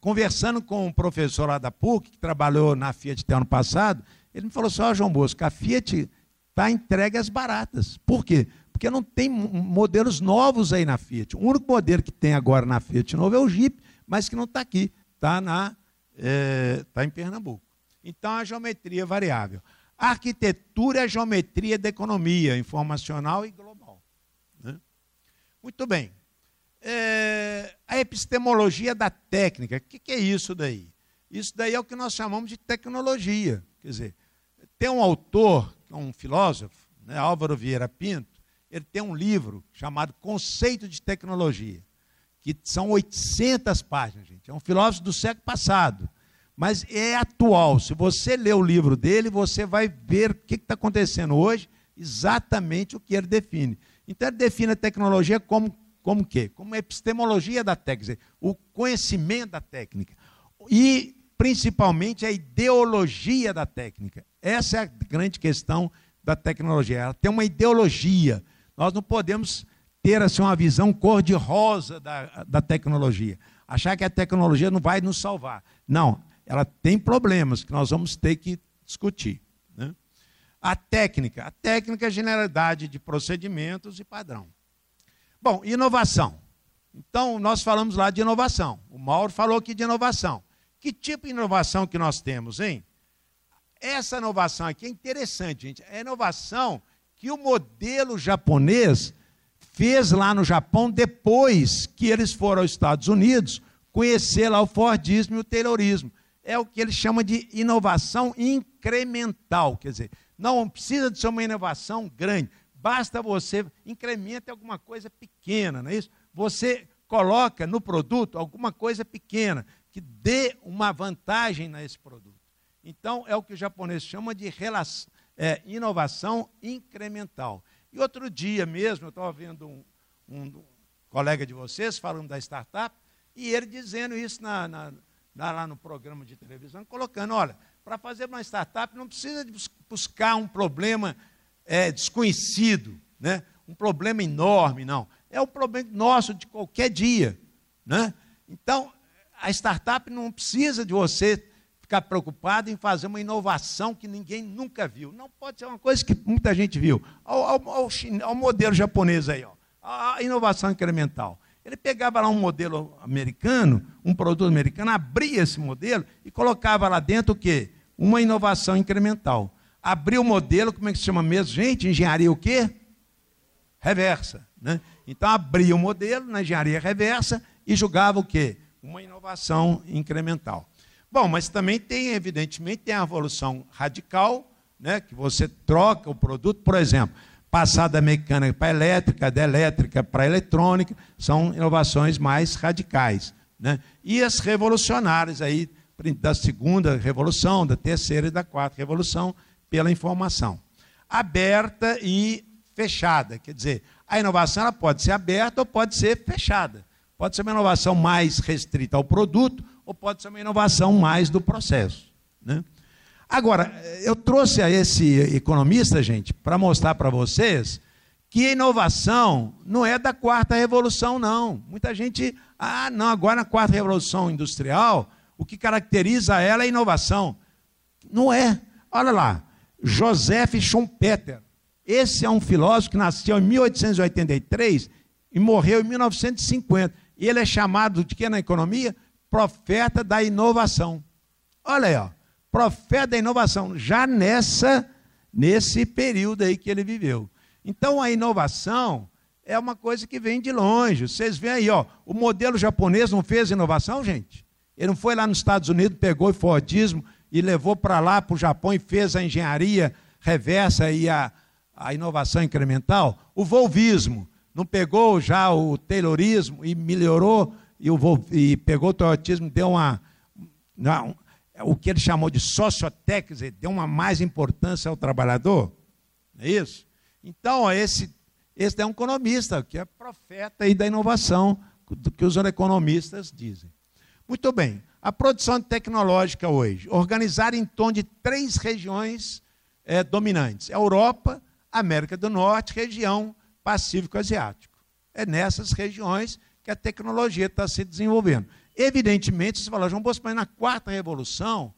[SPEAKER 21] Conversando com um professor lá da PUC, que trabalhou na Fiat até ano passado, ele me falou assim: Ó, João Bosco, a Fiat está entregue às baratas. Por quê? Porque não tem modelos novos aí na Fiat. O único modelo que tem agora na Fiat novo é o Jeep, mas que não está aqui, está é, tá em Pernambuco. Então, a geometria variável. Arquitetura é a geometria da economia informacional e global. Né? Muito bem. É, a epistemologia da técnica. O que, que é isso daí? Isso daí é o que nós chamamos de tecnologia. Quer dizer, tem um autor, um filósofo, né, Álvaro Vieira Pinto, ele tem um livro chamado Conceito de Tecnologia, que são 800 páginas, gente. É um filósofo do século passado mas é atual. Se você ler o livro dele, você vai ver o que está acontecendo hoje, exatamente o que ele define. Então ele define a tecnologia como como quê? Como epistemologia da técnica, o conhecimento da técnica. E principalmente a ideologia da técnica. Essa é a grande questão da tecnologia. Ela tem uma ideologia. Nós não podemos ter assim, uma visão cor-de-rosa da, da tecnologia. Achar que a tecnologia não vai nos salvar. Não, ela tem problemas que nós vamos ter que discutir. Né? A técnica. A técnica é a generalidade de procedimentos e padrão. Bom, inovação. Então, nós falamos lá de inovação. O Mauro falou aqui de inovação. Que tipo de inovação que nós temos, hein? Essa inovação aqui é interessante, gente. É a inovação que o modelo japonês fez lá no Japão depois que eles foram aos Estados Unidos conhecer lá o Fordismo e o Taylorismo é o que ele chama de inovação incremental. Quer dizer, não precisa de ser uma inovação grande, basta você incremente alguma coisa pequena, não é isso? Você coloca no produto alguma coisa pequena que dê uma vantagem nesse produto. Então, é o que o japonês chama de relação, é, inovação incremental. E outro dia mesmo, eu estava vendo um, um, colega de vocês falando da startup, e ele dizendo isso na, na lá no programa de televisão, colocando, olha, para fazer uma startup não precisa buscar um problema é, desconhecido, né? um problema enorme, não. É um problema nosso de qualquer dia. Né? Então, a startup não precisa de você ficar preocupado em fazer uma inovação que ninguém nunca viu. Não pode ser uma coisa que muita gente viu. Ao, ao modelo japonês aí, ó, a inovação incremental. Ele pegava lá um modelo americano, um produto americano, abria esse modelo e colocava lá dentro o quê? Uma inovação incremental. Abria o modelo, como é que se chama mesmo? Gente, engenharia o quê? Reversa. Né? Então abria o modelo na engenharia reversa e julgava o quê? Uma inovação incremental. Bom, mas também tem, evidentemente, tem a evolução radical, né, que você troca o produto, por exemplo, passar da mecânica para a elétrica, da elétrica para a eletrônica, são inovações mais radicais. Né? E as revolucionárias aí, da segunda revolução, da terceira e da quarta revolução, pela informação. Aberta e fechada, quer dizer, a inovação ela pode ser aberta ou pode ser fechada. Pode ser uma inovação mais restrita ao produto, ou pode ser uma inovação mais do processo. Né? Agora, eu trouxe a esse economista, gente, para mostrar para vocês que inovação não é da quarta revolução, não. Muita gente, ah, não, agora na quarta revolução industrial, o que caracteriza ela é inovação. Não é. Olha lá, Joseph Schumpeter. Esse é um filósofo que nasceu em 1883 e morreu em 1950. E ele é chamado de que na economia? Profeta da inovação. Olha aí, ó, profeta da inovação, já nessa nesse período aí que ele viveu. Então a inovação é uma coisa que vem de longe. Vocês veem aí, ó, o modelo japonês não fez inovação, gente? Ele não foi lá nos Estados Unidos, pegou o Fordismo e levou para lá, para o Japão, e fez a engenharia reversa e a, a inovação incremental. O volvismo não pegou já o Taylorismo e melhorou, e, o, e pegou o Toyotismo, deu uma, uma, o que ele chamou de sociotécnica, deu uma mais importância ao trabalhador. Não é isso? Então, esse, esse é um economista, que é profeta aí da inovação, do que os economistas dizem. Muito bem. A produção tecnológica hoje, organizada em torno de três regiões é, dominantes: Europa, América do Norte, região Pacífico Asiático. É nessas regiões que a tecnologia está se desenvolvendo. Evidentemente, você fala, João Bosco, mas na quarta revolução,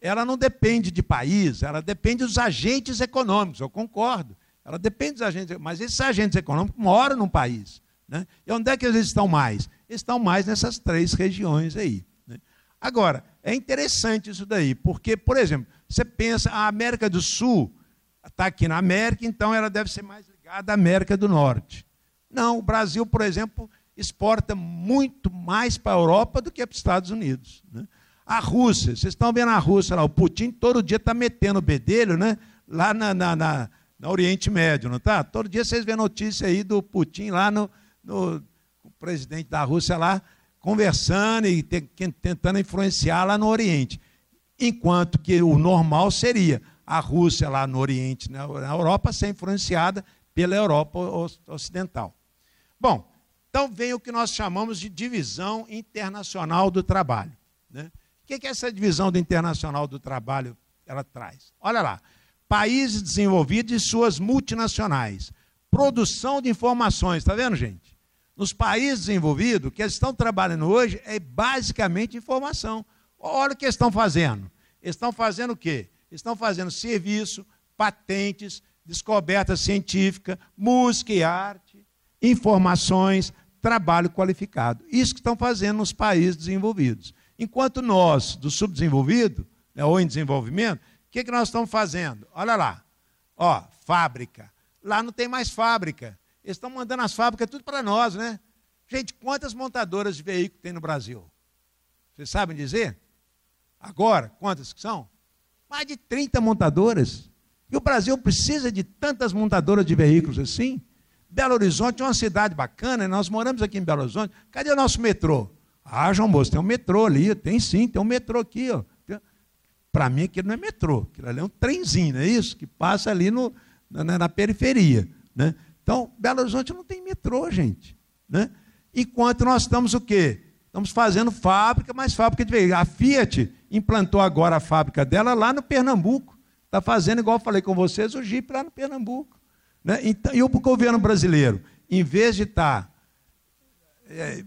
[SPEAKER 21] ela não depende de país, ela depende dos agentes econômicos, eu concordo. Ela depende dos agentes, mas esses agentes econômicos moram num país. Né? E onde é que eles estão mais? Eles estão mais nessas três regiões aí. Né? Agora, é interessante isso daí, porque, por exemplo, você pensa, a América do Sul está aqui na América, então ela deve ser mais da América do Norte. Não, o Brasil, por exemplo, exporta muito mais para a Europa do que para os Estados Unidos. Né? A Rússia, vocês estão vendo a Rússia lá, o Putin todo dia está metendo o bedelho né? lá na, na, na, na, Oriente Médio, não está? Todo dia vocês vêem notícia aí do Putin lá no, no o presidente da Rússia lá, conversando e te, tentando influenciar lá no Oriente. Enquanto que o normal seria a Rússia lá no Oriente, na Europa, ser influenciada pela Europa Ocidental. Bom, então vem o que nós chamamos de divisão internacional do trabalho. Né? O que, que essa divisão do internacional do trabalho ela traz? Olha lá, países desenvolvidos e suas multinacionais, produção de informações, está vendo, gente? Nos países desenvolvidos, o que eles estão trabalhando hoje é basicamente informação. Olha o que eles estão fazendo. Eles estão fazendo o quê? Estão fazendo serviço, patentes, descoberta científica, música e arte, informações, trabalho qualificado. Isso que estão fazendo nos países desenvolvidos. Enquanto nós, do subdesenvolvido, né, ou em desenvolvimento, o que, que nós estamos fazendo? Olha lá, ó, fábrica. Lá não tem mais fábrica. Eles estão mandando as fábricas tudo para nós, né? Gente, quantas montadoras de veículo tem no Brasil? Vocês sabem dizer? Agora, quantas que são? Mais de 30 montadoras. E o Brasil precisa de tantas montadoras de veículos assim? Belo Horizonte é uma cidade bacana, nós moramos aqui em Belo Horizonte. Cadê o nosso metrô? Ah, João Moço, tem um metrô ali, tem sim, tem um metrô aqui. Para mim, aquilo não é metrô, aquilo ali é um trenzinho, não é isso? Que passa ali no, na, na periferia. Né? Então, Belo Horizonte não tem metrô, gente. Né? Enquanto nós estamos o quê? Estamos fazendo fábrica, mas fábrica de veículos. A Fiat implantou agora a fábrica dela lá no Pernambuco. Está fazendo, igual eu falei com vocês, o Jeep lá no Pernambuco. Né? Então, e o governo brasileiro, em vez de estar tá, é,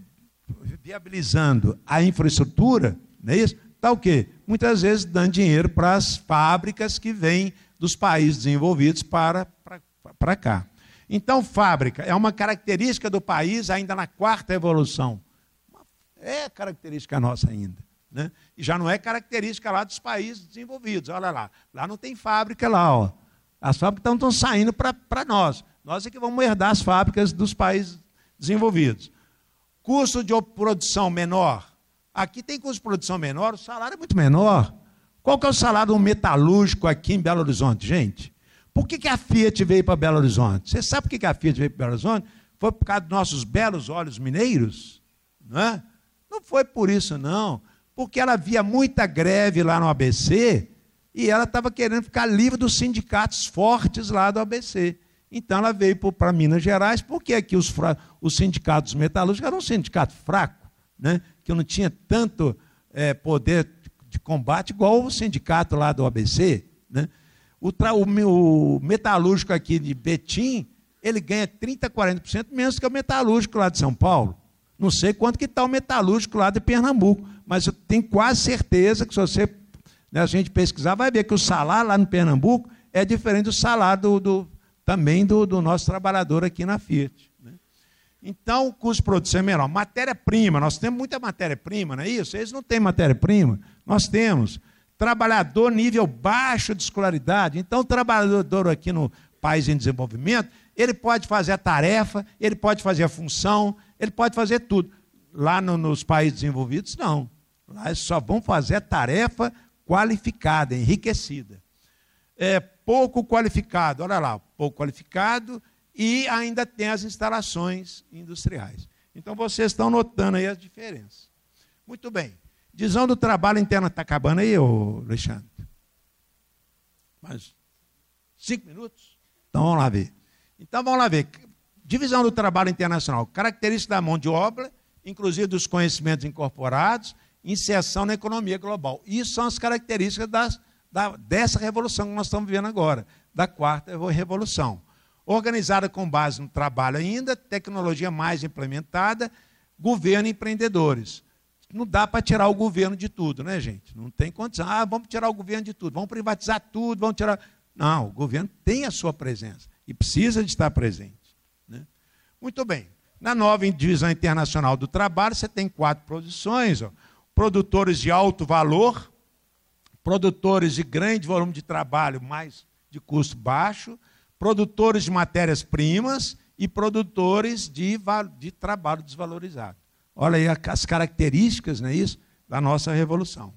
[SPEAKER 21] viabilizando a infraestrutura, não é isso? Está o quê? Muitas vezes dando dinheiro para as fábricas que vêm dos países desenvolvidos para, para, para cá. Então, fábrica é uma característica do país ainda na quarta evolução. É característica nossa ainda. Né? E já não é característica lá dos países desenvolvidos. Olha lá, lá não tem fábrica lá. Ó. As fábricas estão saindo para nós. Nós é que vamos herdar as fábricas dos países desenvolvidos. Custo de produção menor. Aqui tem custo de produção menor, o salário é muito menor. Qual que é o salário do metalúrgico aqui em Belo Horizonte, gente? Por que, que a Fiat veio para Belo Horizonte? Você sabe por que, que a Fiat veio para Belo Horizonte? Foi por causa dos nossos belos olhos mineiros? Não é? Não foi por isso, não porque ela via muita greve lá no ABC e ela estava querendo ficar livre dos sindicatos fortes lá do ABC. Então ela veio para Minas Gerais, porque aqui os, os sindicatos metalúrgicos eram um sindicato fraco, né? que não tinha tanto é, poder de combate igual o sindicato lá do ABC. Né? O, o, o metalúrgico aqui de Betim, ele ganha 30%, 40% menos que o metalúrgico lá de São Paulo. Não sei quanto que está o metalúrgico lá de Pernambuco, mas eu tenho quase certeza que se você né, a gente pesquisar, vai ver que o salário lá no Pernambuco é diferente do salário do, do também do, do, nosso trabalhador aqui na Fiat. Né? Então, o custo de produção é menor. Matéria-prima, nós temos muita matéria-prima, não é isso? Eles não têm matéria-prima, nós temos. Trabalhador nível baixo de escolaridade. Então, o trabalhador aqui no país em desenvolvimento, ele pode fazer a tarefa, ele pode fazer a função, ele pode fazer tudo. Lá no, nos países desenvolvidos, não. Lá eles só vão fazer a tarefa qualificada, enriquecida. É pouco qualificado, olha lá, pouco qualificado e ainda tem as instalações industriais. Então vocês estão notando aí as diferenças. Muito bem. Divisão do trabalho interno está acabando aí, ô Alexandre? Mais cinco minutos? Então vamos lá ver. Então vamos lá ver. Divisão do trabalho internacional. Característica da mão de obra, inclusive dos conhecimentos incorporados, inserção na economia global. Isso são as características das, da, dessa revolução que nós estamos vivendo agora, da quarta revolução. Organizada com base no trabalho ainda, tecnologia mais implementada, governo e empreendedores. Não dá para tirar o governo de tudo, né, gente? Não tem condição. Ah, vamos tirar o governo de tudo, vamos privatizar tudo, vamos tirar. Não, o governo tem a sua presença e precisa de estar presente. Né? Muito bem. Na nova divisão internacional do trabalho, você tem quatro posições. Ó produtores de alto valor, produtores de grande volume de trabalho, mas de custo baixo, produtores de matérias-primas e produtores de, de trabalho desvalorizado. Olha aí as características, não é isso, da nossa revolução.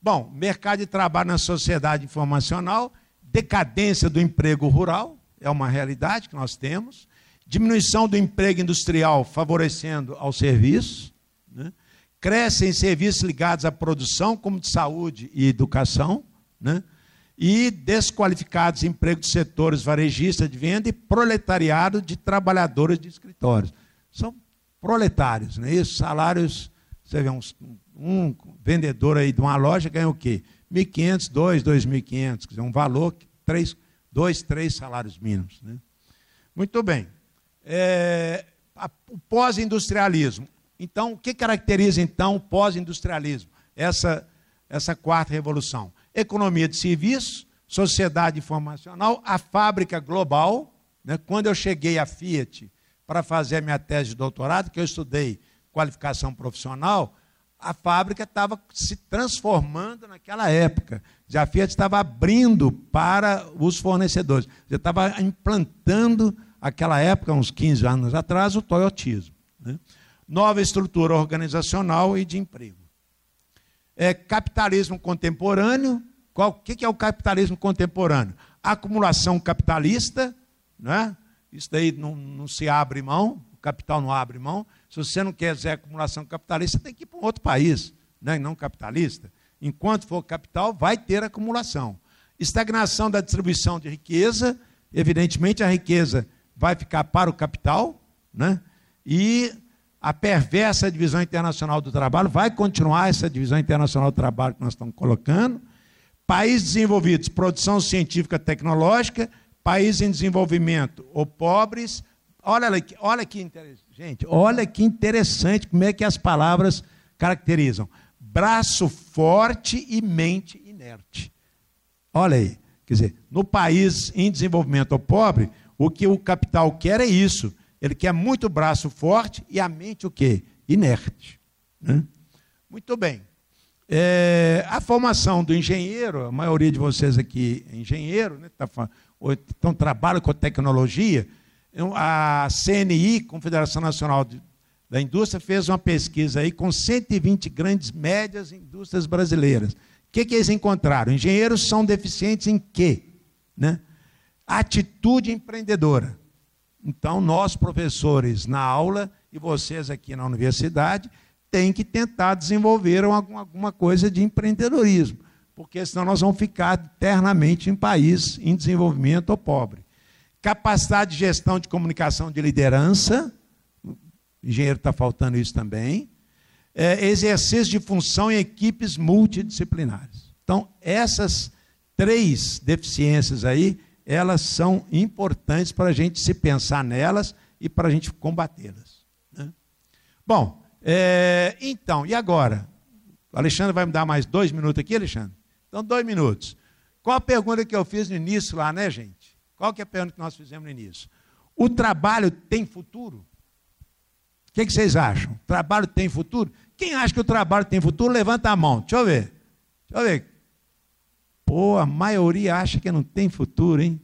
[SPEAKER 21] Bom, mercado de trabalho na sociedade informacional, decadência do emprego rural, é uma realidade que nós temos, diminuição do emprego industrial favorecendo ao serviço? Crescem serviços ligados à produção, como de saúde e educação, né? e desqualificados empregos de setores varejistas de venda e proletariado de trabalhadores de escritórios. São proletários, não é isso? Salários, você vê, um, um vendedor aí de uma loja ganha o quê? 1.500, 2, 2.500, quer dizer, um valor, três, dois, três salários mínimos. Né? Muito bem. É, a, o pós-industrialismo. Então, o que caracteriza então o pós-industrialismo? Essa, essa quarta revolução. Economia de serviços, sociedade informacional, a fábrica global. Né? Quando eu cheguei à Fiat para fazer a minha tese de doutorado, que eu estudei qualificação profissional, a fábrica estava se transformando naquela época. Já a Fiat estava abrindo para os fornecedores. Já estava implantando, aquela época, uns 15 anos atrás, o toyotismo. Né? Nova estrutura organizacional e de emprego. É, capitalismo contemporâneo. O que, que é o capitalismo contemporâneo? Acumulação capitalista, né? isso daí não, não se abre mão, o capital não abre mão. Se você não quiser acumulação capitalista, tem que ir para um outro país, né? não capitalista. Enquanto for capital, vai ter acumulação. Estagnação da distribuição de riqueza, evidentemente a riqueza vai ficar para o capital, né? e a perversa divisão internacional do trabalho, vai continuar essa divisão internacional do trabalho que nós estamos colocando. Países desenvolvidos, produção científica tecnológica, países em desenvolvimento ou pobres. Olha, olha que interessante, gente, olha que interessante como é que as palavras caracterizam. Braço forte e mente inerte. Olha aí, quer dizer, no país em desenvolvimento ou pobre, o que o capital quer é isso ele quer muito braço forte e a mente o quê? Inerte. Né? Muito bem. É, a formação do engenheiro, a maioria de vocês aqui é engenheiro, né, tá, então trabalha com tecnologia. A CNI, Confederação Nacional de, da Indústria, fez uma pesquisa aí com 120 grandes médias indústrias brasileiras. O que, que eles encontraram? Engenheiros são deficientes em quê? Né? Atitude empreendedora. Então, nós, professores, na aula, e vocês aqui na universidade, têm que tentar desenvolver alguma, coisa de empreendedorismo, porque senão nós vamos ficar eternamente em país em desenvolvimento ou pobre. capacidade de gestão de comunicação de liderança, engenheiro está faltando isso também, é, exercício de função em equipes multidisciplinares. Então, essas três deficiências aí, elas são importantes para a gente se pensar nelas e para a gente combatê-las. Né? Bom, é, então, e agora? O Alexandre vai me dar mais dois minutos aqui, Alexandre? Então, dois minutos. Qual a pergunta que eu fiz no início lá, né, gente? Qual que é a pergunta que nós fizemos no início? O trabalho tem futuro? O que, que vocês acham? O trabalho tem futuro? Quem acha que o trabalho tem futuro, levanta a mão. Deixa eu ver. Deixa eu ver. Pô, a maioria acha que não tem futuro, hein?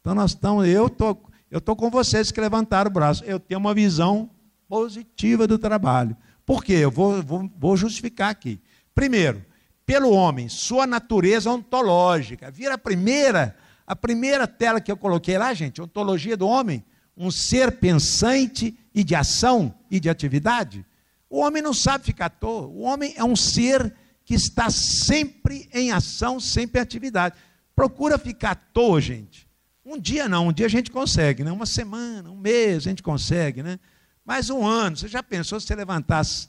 [SPEAKER 21] Então nós estamos, eu tô, eu tô com vocês que levantaram o braço. Eu tenho uma visão positiva do trabalho. Por quê? Eu vou, vou, vou justificar aqui. Primeiro, pelo homem, sua natureza ontológica. Vira a primeira, a primeira tela que eu coloquei lá, gente, ontologia do homem, um ser pensante e de ação e de atividade. O homem não sabe ficar à toa. O homem é um ser que está sempre em ação, sempre em atividade. Procura ficar à toa, gente. Um dia não, um dia a gente consegue, né? Uma semana, um mês a gente consegue, né? Mas um ano, você já pensou se você levantasse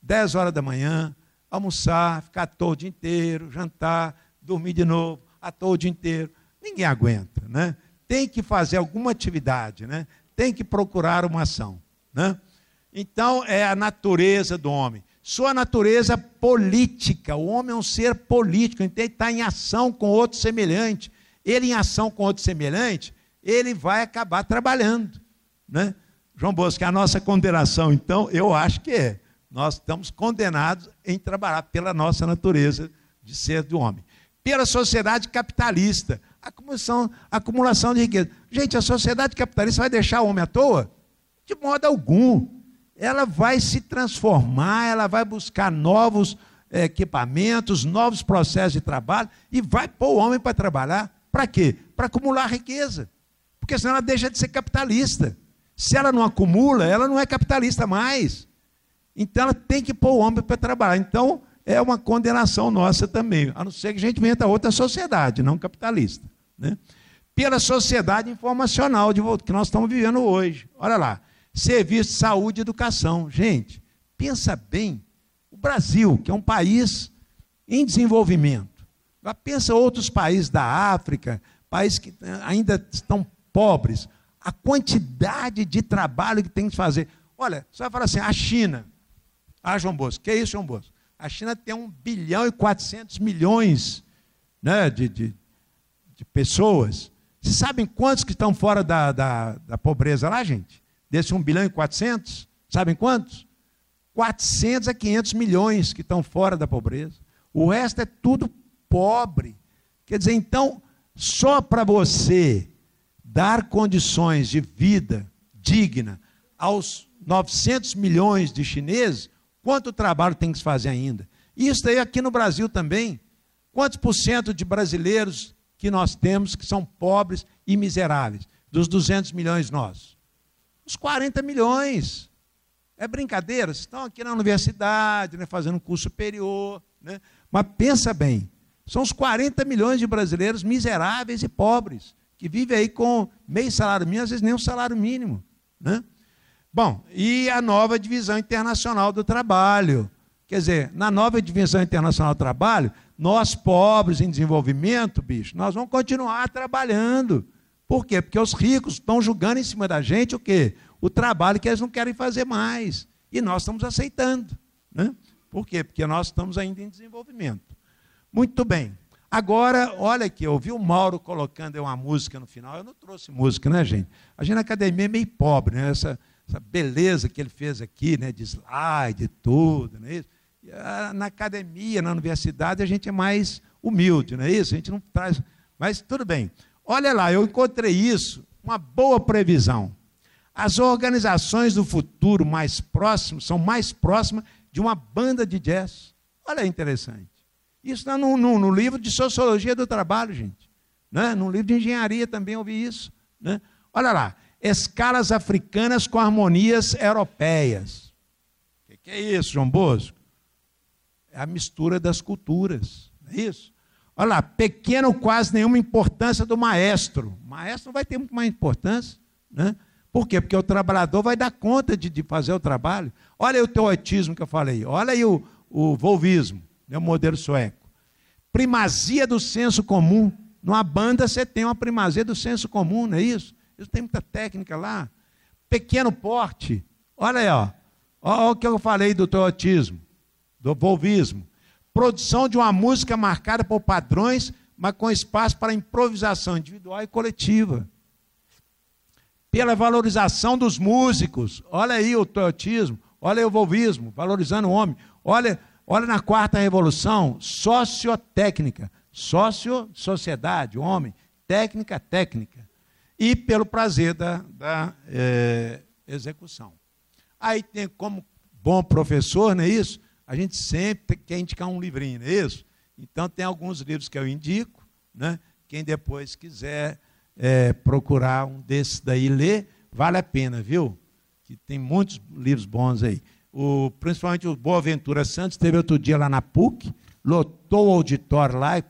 [SPEAKER 21] 10 horas da manhã, almoçar, ficar à toa o dia inteiro, jantar, dormir de novo, à toa o dia inteiro? Ninguém aguenta, né? Tem que fazer alguma atividade, né? Tem que procurar uma ação, né? Então, é a natureza do homem. Sua natureza política. O homem é um ser político, então ele está em ação com outro semelhante. Ele em ação com outro semelhante, ele vai acabar trabalhando. Né? João Bosco, a nossa condenação, então, eu acho que é. Nós estamos condenados em trabalhar pela nossa natureza de ser do homem. Pela sociedade capitalista, acumulação, acumulação de riqueza. Gente, a sociedade capitalista vai deixar o homem à toa? De modo algum ela vai se transformar, ela vai buscar novos eh, equipamentos, novos processos de trabalho e vai pôr o homem para trabalhar. Para quê? Para acumular riqueza. Porque senão ela deixa de ser capitalista. Se ela não acumula, ela não é capitalista mais. Então ela tem que pôr o homem para trabalhar. Então é uma condenação nossa também, a não ser que a gente inventa outra sociedade, não capitalista. Né? Pela sociedade informacional de, que nós estamos vivendo hoje. Olha lá serviço de saúde e educação. Gente, pensa bem, o Brasil, que é um país em desenvolvimento, pensa outros países da África, países que ainda estão pobres, a quantidade de trabalho que tem que fazer. Olha, você vai falar assim, a China, ah, João Bosco, que é isso, João Bosco? A China tem 1 bilhão e 400 milhões né, de, de, de pessoas. Vocês sabem quantos que estão fora da, da, da pobreza lá, gente? Desse 1 bilhão e 400, sabem quantos? 400 a 500 milhões que estão fora da pobreza. O resto é tudo pobre. Quer dizer, então, só para você dar condições de vida digna aos 900 milhões de chineses, quanto trabalho tem que se fazer ainda? Isso aí aqui no Brasil também. Quantos por cento de brasileiros que nós temos que são pobres e miseráveis? Dos 200 milhões nós. Os 40 milhões. É brincadeira? Vocês estão aqui na universidade, né, fazendo curso superior. Né? Mas pensa bem, são os 40 milhões de brasileiros miseráveis e pobres, que vivem aí com meio salário mínimo, às vezes nem um salário mínimo. Né? Bom, e a nova divisão internacional do trabalho. Quer dizer, na nova divisão internacional do trabalho, nós pobres em desenvolvimento, bicho, nós vamos continuar trabalhando. Por quê? Porque os ricos estão julgando em cima da gente o quê? O trabalho que eles não querem fazer mais. E nós estamos aceitando. Né? Por quê? Porque nós estamos ainda em desenvolvimento. Muito bem. Agora, olha aqui, eu o Mauro colocando uma música no final. Eu não trouxe música, né, gente? A gente na academia é meio pobre, né? Essa, essa beleza que ele fez aqui, né? De slide, tudo, não é isso? Na academia, na universidade, a gente é mais humilde, não é isso? A gente não traz. Mas tudo bem. Olha lá, eu encontrei isso, uma boa previsão. As organizações do futuro mais próximas são mais próximas de uma banda de jazz. Olha, interessante. Isso está no, no, no, livro de Sociologia do Trabalho, gente. Né? No livro de Engenharia também ouvi isso. Né? Olha lá, escalas africanas com harmonias europeias. O que, que, é isso, João Bosco? É a mistura das culturas. Não é isso? Olha lá, pequeno quase nenhuma importância do maestro. O maestro vai ter muito mais importância. Né? Por quê? Porque o trabalhador vai dar conta de, de fazer o trabalho. Olha aí o teotismo que eu falei. Olha aí o, o volvismo, né, o modelo sueco. Primazia do senso comum. Numa banda você tem uma primazia do senso comum, não é isso? Isso tem muita técnica lá. Pequeno porte. Olha aí, ó. Olha o que eu falei do teotismo, do volvismo. Produção de uma música marcada por padrões, mas com espaço para improvisação individual e coletiva. Pela valorização dos músicos. Olha aí o teotismo, olha aí o volvismo, valorizando o homem. Olha, olha na quarta revolução, sociotécnica. Sócio, sociedade, homem. Técnica, técnica. E pelo prazer da, da é, execução. Aí tem como bom professor, não é isso? A gente sempre quer indicar um livrinho, não é isso? Então tem alguns livros que eu indico, né? Quem depois quiser é, procurar um desses daí ler, vale a pena, viu? Que tem muitos livros bons aí. O, principalmente o Boaventura Santos, teve outro dia lá na PUC, lotou o auditório lá,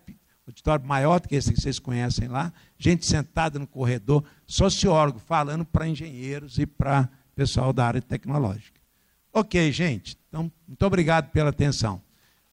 [SPEAKER 21] auditório maior do que esse que vocês conhecem lá, gente sentada no corredor, sociólogo falando para engenheiros e para pessoal da área tecnológica. Ok, gente. Então, muito obrigado pela atenção.